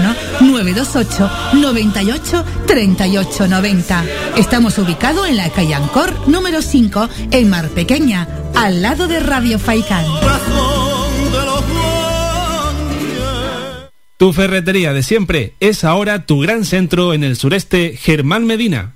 928 98 38 90. Estamos ubicados en la calle Ancor número 5 en Mar Pequeña, al lado de Radio Faicán. Tu ferretería de siempre es ahora tu gran centro en el sureste Germán Medina.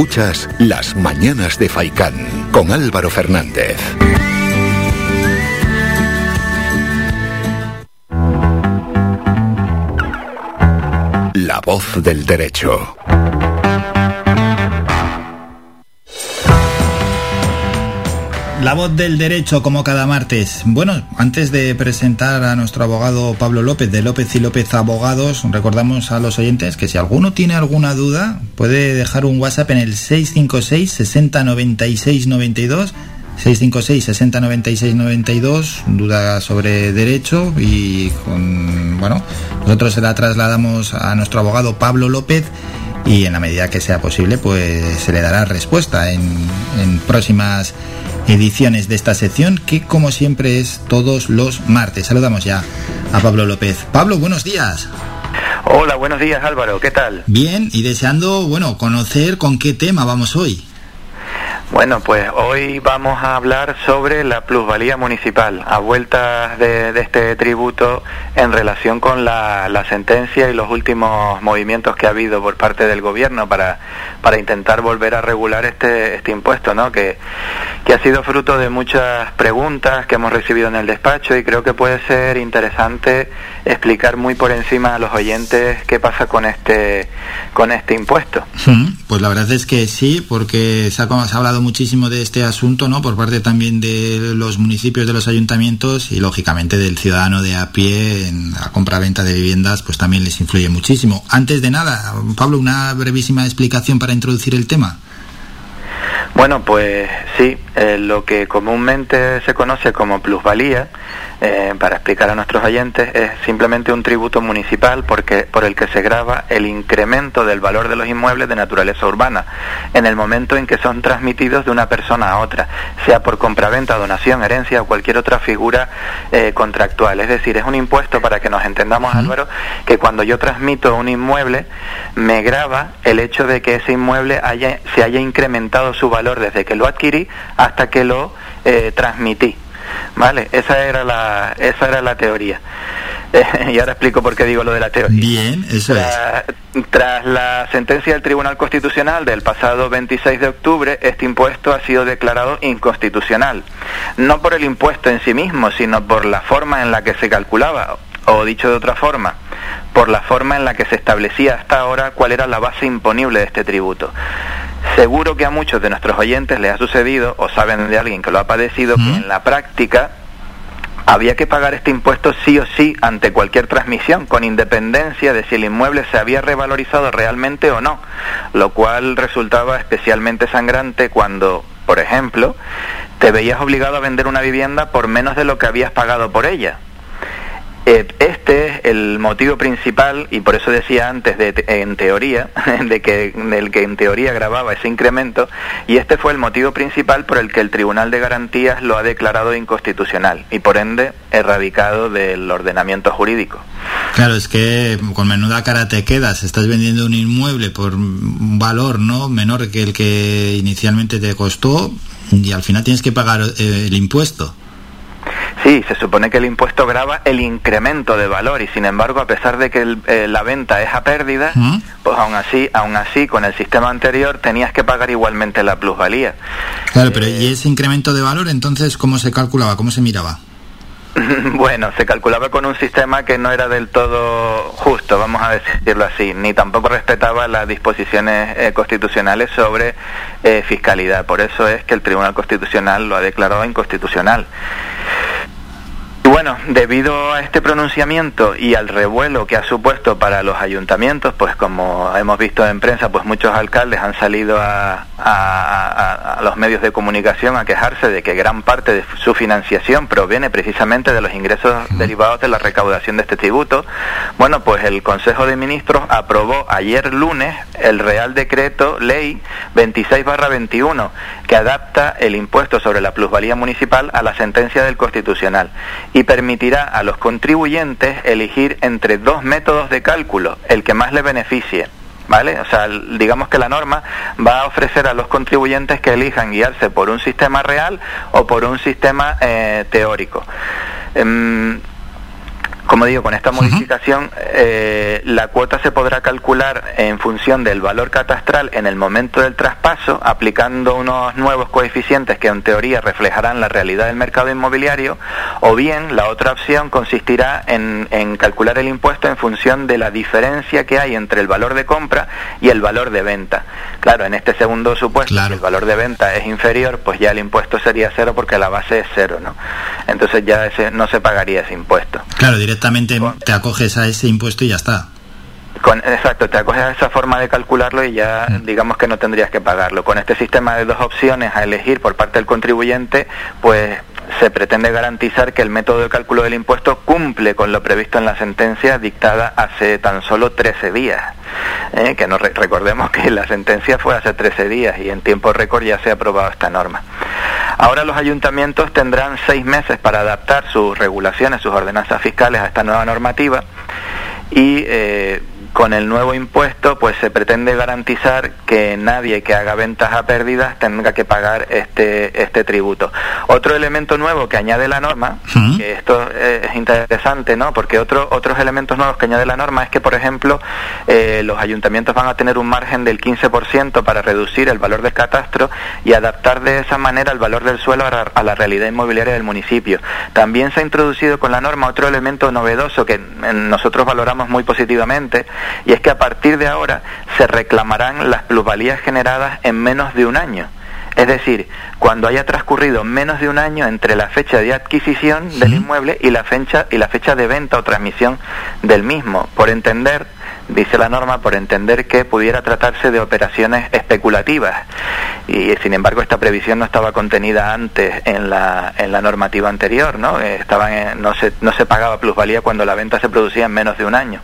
Escuchas Las Mañanas de Faicán con Álvaro Fernández. La voz del derecho. La voz del derecho como cada martes. Bueno, antes de presentar a nuestro abogado Pablo López de López y López Abogados, recordamos a los oyentes que si alguno tiene alguna duda puede dejar un WhatsApp en el 656 60 96 92 656 60 96 92, duda sobre derecho y con, bueno, nosotros se la trasladamos a nuestro abogado Pablo López y en la medida que sea posible pues se le dará respuesta en, en próximas ediciones de esta sección que como siempre es todos los martes. Saludamos ya a Pablo López. Pablo, buenos días. Hola, buenos días Álvaro, ¿qué tal? Bien, y deseando, bueno, conocer con qué tema vamos hoy. Bueno, pues hoy vamos a hablar sobre la plusvalía municipal, a vueltas de, este tributo en relación con la, sentencia y los últimos movimientos que ha habido por parte del gobierno para, para intentar volver a regular este, este impuesto, ¿no? Que, que ha sido fruto de muchas preguntas que hemos recibido en el despacho y creo que puede ser interesante explicar muy por encima a los oyentes qué pasa con este, con este impuesto. Pues la verdad es que sí, porque se ha, se ha hablado muchísimo de este asunto, ¿no? Por parte también de los municipios, de los ayuntamientos y lógicamente del ciudadano de a pie en la compra-venta de viviendas, pues también les influye muchísimo. Antes de nada, Pablo, una brevísima explicación para introducir el tema. Bueno, pues sí, eh, lo que comúnmente se conoce como plusvalía, eh, para explicar a nuestros oyentes, es simplemente un tributo municipal porque, por el que se graba el incremento del valor de los inmuebles de naturaleza urbana en el momento en que son transmitidos de una persona a otra, sea por compraventa, donación, herencia o cualquier otra figura eh, contractual. Es decir, es un impuesto, para que nos entendamos, Álvaro, que cuando yo transmito un inmueble, me graba el hecho de que ese inmueble haya, se haya incrementado su valor desde que lo adquirí hasta que lo eh, transmití. ¿Vale? Esa era la, esa era la teoría. y ahora explico por qué digo lo de la teoría. Bien, eso tras, es. Tras la sentencia del Tribunal Constitucional del pasado 26 de octubre, este impuesto ha sido declarado inconstitucional. No por el impuesto en sí mismo, sino por la forma en la que se calculaba, o dicho de otra forma, por la forma en la que se establecía hasta ahora cuál era la base imponible de este tributo. Seguro que a muchos de nuestros oyentes les ha sucedido, o saben de alguien que lo ha padecido, que en la práctica había que pagar este impuesto sí o sí ante cualquier transmisión, con independencia de si el inmueble se había revalorizado realmente o no, lo cual resultaba especialmente sangrante cuando, por ejemplo, te veías obligado a vender una vivienda por menos de lo que habías pagado por ella, este es el motivo principal, y por eso decía antes, de, en teoría, de que, del que en teoría grababa ese incremento, y este fue el motivo principal por el que el Tribunal de Garantías lo ha declarado inconstitucional y por ende erradicado del ordenamiento jurídico. Claro, es que con menuda cara te quedas, estás vendiendo un inmueble por un valor no menor que el que inicialmente te costó y al final tienes que pagar eh, el impuesto. Sí, se supone que el impuesto grava el incremento de valor y sin embargo, a pesar de que eh, la venta es a pérdida, pues aún así, aún así, con el sistema anterior tenías que pagar igualmente la plusvalía. Claro, pero ¿y ese incremento de valor entonces cómo se calculaba, cómo se miraba? Bueno, se calculaba con un sistema que no era del todo justo, vamos a decirlo así, ni tampoco respetaba las disposiciones eh, constitucionales sobre eh, fiscalidad. Por eso es que el Tribunal Constitucional lo ha declarado inconstitucional bueno, debido a este pronunciamiento y al revuelo que ha supuesto para los ayuntamientos, pues como hemos visto en prensa, pues muchos alcaldes han salido a, los medios de comunicación a quejarse de que gran parte de su financiación proviene precisamente de los ingresos derivados de la recaudación de este tributo. Bueno, pues el Consejo de Ministros aprobó ayer lunes el Real Decreto Ley 26-21 que adapta el impuesto sobre la plusvalía municipal a la sentencia del Constitucional y permitirá a los contribuyentes elegir entre dos métodos de cálculo, el que más le beneficie. ¿Vale? O sea, digamos que la norma va a ofrecer a los contribuyentes que elijan guiarse por un sistema real o por un sistema eh, teórico. Em, como digo, con esta modificación eh, la cuota se podrá calcular en función del valor catastral en el momento del traspaso, aplicando unos nuevos coeficientes que en teoría reflejarán la realidad del mercado inmobiliario, o bien la otra opción consistirá en, calcular el impuesto en función de la diferencia que hay entre el valor de compra y el valor de venta. Claro, en este segundo supuesto, si el valor de venta es inferior, pues ya el impuesto sería cero porque la base es cero, ¿no? Entonces ya ese, no se pagaría ese impuesto. Claro, directamente te acoges a ese impuesto y ya está. Con, exacto, te acoges a esa forma de calcularlo y ya digamos que no tendrías que pagarlo. Con este sistema de dos opciones a elegir por parte del contribuyente, pues se pretende garantizar que el método de cálculo del impuesto cumple con lo previsto en la sentencia dictada hace tan solo 13 días. ¿eh? Que no recordemos que la sentencia fue hace 13 días y en tiempo récord ya se ha aprobado esta norma. Ahora los ayuntamientos tendrán seis meses para adaptar sus regulaciones, sus ordenanzas fiscales a esta nueva normativa y eh, con el nuevo impuesto pues se pretende garantizar que nadie que haga ventas a pérdidas tenga que pagar este este tributo. Otro elemento nuevo que añade la norma, que esto es interesante, ¿no? Porque otro, otros elementos nuevos que añade la norma es que, por ejemplo, eh, los ayuntamientos van a tener un margen del 15% para reducir el valor del catastro y adaptar de esa manera el valor del suelo a, la realidad inmobiliaria del municipio. También se ha introducido con la norma otro elemento novedoso que nosotros valoramos muy positivamente, y es que a partir de ahora se reclamarán las plusvalías generadas en menos de un año. Es decir, cuando haya transcurrido menos de un año entre la fecha de adquisición del inmueble y la fecha y la fecha de venta o transmisión del mismo, por entender dice la norma por entender que pudiera tratarse de operaciones especulativas y sin embargo esta previsión no estaba contenida antes en la, en la normativa anterior, ¿no? Estaban no, se, no se pagaba plusvalía cuando la venta se producía en menos de un año.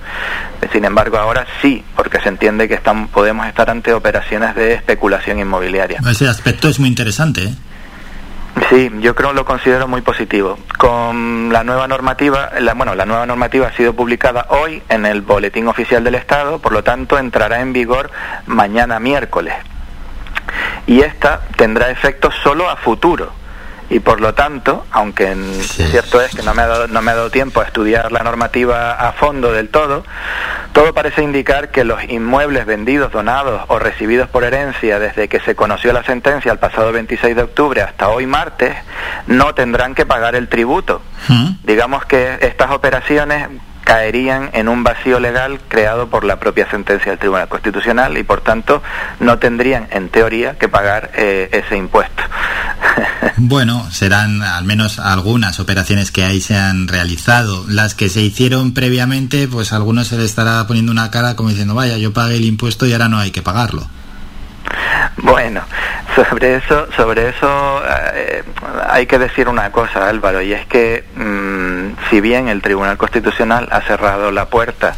Sin embargo ahora sí, porque se entiende que están, podemos estar ante operaciones de especulación inmobiliaria. Ese aspecto es muy interesante. ¿eh? Sí, yo creo lo considero muy positivo. Con la nueva normativa, la, bueno, la nueva normativa ha sido publicada hoy en el Boletín Oficial del Estado, por lo tanto entrará en vigor mañana miércoles. Y esta tendrá efecto solo a futuro y por lo tanto, aunque cierto es que no me, ha dado, no me ha dado tiempo a estudiar la normativa a fondo del todo, todo parece indicar que los inmuebles vendidos, donados o recibidos por herencia desde que se conoció la sentencia el pasado 26 de octubre hasta hoy martes no tendrán que pagar el tributo. ¿Mm? Digamos que estas operaciones caerían en un vacío legal creado por la propia sentencia del Tribunal Constitucional y por tanto no tendrían en teoría que pagar eh, ese impuesto. bueno, serán al menos algunas operaciones que ahí se han realizado. Las que se hicieron previamente, pues a algunos se les estará poniendo una cara como diciendo, vaya, yo pagué el impuesto y ahora no hay que pagarlo. Bueno, sobre eso, sobre eso eh, hay que decir una cosa, Álvaro, y es que mm, si bien el Tribunal Constitucional ha cerrado la puerta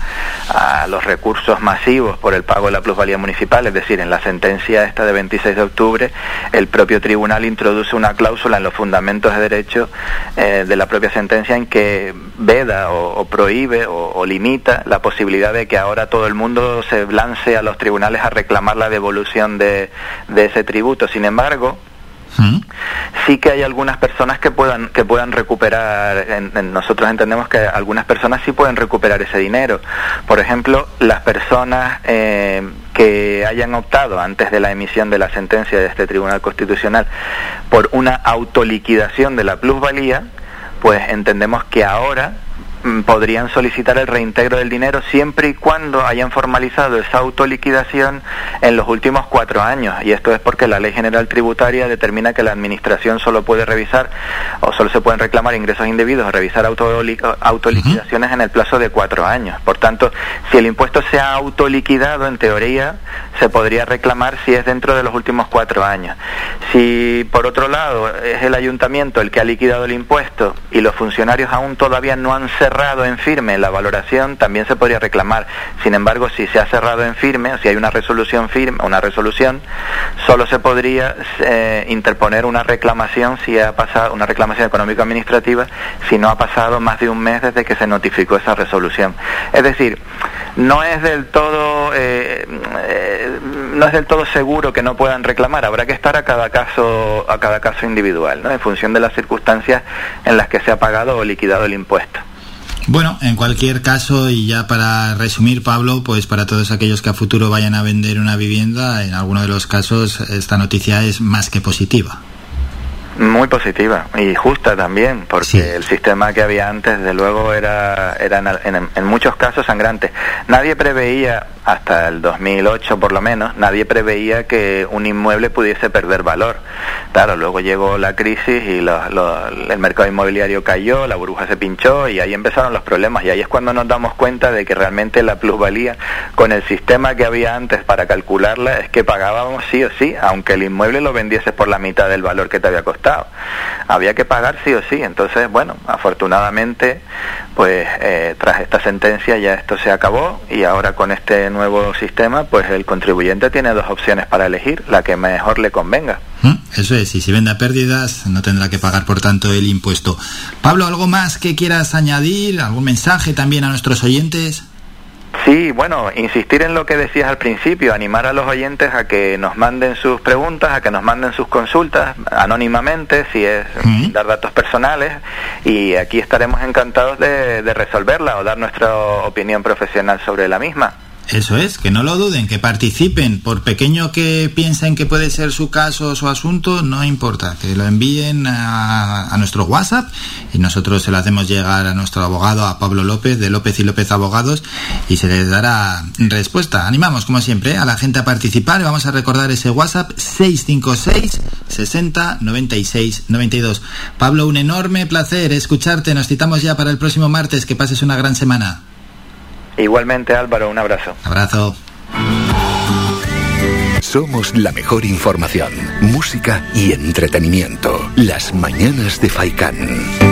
a los recursos masivos por el pago de la plusvalía municipal, es decir, en la sentencia esta de 26 de octubre, el propio tribunal introduce una cláusula en los fundamentos de derecho eh, de la propia sentencia en que veda o, prohíbe o, limita la posibilidad de que ahora todo el mundo se lance a los tribunales a reclamar la devolución de, de ese tributo. Sin embargo, ¿Mm? sí que hay algunas personas que puedan que puedan recuperar nosotros entendemos que algunas personas sí pueden recuperar ese dinero por ejemplo las personas eh, que hayan optado antes de la emisión de la sentencia de este tribunal constitucional por una autoliquidación de la plusvalía pues entendemos que ahora podrían solicitar el reintegro del dinero siempre y cuando hayan formalizado esa autoliquidación en los últimos cuatro años. Y esto es porque la Ley General Tributaria determina que la Administración solo puede revisar o solo se pueden reclamar ingresos indebidos o revisar autoliquidaciones en el plazo de cuatro años. Por tanto, si el impuesto se ha autoliquidado, en teoría, se podría reclamar si es dentro de los últimos cuatro años. Si, por otro lado, es el ayuntamiento el que ha liquidado el impuesto y los funcionarios aún todavía no han cerrado en firme la valoración, también se podría reclamar. Sin embargo, si se ha cerrado en firme, o si hay una resolución firme, una resolución, solo se podría eh, interponer una reclamación si ha pasado una reclamación económico administrativa si no ha pasado más de un mes desde que se notificó esa resolución. Es decir, no es del todo eh, eh, no es del todo seguro que no puedan reclamar. Habrá que estar a cada caso a cada caso individual, ¿no? En función de las circunstancias en las que se ha pagado o liquidado el impuesto. Bueno, en cualquier caso, y ya para resumir, Pablo, pues para todos aquellos que a futuro vayan a vender una vivienda, en alguno de los casos esta noticia es más que positiva. Muy positiva y justa también, porque el sistema que había antes, desde luego, era, era en, en, muchos casos sangrante. Nadie preveía, hasta el 2008 por lo menos, nadie preveía que un inmueble pudiese perder valor. Claro, luego llegó la crisis y el mercado inmobiliario cayó, la burbuja se pinchó y ahí empezaron los problemas. Y ahí es cuando nos damos cuenta de que realmente la plusvalía, con el sistema que había antes para calcularla, es que pagábamos sí o sí, aunque el inmueble lo vendiese por la mitad del valor que te había costado. Había que pagar sí o sí. Entonces, bueno, afortunadamente, pues eh, tras esta sentencia ya esto se acabó y ahora con este nuevo sistema, pues el contribuyente tiene dos opciones para elegir, la que mejor le convenga. ¿Mm? Eso es, y si vende pérdidas no tendrá que pagar por tanto el impuesto. Pablo, ¿algo más que quieras añadir? ¿Algún mensaje también a nuestros oyentes? Sí, bueno, insistir en lo que decías al principio, animar a los oyentes a que nos manden sus preguntas, a que nos manden sus consultas anónimamente, si es dar datos personales, y aquí estaremos encantados de, de resolverla o dar nuestra opinión profesional sobre la misma. Eso es, que no lo duden, que participen, por pequeño que piensen que puede ser su caso o su asunto, no importa, que lo envíen a, nuestro WhatsApp y nosotros se lo hacemos llegar a nuestro abogado, a Pablo López, de López y López Abogados, y se les dará respuesta. Animamos, como siempre, a la gente a participar y vamos a recordar ese WhatsApp 656 60 96 92. Pablo, un enorme placer escucharte, nos citamos ya para el próximo martes, que pases una gran semana. Igualmente Álvaro, un abrazo. Abrazo. Somos la mejor información, música y entretenimiento. Las mañanas de Faikán.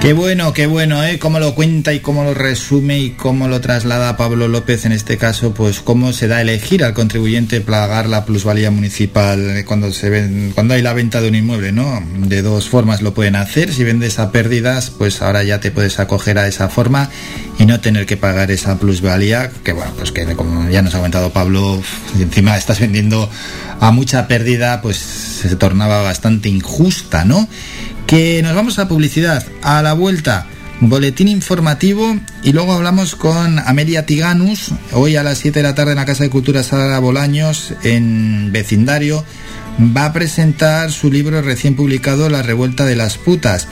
Qué bueno, qué bueno, ¿eh? Cómo lo cuenta y cómo lo resume y cómo lo traslada Pablo López en este caso, pues cómo se da a elegir al contribuyente pagar la plusvalía municipal cuando se ven, cuando hay la venta de un inmueble, ¿no? De dos formas lo pueden hacer. Si vendes a pérdidas, pues ahora ya te puedes acoger a esa forma y no tener que pagar esa plusvalía, que bueno, pues que como ya nos ha comentado Pablo, encima estás vendiendo a mucha pérdida, pues se tornaba bastante injusta, ¿no? Que nos vamos a publicidad. A la vuelta, boletín informativo y luego hablamos con Amelia Tiganus, hoy a las 7 de la tarde en la Casa de Cultura Sara Bolaños, en vecindario. Va a presentar su libro recién publicado La Revuelta de las Putas.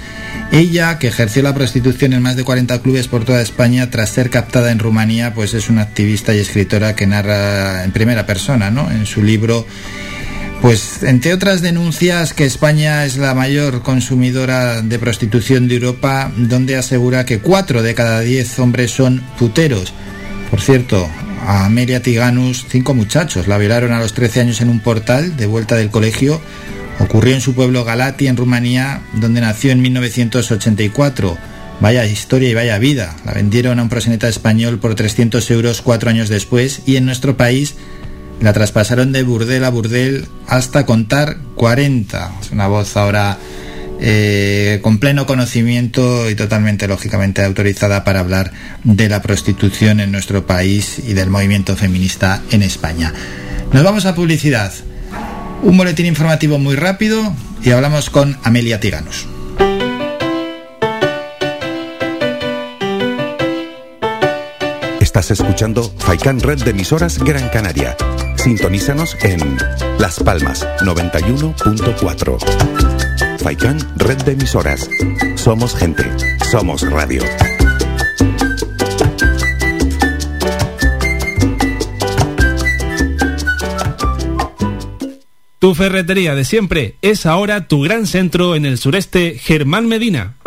Ella, que ejerció la prostitución en más de 40 clubes por toda España tras ser captada en Rumanía, pues es una activista y escritora que narra en primera persona, ¿no? En su libro pues entre otras denuncias que España es la mayor consumidora de prostitución de Europa, donde asegura que cuatro de cada diez hombres son puteros. Por cierto, a Amelia Tiganus, cinco muchachos, la violaron a los 13 años en un portal de vuelta del colegio. Ocurrió en su pueblo Galati, en Rumanía, donde nació en 1984. Vaya historia y vaya vida. La vendieron a un proseneta español por 300 euros cuatro años después y en nuestro país la traspasaron de burdel a burdel hasta contar 40. Es una voz ahora eh, con pleno conocimiento y totalmente lógicamente autorizada para hablar de la prostitución en nuestro país y del movimiento feminista en España. Nos vamos a publicidad. Un boletín informativo muy rápido y hablamos con Amelia Tiganos. Estás escuchando Faikan Red de emisoras Gran Canaria Sintonízanos en Las Palmas 91.4. Faikán, red de emisoras. Somos gente, somos radio. Tu ferretería de siempre es ahora tu gran centro en el sureste Germán Medina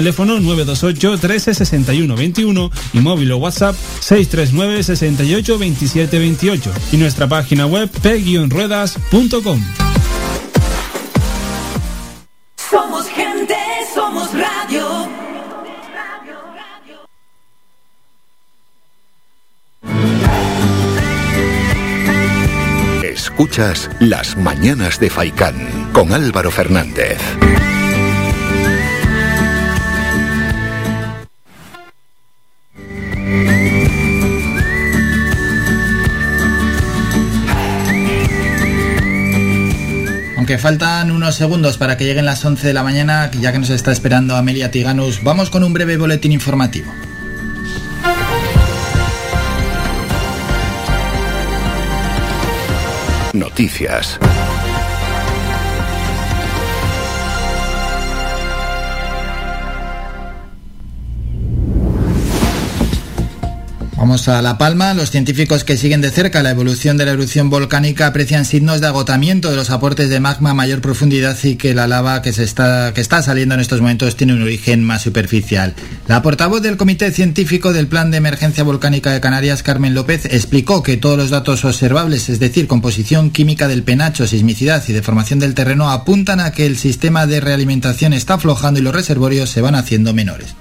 Teléfono 928 13 61 21 y móvil o WhatsApp 639 68 27 28 y nuestra página web p-ruedas.com. Somos gente, somos radio. Escuchas Las Mañanas de Faicán con Álvaro Fernández. Aunque faltan unos segundos para que lleguen las 11 de la mañana, ya que nos está esperando Amelia Tiganus, vamos con un breve boletín informativo. Noticias. Vamos a La Palma. Los científicos que siguen de cerca la evolución de la erupción volcánica aprecian signos de agotamiento de los aportes de magma a mayor profundidad y que la lava que, se está, que está saliendo en estos momentos tiene un origen más superficial. La portavoz del Comité Científico del Plan de Emergencia Volcánica de Canarias, Carmen López, explicó que todos los datos observables, es decir, composición química del penacho, sismicidad y deformación del terreno, apuntan a que el sistema de realimentación está aflojando y los reservorios se van haciendo menores.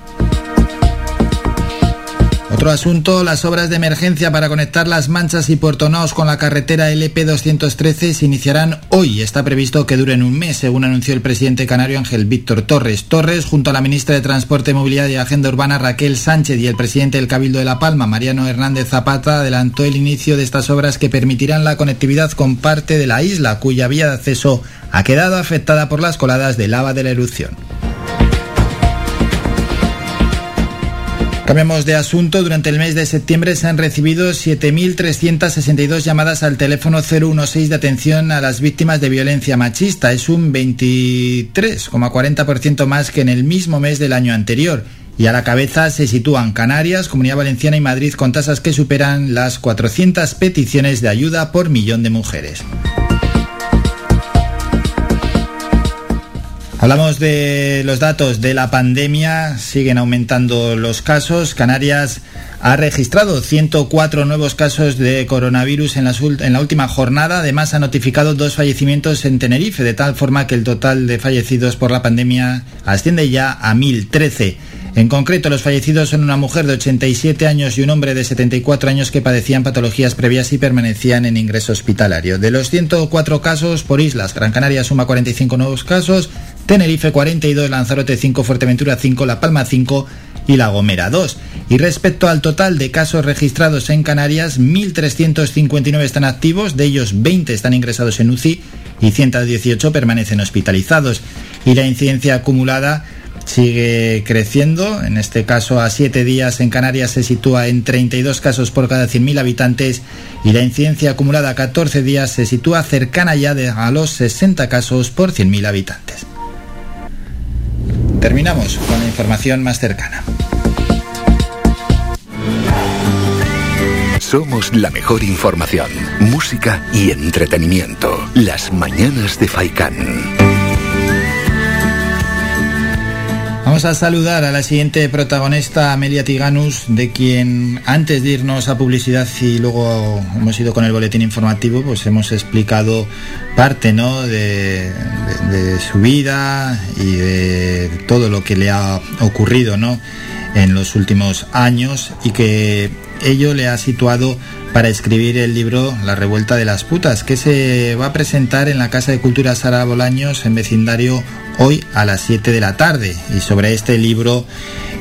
Otro asunto, las obras de emergencia para conectar las Manchas y Puerto Naos con la carretera LP 213 se iniciarán hoy. Está previsto que duren un mes, según anunció el presidente canario Ángel Víctor Torres. Torres, junto a la ministra de Transporte, Movilidad y Agenda Urbana Raquel Sánchez y el presidente del Cabildo de La Palma, Mariano Hernández Zapata, adelantó el inicio de estas obras que permitirán la conectividad con parte de la isla, cuya vía de acceso ha quedado afectada por las coladas de lava de la erupción. Cambiamos de asunto. Durante el mes de septiembre se han recibido 7.362 llamadas al teléfono 016 de atención a las víctimas de violencia machista. Es un 23,40% más que en el mismo mes del año anterior. Y a la cabeza se sitúan Canarias, Comunidad Valenciana y Madrid con tasas que superan las 400 peticiones de ayuda por millón de mujeres. Hablamos de los datos de la pandemia, siguen aumentando los casos. Canarias ha registrado 104 nuevos casos de coronavirus en, en, la última jornada. Además, ha notificado dos fallecimientos en Tenerife, de tal forma que el total de fallecidos por la pandemia asciende ya a 1.013. En concreto, los fallecidos son una mujer de 87 años y un hombre de 74 años que padecían patologías previas y permanecían en ingreso hospitalario. De los 104 casos por islas, Gran Canaria suma 45 nuevos casos, Tenerife 42, Lanzarote 5, Fuerteventura 5, La Palma 5 y La Gomera 2. Y respecto al total de casos registrados en Canarias, 1.359 están activos, de ellos 20 están ingresados en UCI y 118 permanecen hospitalizados. Y la incidencia acumulada sigue creciendo. En este caso, a 7 días en Canarias se sitúa en 32 casos por cada 100.000 habitantes y la incidencia acumulada a 14 días se sitúa cercana ya de a los 60 casos por 100.000 habitantes. Terminamos con la información más cercana. Somos la mejor información, música y entretenimiento. Las mañanas de Faikán. Vamos a saludar a la siguiente protagonista, Amelia Tiganus, de quien antes de irnos a publicidad y luego hemos ido con el boletín informativo, pues hemos explicado parte ¿no? de, de, su vida y de todo lo que le ha ocurrido ¿no? En los últimos años y que ello le ha situado para escribir el libro La Revuelta de las Putas, que se va a presentar en la Casa de Cultura Sara Bolaños, en vecindario, hoy a las 7 de la tarde. Y sobre este libro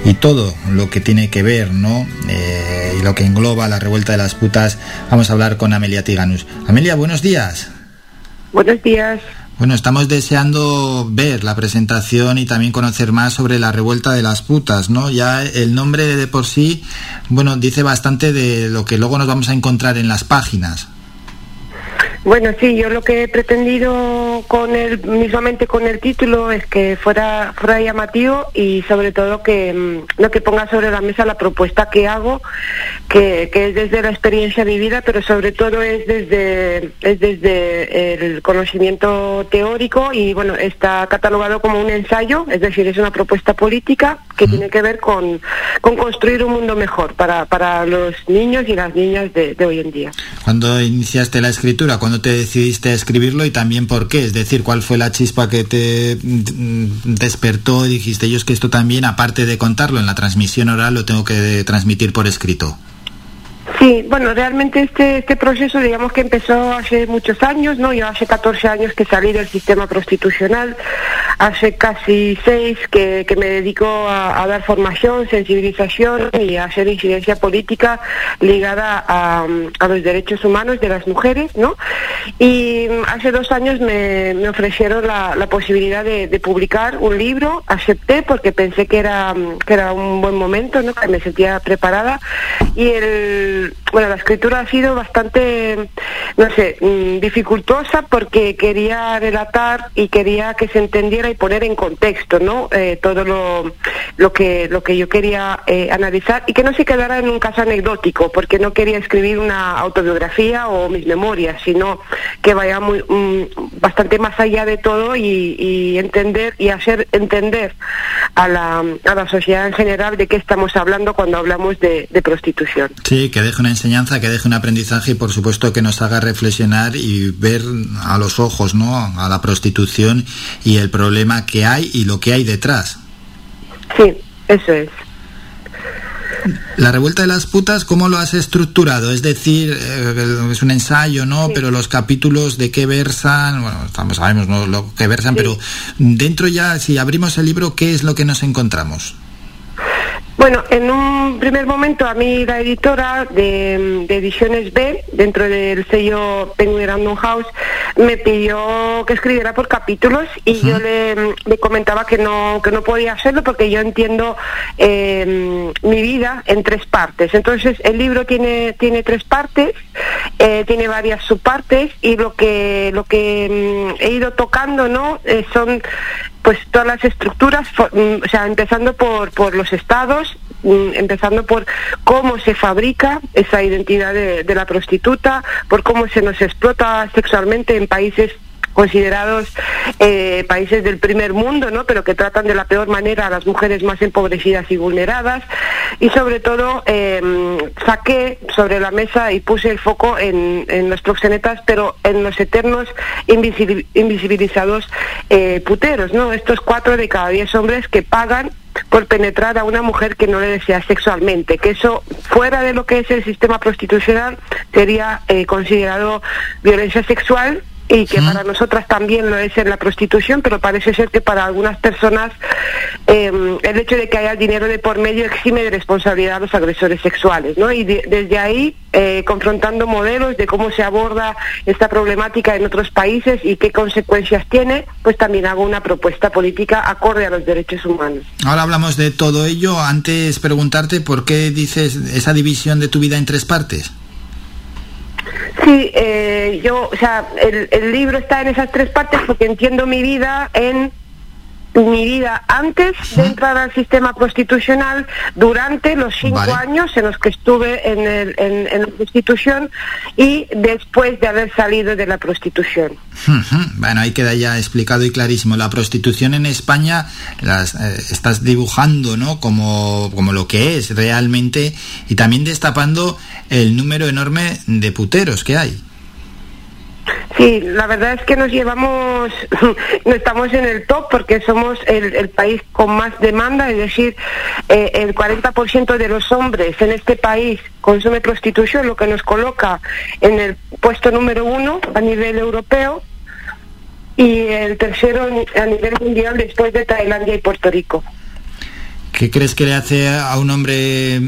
y todo lo que tiene que ver, ¿no? Eh, y lo que engloba La Revuelta de las Putas, vamos a hablar con Amelia Tiganus. Amelia, buenos días. Buenos días. Bueno, estamos deseando ver la presentación y también conocer más sobre la revuelta de las putas, ¿no? Ya el nombre de por sí, bueno, dice bastante de lo que luego nos vamos a encontrar en las páginas. Bueno, sí, yo lo que he pretendido con el, mismamente con el título es que fuera, fuera llamativo y sobre todo que, mm, no que ponga sobre la mesa la propuesta que hago, que, que es desde la experiencia vivida, pero sobre todo es desde, es desde el conocimiento teórico y bueno, está catalogado como un ensayo, es decir, es una propuesta política que tiene que ver con, con construir un mundo mejor para, para los niños y las niñas de, de hoy en día. ¿Cuándo iniciaste la escritura? ¿Cuándo te decidiste a escribirlo y también por qué? Es decir, ¿cuál fue la chispa que te mm, despertó y dijiste, yo es que esto también, aparte de contarlo en la transmisión oral, lo tengo que transmitir por escrito? Sí, bueno, realmente este, este proceso, digamos que empezó hace muchos años, ¿no? Yo hace 14 años que salí del sistema prostitucional, hace casi seis que, que me dedico a, a, dar formación, sensibilización y a hacer incidencia política ligada a, a, los derechos humanos de las mujeres, ¿no? Y hace dos años me, me ofrecieron la, la posibilidad de, de, publicar un libro, acepté porque pensé que era, que era un buen momento, ¿no? Que me sentía preparada y el bueno, la escritura ha sido bastante, no sé, mm, dificultosa porque quería relatar y quería que se entendiera y poner en contexto, ¿no? Eh, todo lo, lo, que, lo que yo quería eh, analizar y que no se quedara en un caso anecdótico, porque no quería escribir una autobiografía o mis memorias, sino que vaya muy, mm, bastante más allá de todo y, y, entender y hacer entender a la, a la sociedad en general de qué estamos hablando cuando hablamos de, de prostitución. Sí, que deje una enseñanza, que deje un aprendizaje y por supuesto que nos haga reflexionar y ver a los ojos, ¿no? A la prostitución y el problema que hay y lo que hay detrás. Sí, eso es. La revuelta de las putas, ¿cómo lo has estructurado? Es decir, eh, es un ensayo, ¿no? Sí. Pero los capítulos de qué versan, bueno, estamos, sabemos ¿no? lo que versan, sí. pero dentro ya, si abrimos el libro, ¿qué es lo que nos encontramos? Bueno, en un primer momento a mí la editora de, de Ediciones B, dentro del sello Penguin Random House, me pidió que escribiera por capítulos y uh -huh. yo le, le, comentaba que no, que no podía hacerlo porque yo entiendo eh, mi vida en tres partes. Entonces el libro tiene, tiene tres partes, eh, tiene varias subpartes y lo que, lo que mm, he ido tocando no eh, son pues todas las estructuras, mm, o sea, empezando por, por los estados, empezando por cómo se fabrica esa identidad de, la prostituta, por cómo se nos explota sexualmente en países considerados eh, países del primer mundo, ¿no? pero que tratan de la peor manera a las mujeres más empobrecidas y vulneradas. Y sobre todo eh, saqué sobre la mesa y puse el foco en, en los proxenetas, pero en los eternos invisibilizados eh, puteros, ¿no? Estos cuatro de cada diez hombres que pagan por penetrar a una mujer que no le desea sexualmente, que eso fuera de lo que es el sistema prostitucional sería eh, considerado violencia sexual y que para nosotras también lo es en la prostitución, pero parece ser que para algunas personas eh, el hecho de que haya dinero de por medio exime de responsabilidad a los agresores sexuales, ¿no? Y de, desde ahí, eh, confrontando modelos de cómo se aborda esta problemática en otros países y qué consecuencias tiene, pues también hago una propuesta política acorde a los derechos humanos. Ahora hablamos de todo ello. Antes preguntarte por qué dices esa división de tu vida en tres partes. Sí, eh, yo, o sea, el, el, libro está en esas tres partes porque entiendo mi vida en mi vida antes de entrar al sistema prostitucional, durante los cinco vale. años en los que estuve en, el, en, en, la prostitución y después de haber salido de la prostitución. Uh -huh. Bueno, ahí queda ya explicado y clarísimo. La prostitución en España las eh, estás dibujando, ¿no? Como, como lo que es realmente y también destapando el número enorme de puteros que hay. Sí, la verdad es que nos llevamos, no estamos en el top porque somos el, país con más demanda, es decir, eh, el 40% de los hombres en este país consume prostitución, lo que nos coloca en el puesto número uno a nivel europeo y el tercero a nivel mundial después de Tailandia y Puerto Rico. ¿Qué crees que le hace a un hombre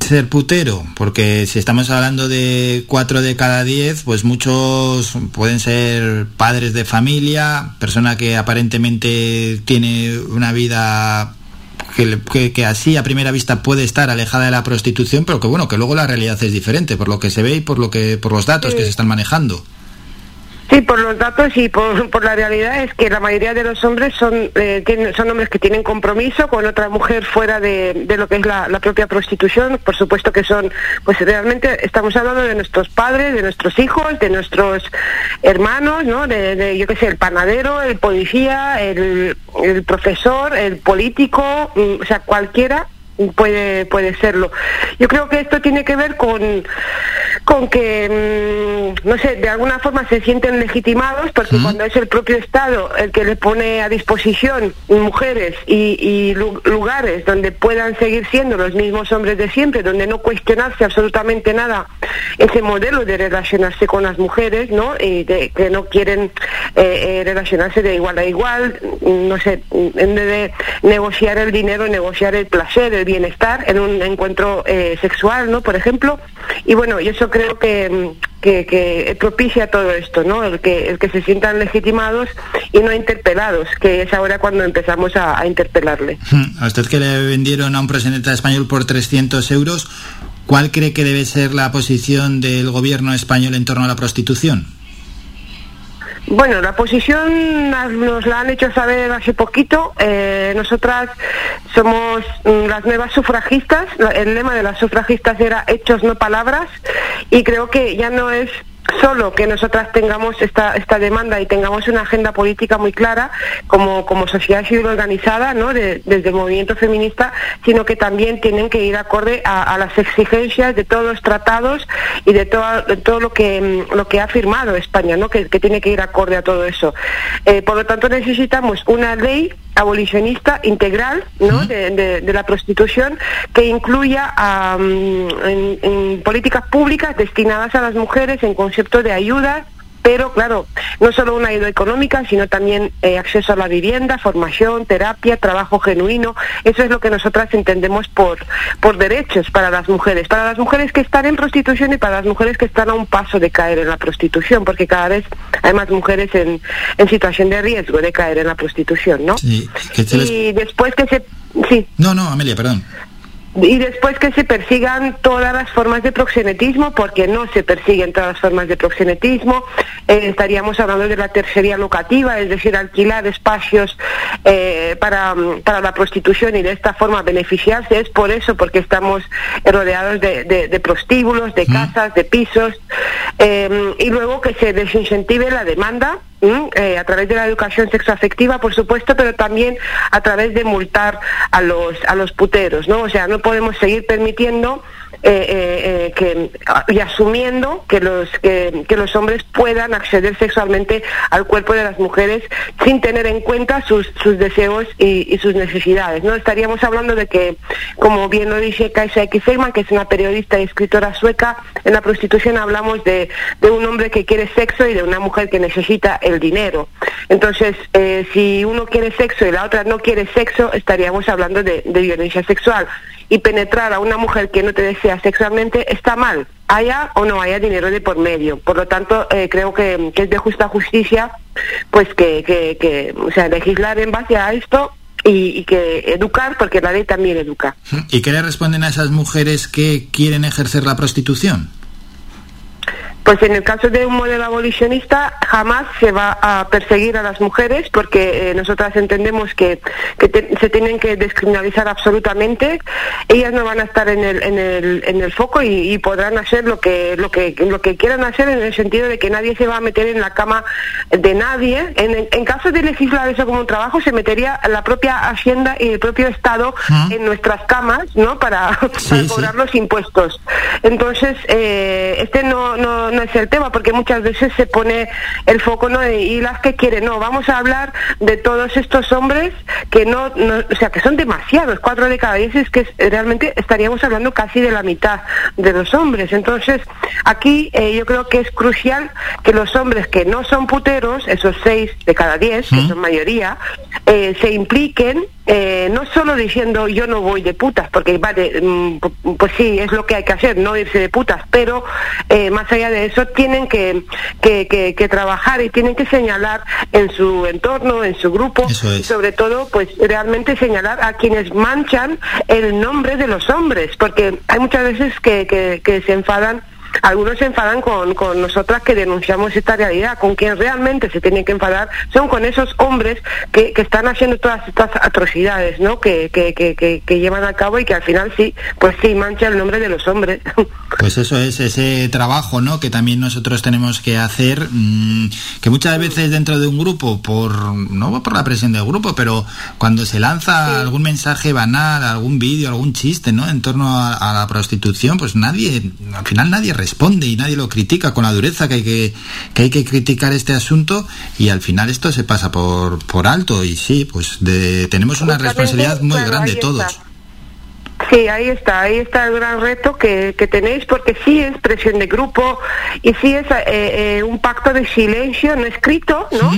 ser putero? Porque si estamos hablando de 4 de cada 10, pues muchos pueden ser padres de familia, persona que aparentemente tiene una vida que, que, así a primera vista puede estar alejada de la prostitución, pero que bueno, que luego la realidad es diferente, por lo que se ve y por lo que por los datos que se están manejando. Sí, por los datos y por, por, la realidad es que la mayoría de los hombres son, eh, tienen, son hombres que tienen compromiso con otra mujer fuera de, lo que es la, la, propia prostitución. Por supuesto que son, pues realmente estamos hablando de nuestros padres, de nuestros hijos, de nuestros hermanos, ¿no? De, de yo qué sé, el panadero, el policía, el, el profesor, el político, mm, o sea, cualquiera puede puede serlo. Yo creo que esto tiene que ver con con que mm, no sé, de alguna forma se sienten legitimados porque cuando es el propio Estado el que le pone a disposición mujeres y, y, lugares donde puedan seguir siendo los mismos hombres de siempre, donde no cuestionarse absolutamente nada ese modelo de relacionarse con las mujeres, ¿no? Y de, que no quieren eh, eh, relacionarse de igual a igual, no sé, en vez de negociar el dinero, negociar el placer, el bienestar en un encuentro eh, sexual, ¿no? Por ejemplo. Y bueno, y eso creo que, que, que, propicia todo esto, ¿no? El que, el que se sientan legitimados y no interpelados, que es ahora cuando empezamos a, a interpelarle. Hmm, a usted que le vendieron a un presidente español por 300 euros, ¿cuál cree que debe ser la posición del gobierno español en torno a la prostitución? Bueno, la posición nos la han hecho saber hace poquito. Eh, nosotras somos mm, las nuevas sufragistas. El lema de las sufragistas era hechos, no palabras. Y creo que ya no es solo que nosotras tengamos esta, esta demanda y tengamos una agenda política muy clara como, como sociedad civil organizada, ¿no? desde el movimiento feminista, sino que también tienen que ir acorde a, las exigencias de todos los tratados y de todo, todo lo que lo que ha firmado España, ¿no? que, tiene que ir acorde a todo eso. Eh, por lo tanto, necesitamos una ley abolicionista integral ¿no? de, la prostitución que incluya en, políticas públicas destinadas a las mujeres en concepto de ayuda pero claro, no solo una ayuda económica, sino también eh, acceso a la vivienda, formación, terapia, trabajo genuino. Eso es lo que nosotras entendemos por, por derechos para las mujeres, para las mujeres que están en prostitución y para las mujeres que están a un paso de caer en la prostitución, porque cada vez hay más mujeres en, en situación de riesgo de caer en la prostitución, ¿no? Sí, Y después que se... Sí. No, no, Amelia, perdón y después que se persigan todas las formas de proxenetismo, porque no se persiguen todas las formas de proxenetismo. Eh, estaríamos hablando de la tercería locativa, es decir, alquilar espacios eh, para, para, la prostitución y de esta forma beneficiarse. Es por eso, porque estamos rodeados de, de, prostíbulos, de casas, de pisos, eh, y luego que se desincentive la demanda eh, a través de la educación sexoafectiva, por supuesto, pero también a través de multar a los a los puteros, ¿no? O sea, no podemos seguir permitiendo eh, eh, que, y asumiendo que los que, los hombres puedan acceder sexualmente al cuerpo de las mujeres sin tener en cuenta sus, sus deseos y, sus necesidades. No estaríamos hablando de que, como bien lo dice Kaisa X. que es una periodista y escritora sueca, en la prostitución hablamos de, de un hombre que quiere sexo y de una mujer que necesita el dinero. Entonces, eh, si uno quiere sexo y la otra no quiere sexo, estaríamos hablando de, violencia sexual. Y penetrar a una mujer que no te desea sexualmente está mal, haya o no haya dinero de por medio. Por lo tanto, eh, creo que, es de justa justicia pues que, que, o sea, legislar en base a esto y, y, que educar, porque la ley también educa. ¿Y qué le responden a esas mujeres que quieren ejercer la prostitución? Pues en el caso de un modelo abolicionista jamás se va a perseguir a las mujeres porque eh, nosotras entendemos que, se tienen que descriminalizar absolutamente. Ellas no van a estar en el, en el, en el foco y, podrán hacer lo que, lo, que, lo que quieran hacer en el sentido de que nadie se va a meter en la cama de nadie. En, en caso de legislar eso como un trabajo se metería la propia Hacienda y el propio Estado en nuestras camas ¿no? para, cobrar los impuestos. Entonces, eh, este no, no no es el tema, porque muchas veces se pone el foco, ¿no? Y las que quieren, no, vamos a hablar de todos estos hombres que no, o sea, que son demasiados, cuatro de cada diez es que realmente estaríamos hablando casi de la mitad de los hombres. Entonces, aquí eh, yo creo que es crucial que los hombres que no son puteros, esos seis de cada diez, que son mayoría, eh, se impliquen eh, no solo diciendo yo no voy de putas, porque vale, mm, pues sí, es lo que hay que hacer, no irse de putas, pero eh, más allá de eso tienen que, que, trabajar y tienen que señalar en su entorno, en su grupo, y sobre todo, pues realmente señalar a quienes manchan el nombre de los hombres, porque hay muchas veces que, que se enfadan algunos se enfadan con, con nosotras que denunciamos esta realidad, con quien realmente se tienen que enfadar son con esos hombres que, que están haciendo todas estas atrocidades, ¿no? Que, que, que, que, llevan a cabo y que al final sí, pues sí, mancha el nombre de los hombres. Pues eso es, ese trabajo, ¿no? Que también nosotros tenemos que hacer, mm, que muchas veces dentro de un grupo, por no por la presión del grupo, pero cuando se lanza algún mensaje banal, algún vídeo, algún chiste, ¿no? En torno a, a la prostitución, pues nadie, al final nadie responde y nadie lo critica con la dureza que hay que, que, hay que criticar este asunto y al final esto se pasa por, por alto y sí, pues de, tenemos una responsabilidad muy grande todos. Sí, ahí está, ahí está el gran reto que, que tenéis, porque sí es presión de grupo y sí es eh, eh, un pacto de silencio no escrito, ¿no?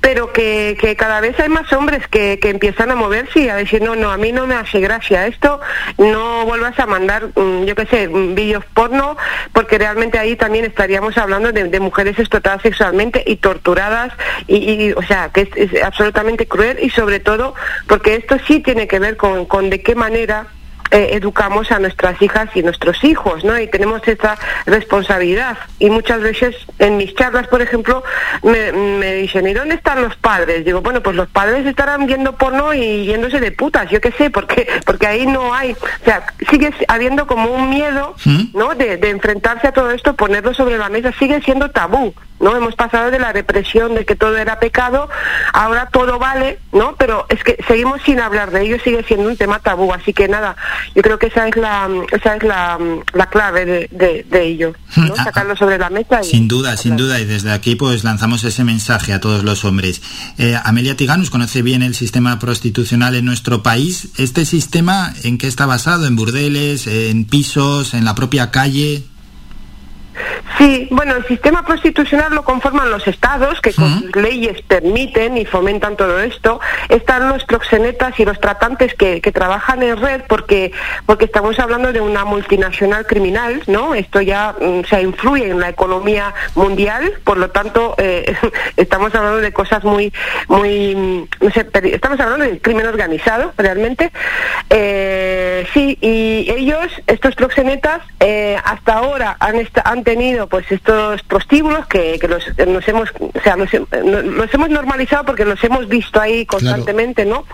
Pero que, que, cada vez hay más hombres que, que, empiezan a moverse y a decir, no, no, a mí no me hace gracia esto, no vuelvas a mandar, mm, yo qué sé, mm, vídeos porno, porque realmente ahí también estaríamos hablando de, mujeres explotadas sexualmente y torturadas, y, o sea, que es, absolutamente cruel y sobre todo porque esto sí tiene que ver con, con de qué manera eh, educamos a nuestras hijas y nuestros hijos, ¿no? Y tenemos esta responsabilidad. Y muchas veces en mis charlas, por ejemplo, me, dicen, ¿y dónde están los padres? Digo, bueno, pues los padres estarán viendo porno y yéndose de putas, yo qué sé, porque, porque ahí no hay, o sea, sigue habiendo como un miedo, ¿Mm? ¿no? De, de enfrentarse a todo esto, ponerlo sobre la mesa, sigue siendo tabú. ¿no? Hemos pasado de la represión de que todo era pecado, ahora todo vale, ¿no? Pero es que seguimos sin hablar de ello, sigue siendo un tema tabú, así que nada, yo creo que esa es la esa es la, la clave de, de, ello, ¿no? Ah, Sacarlo sobre la mesa. sin duda, sin duda, y desde aquí pues lanzamos ese mensaje a todos los hombres. Eh, Amelia Tiganus conoce bien el sistema prostitucional en nuestro país. ¿Este sistema en qué está basado? ¿En burdeles, en pisos, en la propia calle? Sí, bueno, el sistema constitucional lo conforman los estados que con sus leyes permiten y fomentan todo esto. Están los proxenetas y los tratantes que, trabajan en red porque porque estamos hablando de una multinacional criminal, ¿no? Esto ya mm, se influye en la economía mundial, por lo tanto eh, estamos hablando de cosas muy muy mm, no sé, estamos hablando de crimen organizado realmente. Eh, sí, y ellos, estos proxenetas, eh, hasta ahora han, han tenido pues estos prostíbulos que, que los, nos hemos, o sea, los, hemos normalizado porque los hemos visto ahí constantemente, ¿no?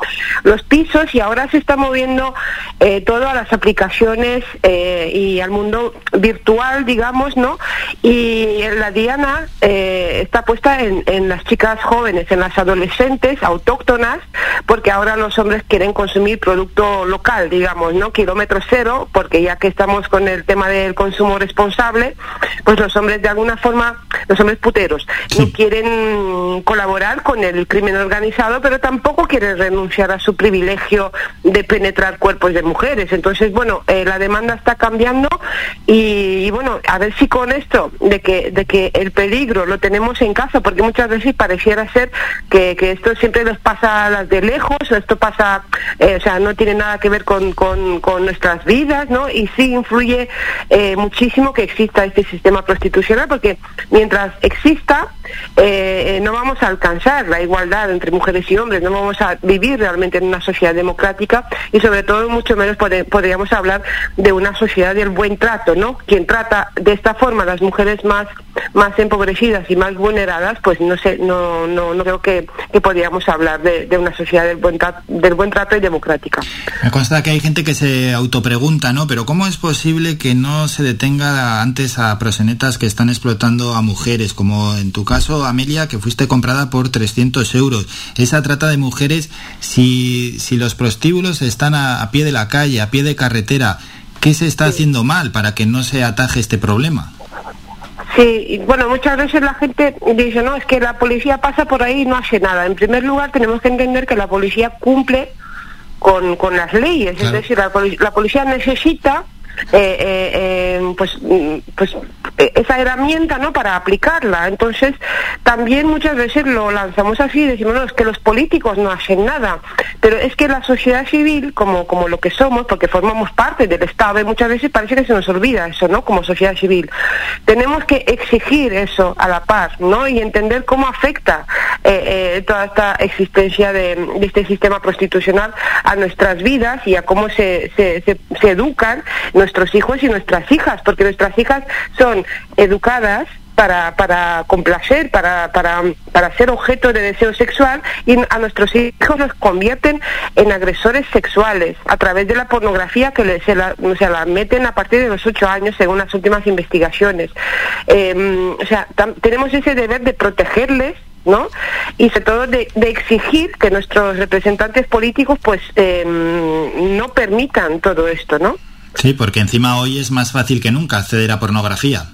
Los pisos y ahora se está moviendo eh, todo a las aplicaciones eh, y al mundo virtual, digamos, ¿no? Y la diana eh, está puesta en, en las chicas jóvenes, en las adolescentes autóctonas, porque ahora los hombres quieren consumir producto local, digamos, ¿no? Kilómetro cero, porque ya que estamos con el tema del consumo responsable, pues los hombres de alguna forma, los hombres puteros, no quieren colaborar con el crimen organizado, pero tampoco quieren renunciar a su privilegio de penetrar cuerpos de mujeres. Entonces, bueno, eh, la demanda está cambiando y, bueno, a ver si con esto de que, de que el peligro lo tenemos en casa, porque muchas veces pareciera ser que, que esto siempre nos pasa a las de lejos, esto pasa, eh, o sea, no tiene nada que ver con, con, con nuestras vidas, ¿no? Y sí influye eh, muchísimo que exista este sistema prostitucional porque mientras exista eh, no vamos a alcanzar la igualdad entre mujeres y hombres, no vamos a vivir realmente en una sociedad democrática y sobre todo mucho menos podríamos hablar de una sociedad del buen trato, ¿no? Quien trata de esta forma a las mujeres más más empobrecidas y más vulneradas, pues no sé, no, no, no creo que, que podríamos hablar de, una sociedad del buen, del buen trato y democrática. Me consta que hay gente que se autopregunta, ¿no? Pero ¿cómo es posible que no se detenga antes a prosenetas que están explotando a mujeres, como en tu caso, Amelia, que fuiste comprada por 300 euros? Esa trata de mujeres, si, si los prostíbulos están a, a pie de la calle, a pie de carretera, ¿qué se está haciendo mal para que no se ataje este problema? Sí, y bueno, muchas veces la gente dice, no, es que la policía pasa por ahí y no hace nada. En primer lugar, tenemos que entender que la policía cumple con, con las leyes, es decir, la, la policía necesita pues, mm, pues esa herramienta no para aplicarla. Entonces también muchas veces lo lanzamos así decimos no es que los políticos no hacen nada pero es que la sociedad civil como como lo que somos porque formamos parte del estado y muchas veces parece que se nos olvida eso no como sociedad civil. Tenemos que exigir eso a la paz no y entender cómo afecta toda esta existencia de, este sistema prostitucional a nuestras vidas y a cómo se, se, se, se educan nuestros hijos y nuestras hijas, porque nuestras hijas son educadas para, para complacer, para, para, para ser objeto de deseo sexual y a nuestros hijos los convierten en agresores sexuales a través de la pornografía que se, la, se la meten a partir de los ocho años según las últimas investigaciones. Em, o sea, tenemos ese deber de protegerles ¿no? Y sobre todo de, exigir que nuestros representantes políticos pues em, no permitan todo esto, ¿no? Sí, porque encima hoy es más fácil que nunca acceder a pornografía.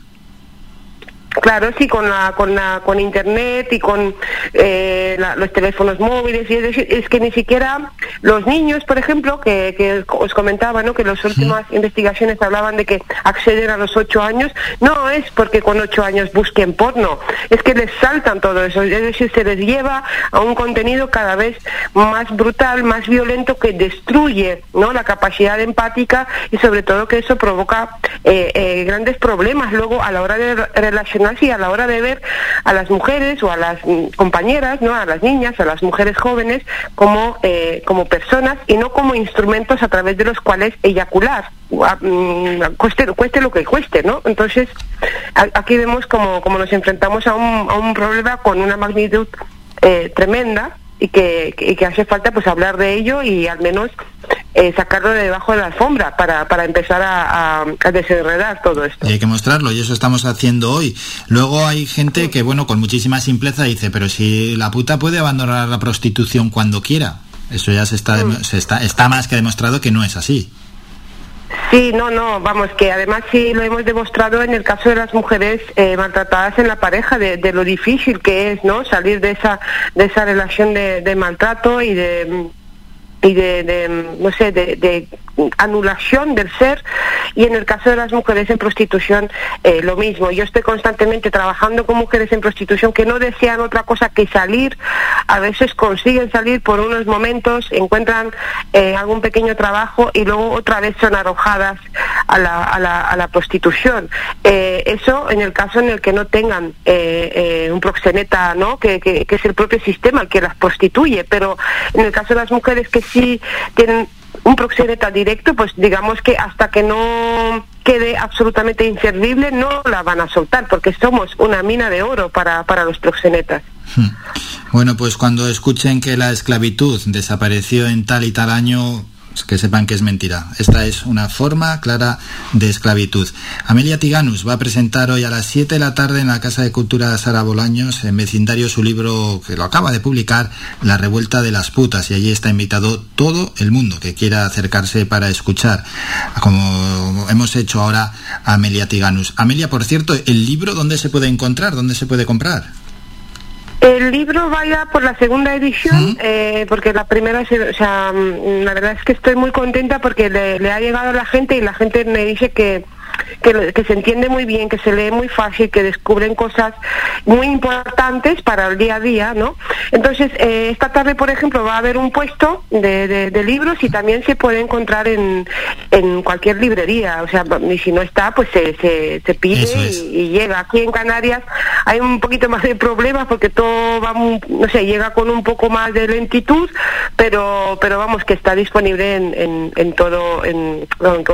Claro, sí, con la, con la, con internet y con eh, los teléfonos móviles y es decir, es que ni siquiera los niños, por ejemplo, que, que os comentaba, ¿no? Que las últimas investigaciones hablaban de que acceder a los ocho años no es porque con ocho años busquen porno, es que les saltan todo eso, es decir, se les lleva a un contenido cada vez más brutal, más violento que destruye, ¿no? La capacidad empática y sobre todo que eso provoca eh, eh, grandes problemas luego a la hora de relacionar así a la hora de ver a las mujeres o a las mm, compañeras, ¿no? a las niñas, a las mujeres jóvenes como, eh, como personas y no como instrumentos a través de los cuales eyacular, mm, cueste, cueste lo que cueste, ¿no? Entonces, aquí vemos como, como nos enfrentamos a un, a un problema con una magnitud eh, tremenda y que, que, hace falta pues hablar de ello y al menos eh, sacarlo de debajo de la alfombra para, para empezar a, a, desenredar todo esto. Y hay que mostrarlo y eso estamos haciendo hoy. Luego hay gente que, bueno, con muchísima simpleza dice, pero si la puta puede abandonar la prostitución cuando quiera. Eso ya se está, mm. se está, está más que demostrado que no es así. Sí, no, no, vamos, que además sí lo hemos demostrado en el caso de las mujeres eh, maltratadas en la pareja, de, lo difícil que es, ¿no? Salir de esa, de esa relación de maltrato y de y de, no sé, de, anulación del ser y en el caso de las mujeres en prostitución eh, lo mismo. Yo estoy constantemente trabajando con mujeres en prostitución que no desean otra cosa que salir, a veces consiguen salir por unos momentos, encuentran eh, algún pequeño trabajo y luego otra vez son arrojadas a la, a la, a la prostitución. Eh, eso en el caso en el que no tengan un proxeneta, ¿no? Que, que, que es el propio sistema el que las prostituye, pero en el caso de las mujeres que si tienen un proxeneta directo, pues digamos que hasta que no quede absolutamente inservible no la van a soltar, porque somos una mina de oro para, para los proxenetas. Hmm. Bueno, pues cuando escuchen que la esclavitud desapareció en tal y tal año, que sepan que es mentira. Esta es una forma clara de esclavitud. Amelia Tiganus va a presentar hoy a las 7 de la tarde en la Casa de Cultura Sara Bolaños, en vecindario, su libro que lo acaba de publicar, La Revuelta de las Putas, y allí está invitado todo el mundo que quiera acercarse para escuchar, como hemos hecho ahora a Amelia Tiganus. Amelia, por cierto, ¿el libro dónde se puede encontrar? ¿Dónde se puede comprar? El libro vaya por la segunda edición, eh, porque la primera, o sea, mm, la verdad es que estoy muy contenta porque le, le ha llegado a la gente y la gente me dice que, que, se entiende muy bien, que se lee muy fácil, que descubren cosas muy importantes para el día a día, ¿no? Entonces, eh, esta tarde, por ejemplo, va a haber un puesto de, de, libros y también se puede encontrar en, en cualquier librería, o sea, y si no está, pues se, se, pide y, llega. Aquí en Canarias hay un poquito más de problemas porque todo va, no sé, llega con un poco más de lentitud, pero, pero vamos, que está disponible en, en, en todo, en,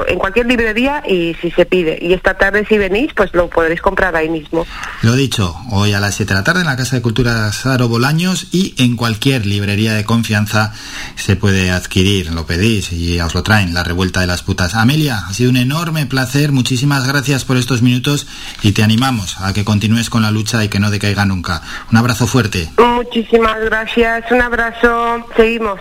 en cualquier librería y si se pide. Y esta tarde si venís, pues lo podréis comprar ahí mismo. Lo dicho, hoy a las 7 de la tarde en la Casa de Cultura Saro Bolaños y en cualquier librería de confianza se puede adquirir, lo pedís y os lo traen, La Revuelta de las Putas. Amelia, ha sido un enorme placer, muchísimas gracias por estos minutos y te animamos a que continúes con la lucha y que no decaiga nunca. Un abrazo fuerte. Muchísimas gracias, un abrazo, seguimos.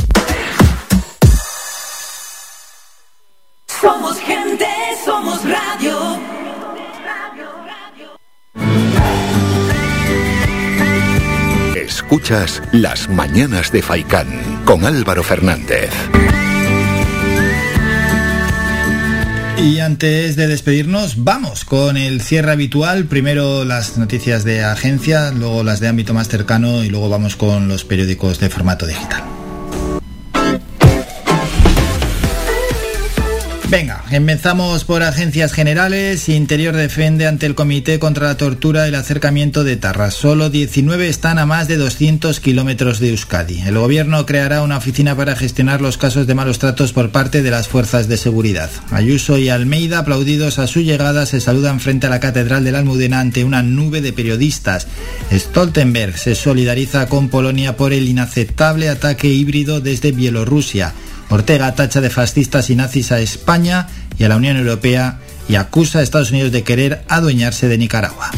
Escuchas Las Mañanas de Faicán con Álvaro Fernández. Y antes de despedirnos, vamos con el cierre habitual. Primero las noticias de agencia, luego las de ámbito más cercano y luego vamos con los periódicos de formato digital. Venga, empezamos por agencias generales. Interior defiende ante el Comité contra la Tortura el acercamiento de Tarras. Solo 19 están a más de 200 kilómetros de Euskadi. El gobierno creará una oficina para gestionar los casos de malos tratos por parte de las fuerzas de seguridad. Ayuso y Almeida, aplaudidos a su llegada, se saludan frente a la Catedral de la Almudena ante una nube de periodistas. Stoltenberg se solidariza con Polonia por el inaceptable ataque híbrido desde Bielorrusia. Ortega tacha de fascistas y nazis a España y a la Unión Europea y acusa a Estados Unidos de querer adueñarse de Nicaragua.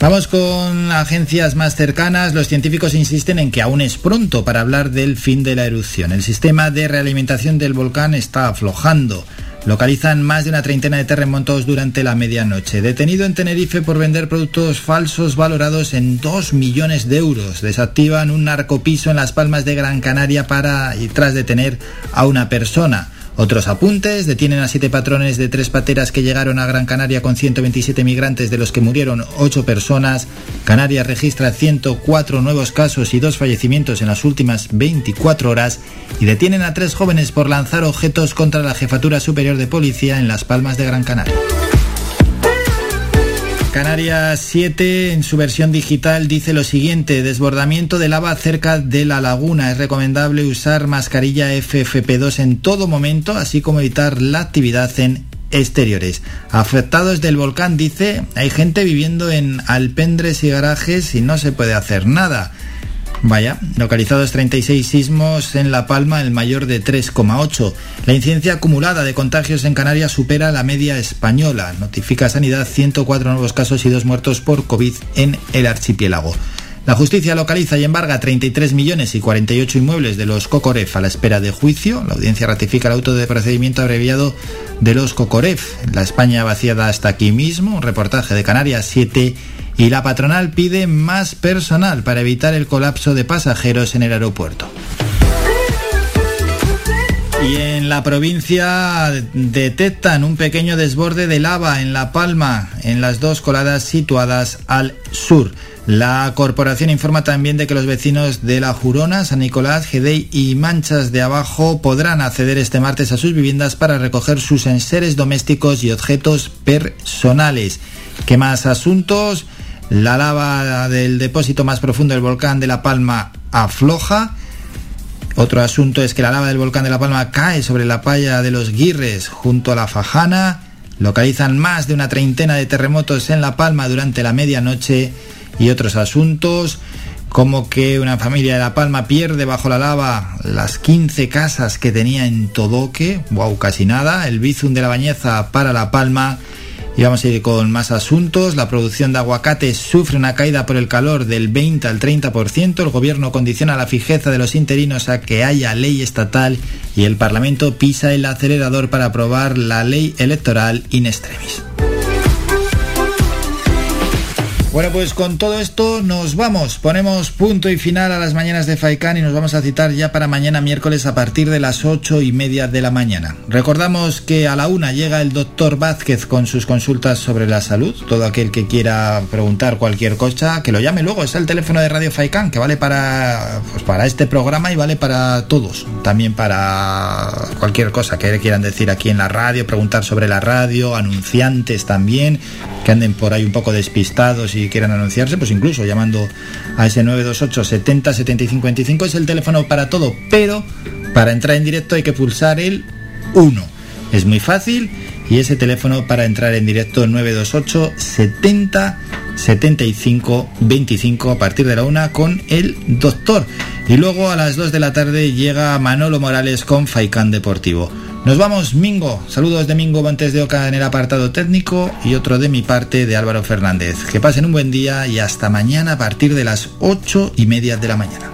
Vamos con agencias más cercanas. Los científicos insisten en que aún es pronto para hablar del fin de la erupción. El sistema de realimentación del volcán está aflojando. Localizan más de una treintena de terremotos durante la medianoche. Detenido en Tenerife por vender productos falsos valorados en 2 millones de euros. Desactivan un narcopiso en las Palmas de Gran Canaria para y tras detener a una persona. Otros apuntes, detienen a siete patrones de tres pateras que llegaron a Gran Canaria con 127 migrantes de los que murieron 8 personas. Canarias registra 104 nuevos casos y dos fallecimientos en las últimas 24 horas y detienen a tres jóvenes por lanzar objetos contra la Jefatura Superior de Policía en Las Palmas de Gran Canaria. Canarias 7 en su versión digital dice lo siguiente, desbordamiento de lava cerca de la laguna. Es recomendable usar mascarilla FFP2 en todo momento, así como evitar la actividad en exteriores. Afectados del volcán dice, hay gente viviendo en alpendres y garajes y no se puede hacer nada. Vaya, localizados 36 sismos en La Palma, el mayor de 3,8. La incidencia acumulada de contagios en Canarias supera la media española. Notifica Sanidad 104 nuevos casos y dos muertos por COVID en el archipiélago. La justicia localiza y embarga 33 millones y 48 inmuebles de los Cocoref a la espera de juicio. La audiencia ratifica el auto de procedimiento abreviado de los Cocoref. La España vaciada hasta aquí mismo. Un reportaje de Canarias 7 y la patronal pide más personal para evitar el colapso de pasajeros en el aeropuerto. Y en la provincia detectan un pequeño desborde de lava en La Palma, en las dos coladas situadas al sur. La corporación informa también de que los vecinos de La Jurona, San Nicolás, Gedey y Manchas de Abajo podrán acceder este martes a sus viviendas para recoger sus enseres domésticos y objetos personales. ¿Qué más asuntos? La lava del depósito más profundo del volcán de La Palma afloja. Otro asunto es que la lava del volcán de La Palma cae sobre la playa de los Guirres junto a la Fajana. Localizan más de una treintena de terremotos en La Palma durante la medianoche y otros asuntos como que una familia de La Palma pierde bajo la lava las 15 casas que tenía en Todoque, wow, casi nada, el Bizum de la Bañeza para La Palma y vamos a ir con más asuntos. La producción de aguacate sufre una caída por el calor del 20 al 30%. El gobierno condiciona la fijeza de los interinos a que haya ley estatal y el Parlamento pisa el acelerador para aprobar la ley electoral in extremis. Bueno, pues con todo esto nos vamos. Ponemos punto y final a las mañanas de Faikán y nos vamos a citar ya para mañana miércoles a partir de las ocho y media de la mañana. Recordamos que a la una llega el doctor Vázquez con sus consultas sobre la salud. Todo aquel que quiera preguntar cualquier cosa, que lo llame luego. Es el teléfono de Radio Faikán, que vale para, pues para este programa y vale para todos. También para cualquier cosa que quieran decir aquí en la radio, preguntar sobre la radio, anunciantes también, que anden por ahí un poco despistados y quieran anunciarse, pues incluso llamando a ese 928 70 75 25 es el teléfono para todo, pero para entrar en directo hay que pulsar el 1. Es muy fácil y ese teléfono para entrar en directo 928 70 75 25 a partir de la 1 con el doctor. Y luego a las 2 de la tarde llega Manolo Morales con Faicán Deportivo. Nos vamos, Mingo. Saludos de Mingo Montes de Oca en el apartado técnico y otro de mi parte de Álvaro Fernández. Que pasen un buen día y hasta mañana a partir de las ocho y media de la mañana.